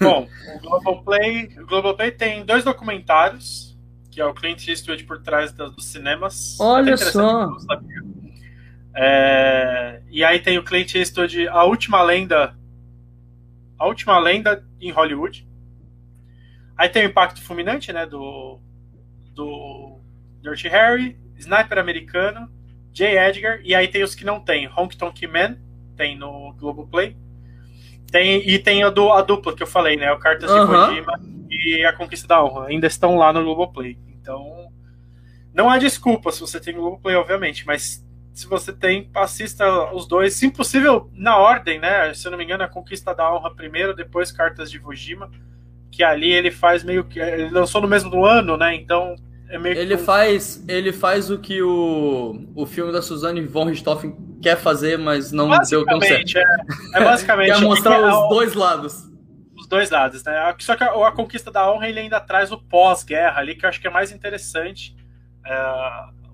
Bom, o Globoplay, o Globoplay tem dois documentários, que é o Clint Eastwood por trás dos cinemas. Olha só. É, e aí tem o Clint Eastwood, A Última Lenda, A Última Lenda em Hollywood. Aí tem o Impacto Fulminante, né, do, do Dirty Harry, Sniper Americano, J. Edgar, e aí tem os que não tem. Honk Tonk Man, tem no Globoplay. Tem, e tem a, do, a dupla que eu falei, né? O Cartas uhum. de Kojima e a Conquista da Honra. Ainda estão lá no Globoplay. Então, não há desculpa se você tem Globoplay, obviamente, mas se você tem, assista os dois, se possível, na ordem, né? Se eu não me engano, a Conquista da Honra primeiro, depois Cartas de Kojima, que ali ele faz meio que. Ele lançou no mesmo ano, né? Então é ele faz ele faz o que o, o filme da Suzanne von Richthofen quer fazer, mas não deu tão certo. É, é basicamente. quer mostrar é os dois lados. Os dois lados, né? Só que a, a, Conquista da Honra ele ainda traz o pós-guerra ali, que eu acho que é mais interessante. É,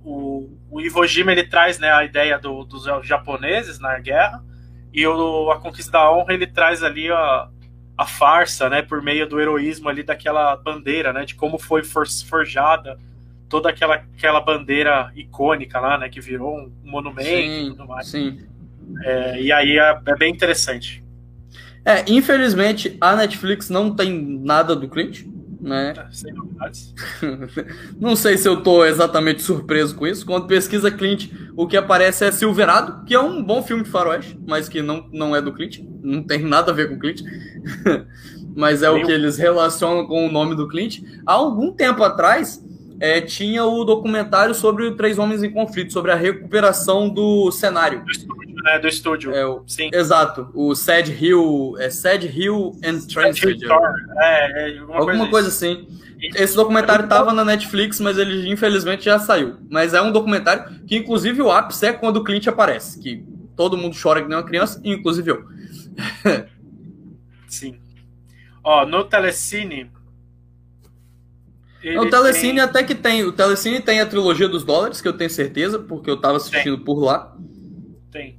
o, o Iwo Jima ele traz né, a ideia do, dos japoneses na guerra, e o, a Conquista da Honra ele traz ali a, a farsa, né, por meio do heroísmo ali daquela bandeira, né, de como foi forjada toda aquela, aquela bandeira icônica lá, né, que virou um monumento sim, e tudo mais. Sim. É, e aí é, é, bem interessante. É, infelizmente a Netflix não tem nada do Clint, né? É, sem novidades. não sei se eu tô exatamente surpreso com isso. Quando pesquisa Clint, o que aparece é Silverado, que é um bom filme de faroeste, mas que não, não é do Clint, não tem nada a ver com Clint. mas é o que eles relacionam com o nome do Clint. Há algum tempo atrás, é, tinha o documentário sobre Três Homens em Conflito, sobre a recuperação do cenário. Do estúdio, né? Do estúdio. É, o, Sim. Exato. O Sad Hill. É Sad Hill and Transfer. É, é, alguma, alguma coisa, assim. Esse documentário estava na Netflix, mas ele infelizmente já saiu. Mas é um documentário que, inclusive, o ápice é quando o Clint aparece. Que todo mundo chora que nem uma criança, inclusive eu. Sim. Ó, no Telecine, ele o Telecine tem... até que tem. O Telecine tem a trilogia dos dólares, que eu tenho certeza, porque eu tava assistindo tem. por lá. Tem.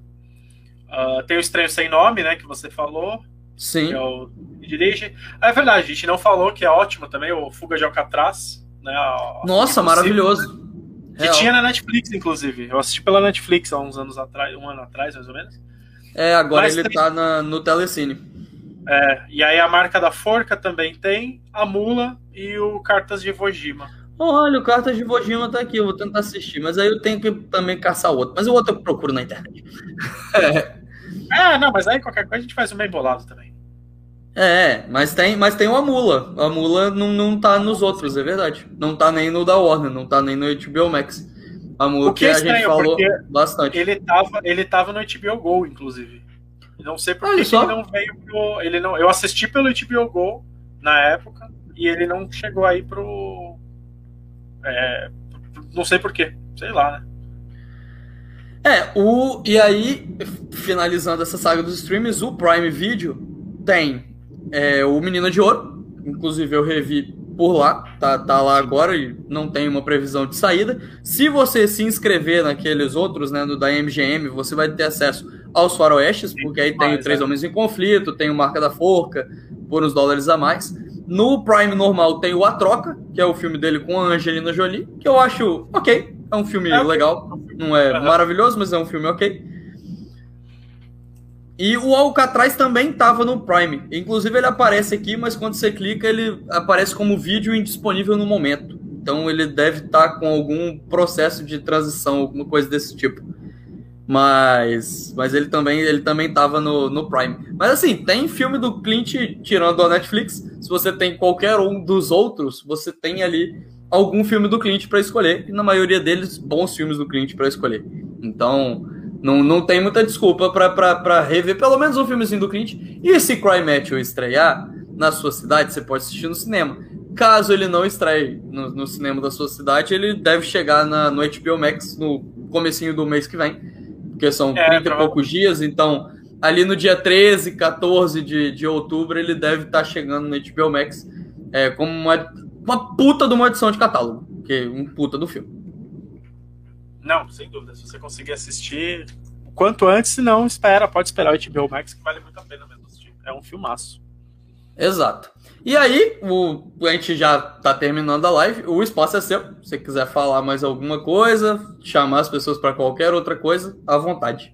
Uh, tem o Estranho Sem Nome, né, que você falou. Sim. Que é o dirige. é verdade, a gente não falou que é ótimo também, o Fuga de Alcatraz. Né, a... Nossa, maravilhoso. Que Real. tinha na Netflix, inclusive. Eu assisti pela Netflix há uns anos atrás, um ano atrás, mais ou menos. É, agora Mas ele tem... tá na, no Telecine. É, e aí a marca da forca também tem, a mula e o Cartas de Vojima. Olha, o Cartas de Vojima tá aqui, eu vou tentar assistir, mas aí eu tenho que também caçar o outro. Mas o outro eu procuro na internet. é. é, não, mas aí qualquer coisa a gente faz o meio bolado também. É, mas tem, mas tem uma mula. A mula não, não tá nos outros, é verdade. Não tá nem no da Warner, não tá nem no HBO Max. A mula que, que, é a gente falou bastante. Ele tava, ele tava no HBO Go, inclusive. Não sei por que ele não veio pro. Ele não, eu assisti pelo HBO Go na época e ele não chegou aí pro. É, não sei por quê. Sei lá, né? É, o. E aí, finalizando essa saga dos streams, o Prime Video tem é, o Menino de Ouro. Inclusive, eu revi por lá, tá, tá lá agora e não tem uma previsão de saída. Se você se inscrever naqueles outros, né, no da MGM, você vai ter acesso aos faroestes, porque aí tem o Três é. Homens em Conflito, tem o Marca da Forca, por uns dólares a mais. No Prime normal tem o A Troca, que é o filme dele com a Angelina Jolie, que eu acho ok, é um filme é legal, não é maravilhoso, mas é um filme ok. E o Alcatraz também estava no Prime. Inclusive ele aparece aqui, mas quando você clica ele aparece como vídeo indisponível no momento. Então ele deve estar tá com algum processo de transição, alguma coisa desse tipo. Mas, mas ele também ele também estava no, no Prime. Mas assim, tem filme do Clint tirando a Netflix. Se você tem qualquer um dos outros, você tem ali algum filme do Clint para escolher. E na maioria deles, bons filmes do Clint para escolher. Então, não, não tem muita desculpa para rever pelo menos um filmezinho do Clint. E se Cry Matthew estrear na sua cidade, você pode assistir no cinema. Caso ele não estreie no, no cinema da sua cidade, ele deve chegar na, no HBO Max no comecinho do mês que vem porque são é, 30 e poucos dias, então ali no dia 13, 14 de, de outubro ele deve estar tá chegando no HBO Max é, como uma, uma puta de uma edição de catálogo, que um puta do filme. Não, sem dúvida. Se você conseguir assistir o quanto antes, se não, espera, pode esperar o HBO Max, que vale muito a pena mesmo assistir. É um filmaço. Exato. E aí, o, a gente já tá terminando a live, o espaço é seu. Se você quiser falar mais alguma coisa, chamar as pessoas para qualquer outra coisa, à vontade.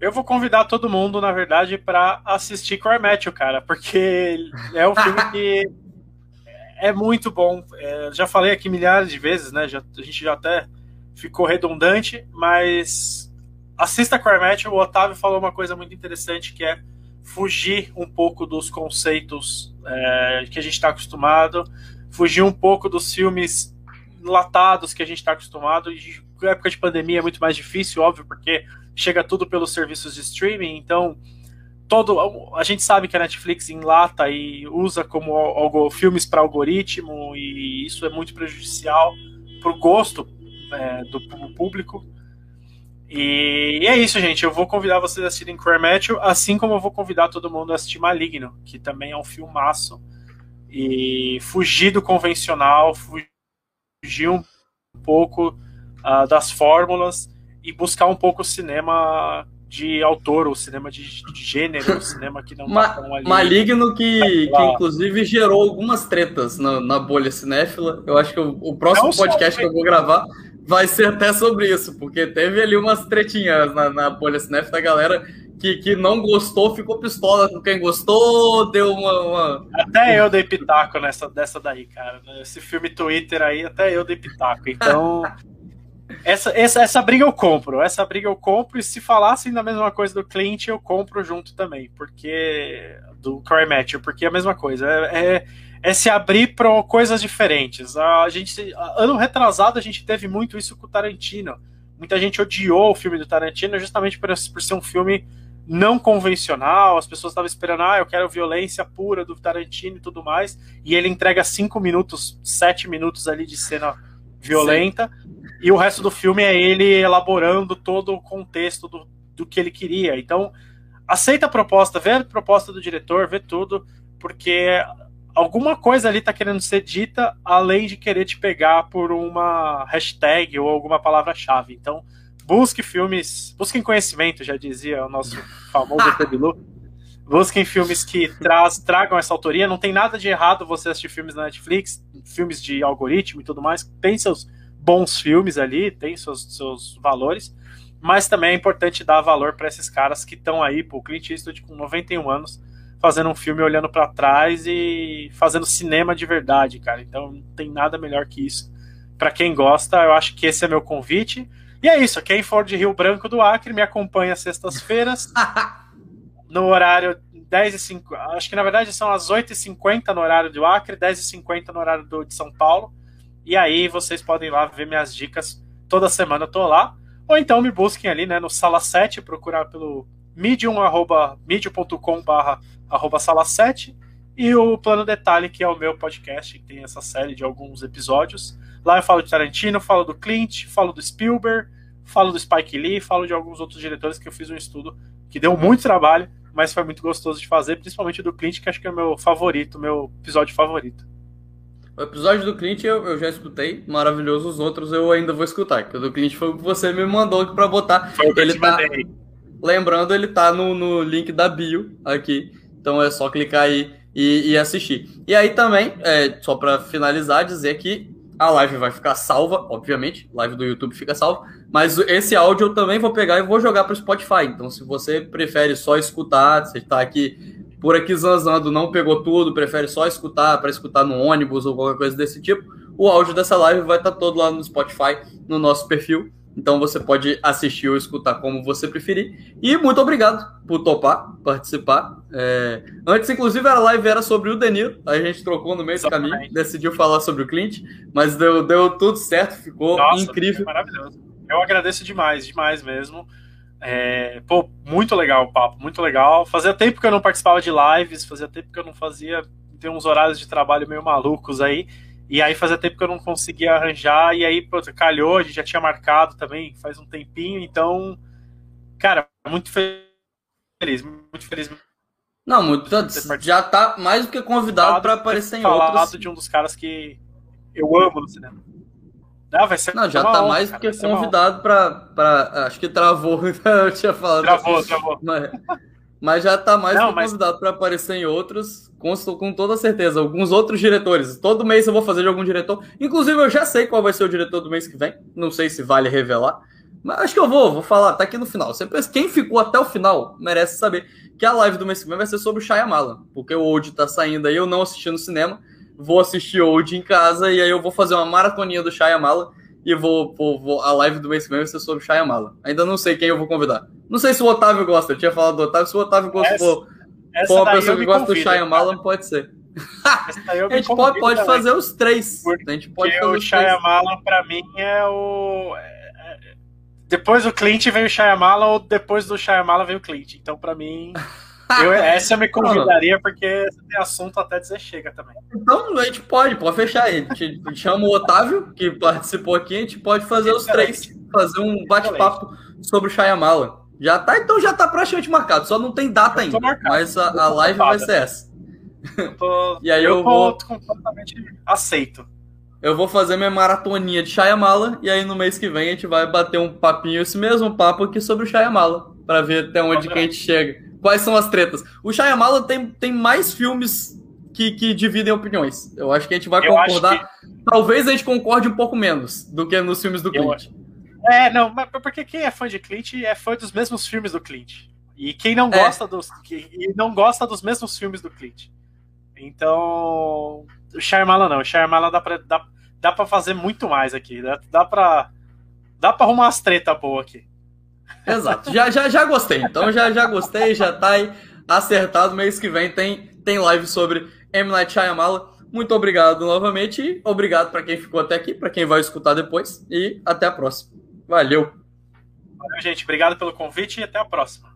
Eu vou convidar todo mundo, na verdade, para assistir Core Matthew, cara, porque é um filme que é muito bom. É, já falei aqui milhares de vezes, né? Já, a gente já até ficou redundante, mas assista Core Matthew. O Otávio falou uma coisa muito interessante que é fugir um pouco dos conceitos é, que a gente está acostumado, fugir um pouco dos filmes latados que a gente está acostumado. E na época de pandemia é muito mais difícil, óbvio, porque chega tudo pelos serviços de streaming, então todo a gente sabe que a Netflix enlata e usa como algo, filmes para algoritmo e isso é muito prejudicial para o gosto é, do público. E, e, é isso, gente. Eu vou convidar vocês a assistirem Cry Matthew, assim como eu vou convidar todo mundo a assistir Maligno, que também é um filmaço. E fugir do convencional, fugir um pouco uh, das fórmulas e buscar um pouco o cinema de autor, o cinema de, de gênero, o cinema que não Ma tá ali. Maligno que, que inclusive gerou algumas tretas na, na bolha cinéfila. Eu acho que o, o próximo não podcast que eu vou gravar vai ser até sobre isso, porque teve ali umas tretinhas na, na bolha da galera que, que não gostou, ficou pistola com quem gostou, deu uma, uma... Até eu dei pitaco nessa dessa daí, cara. Esse filme Twitter aí, até eu dei pitaco. Então, essa, essa, essa briga eu compro. Essa briga eu compro. E se falassem da mesma coisa do Clint, eu compro junto também. Porque. Do Cry Matthew, porque é a mesma coisa. É, é, é se abrir para coisas diferentes. A gente. Ano retrasado, a gente teve muito isso com o Tarantino. Muita gente odiou o filme do Tarantino justamente por, por ser um filme não convencional, as pessoas estavam esperando, ah, eu quero violência pura do Tarantino e tudo mais, e ele entrega cinco minutos, sete minutos ali de cena violenta, Sim. e o resto do filme é ele elaborando todo o contexto do, do que ele queria. Então, aceita a proposta, vê a proposta do diretor, vê tudo, porque alguma coisa ali está querendo ser dita, além de querer te pegar por uma hashtag ou alguma palavra-chave. Então, busque filmes, busquem conhecimento, já dizia o nosso famoso Tebilu. Busquem filmes que traz, tragam essa autoria. Não tem nada de errado você assistir filmes na Netflix, filmes de algoritmo e tudo mais. Tem seus bons filmes ali, tem seus, seus valores. Mas também é importante dar valor para esses caras que estão aí, o Clint Eastwood com 91 anos, fazendo um filme olhando para trás e fazendo cinema de verdade, cara. Então não tem nada melhor que isso. Para quem gosta, eu acho que esse é meu convite. E é isso. Quem for de Rio Branco do Acre, me acompanha sextas-feiras. no horário 10 e 50, acho que na verdade são as 8h50 no horário do Acre, 10h50 no horário do, de São Paulo. E aí vocês podem ir lá ver minhas dicas. Toda semana eu tô lá. Ou então me busquem ali, né, no Sala 7, procurar pelo medium, arroba, medium.com barra, arroba sala 7 e o Plano Detalhe, que é o meu podcast, que tem essa série de alguns episódios. Lá eu falo de Tarantino, falo do Clint, falo do Spielberg, falo do Spike Lee, falo de alguns outros diretores que eu fiz um estudo que deu muito trabalho, mas foi muito gostoso de fazer, principalmente do Clint, que acho que é o meu favorito, meu episódio favorito. O episódio do Clint eu, eu, já escutei, maravilhoso. Os outros eu ainda vou escutar. Que o do Clint foi o que você me mandou aqui pra botar. Foi ele tá. Mandei. Lembrando, ele tá no, no link da bio aqui. Então é só clicar aí e, e assistir. E aí também, é, só para finalizar, dizer que a live vai ficar salva, obviamente, live do YouTube fica salva, mas esse áudio eu também vou pegar e vou jogar para o Spotify. Então, se você prefere só escutar, você está aqui por aqui zanzando, não pegou tudo, prefere só escutar para escutar no ônibus ou qualquer coisa desse tipo, o áudio dessa live vai estar tá todo lá no Spotify, no nosso perfil. Então você pode assistir ou escutar como você preferir. E muito obrigado por topar, participar. É... Antes, inclusive, a live era sobre o Deniro. A gente trocou no meio do caminho, decidiu falar sobre o Clint, mas deu, deu tudo certo, ficou Nossa, incrível. maravilhoso. Eu agradeço demais, demais mesmo. É... Pô, muito legal o papo, muito legal. Fazia tempo que eu não participava de lives, fazia tempo que eu não fazia. Tem uns horários de trabalho meio malucos aí. E aí fazia tempo que eu não conseguia arranjar, e aí pô, calhou, a gente já tinha marcado também faz um tempinho, então, cara, muito feliz, muito feliz. Não, muito, já tá mais do que convidado para aparecer em outros. de um dos caras que eu amo no cinema. Não, vai ser não já tá honra, mais do que convidado para. Acho que travou, eu tinha falado. Travou, travou. Mas, mas já tá mais não, mas... convidado para aparecer em outros, com, com toda certeza. Alguns outros diretores. Todo mês eu vou fazer de algum diretor. Inclusive, eu já sei qual vai ser o diretor do mês que vem. Não sei se vale revelar. Mas acho que eu vou, vou falar, tá aqui no final. Quem ficou até o final merece saber que a live do mês que vem vai ser sobre o Shyamalan. Porque o Old tá saindo aí, eu não assisti no cinema. Vou assistir Old em casa e aí eu vou fazer uma maratoninha do Shyamalan e vou, vou, vou, a live do mês que vem vai ser sobre Shyamalan. Ainda não sei quem eu vou convidar. Não sei se o Otávio gosta, eu tinha falado do Otávio, se o Otávio gostou, for uma pessoa que gosta do Shyamalan, pode ser. a gente pode, pode fazer os três. Porque a gente pode fazer o Shyamalan, pra mim, é o. É, é, depois do Clint veio o Shyamalan, ou depois do Shyamalan veio o Clint. Então, pra mim. Eu, essa eu me convidaria porque tem assunto até dizer chega também. Então a gente pode, pode fechar ele. A gente chama o Otávio, que participou aqui, a gente pode fazer os três, fazer um bate-papo sobre o Shyamala. Já tá, então já tá praticamente marcado, só não tem data ainda. Marcado, mas a, a live vai ser essa. Eu tô, e aí eu, eu vou completamente aceito. Eu vou fazer minha maratoninha de Shyamala e aí no mês que vem a gente vai bater um papinho, esse mesmo papo aqui sobre o Shyamala, para ver até onde que a gente chega quais são as tretas. O Shyamalan tem, tem mais filmes que, que dividem opiniões. Eu acho que a gente vai eu concordar. Que... Talvez a gente concorde um pouco menos do que nos filmes do Clint. É, não, mas porque quem é fã de Clint é fã dos mesmos filmes do Clint. E quem não é. gosta é. dos e não gosta dos mesmos filmes do Clint. Então, o Shyamalan não, o Shyamalan dá pra, dá, dá pra fazer muito mais aqui. Dá, dá pra dá pra arrumar umas treta boa aqui. Exato. Já, já, já gostei. Então já, já gostei, já tá aí acertado. Mês que vem tem, tem live sobre M. Night Shyamalan. Muito obrigado novamente e obrigado para quem ficou até aqui, para quem vai escutar depois e até a próxima. Valeu. Valeu, gente. Obrigado pelo convite e até a próxima.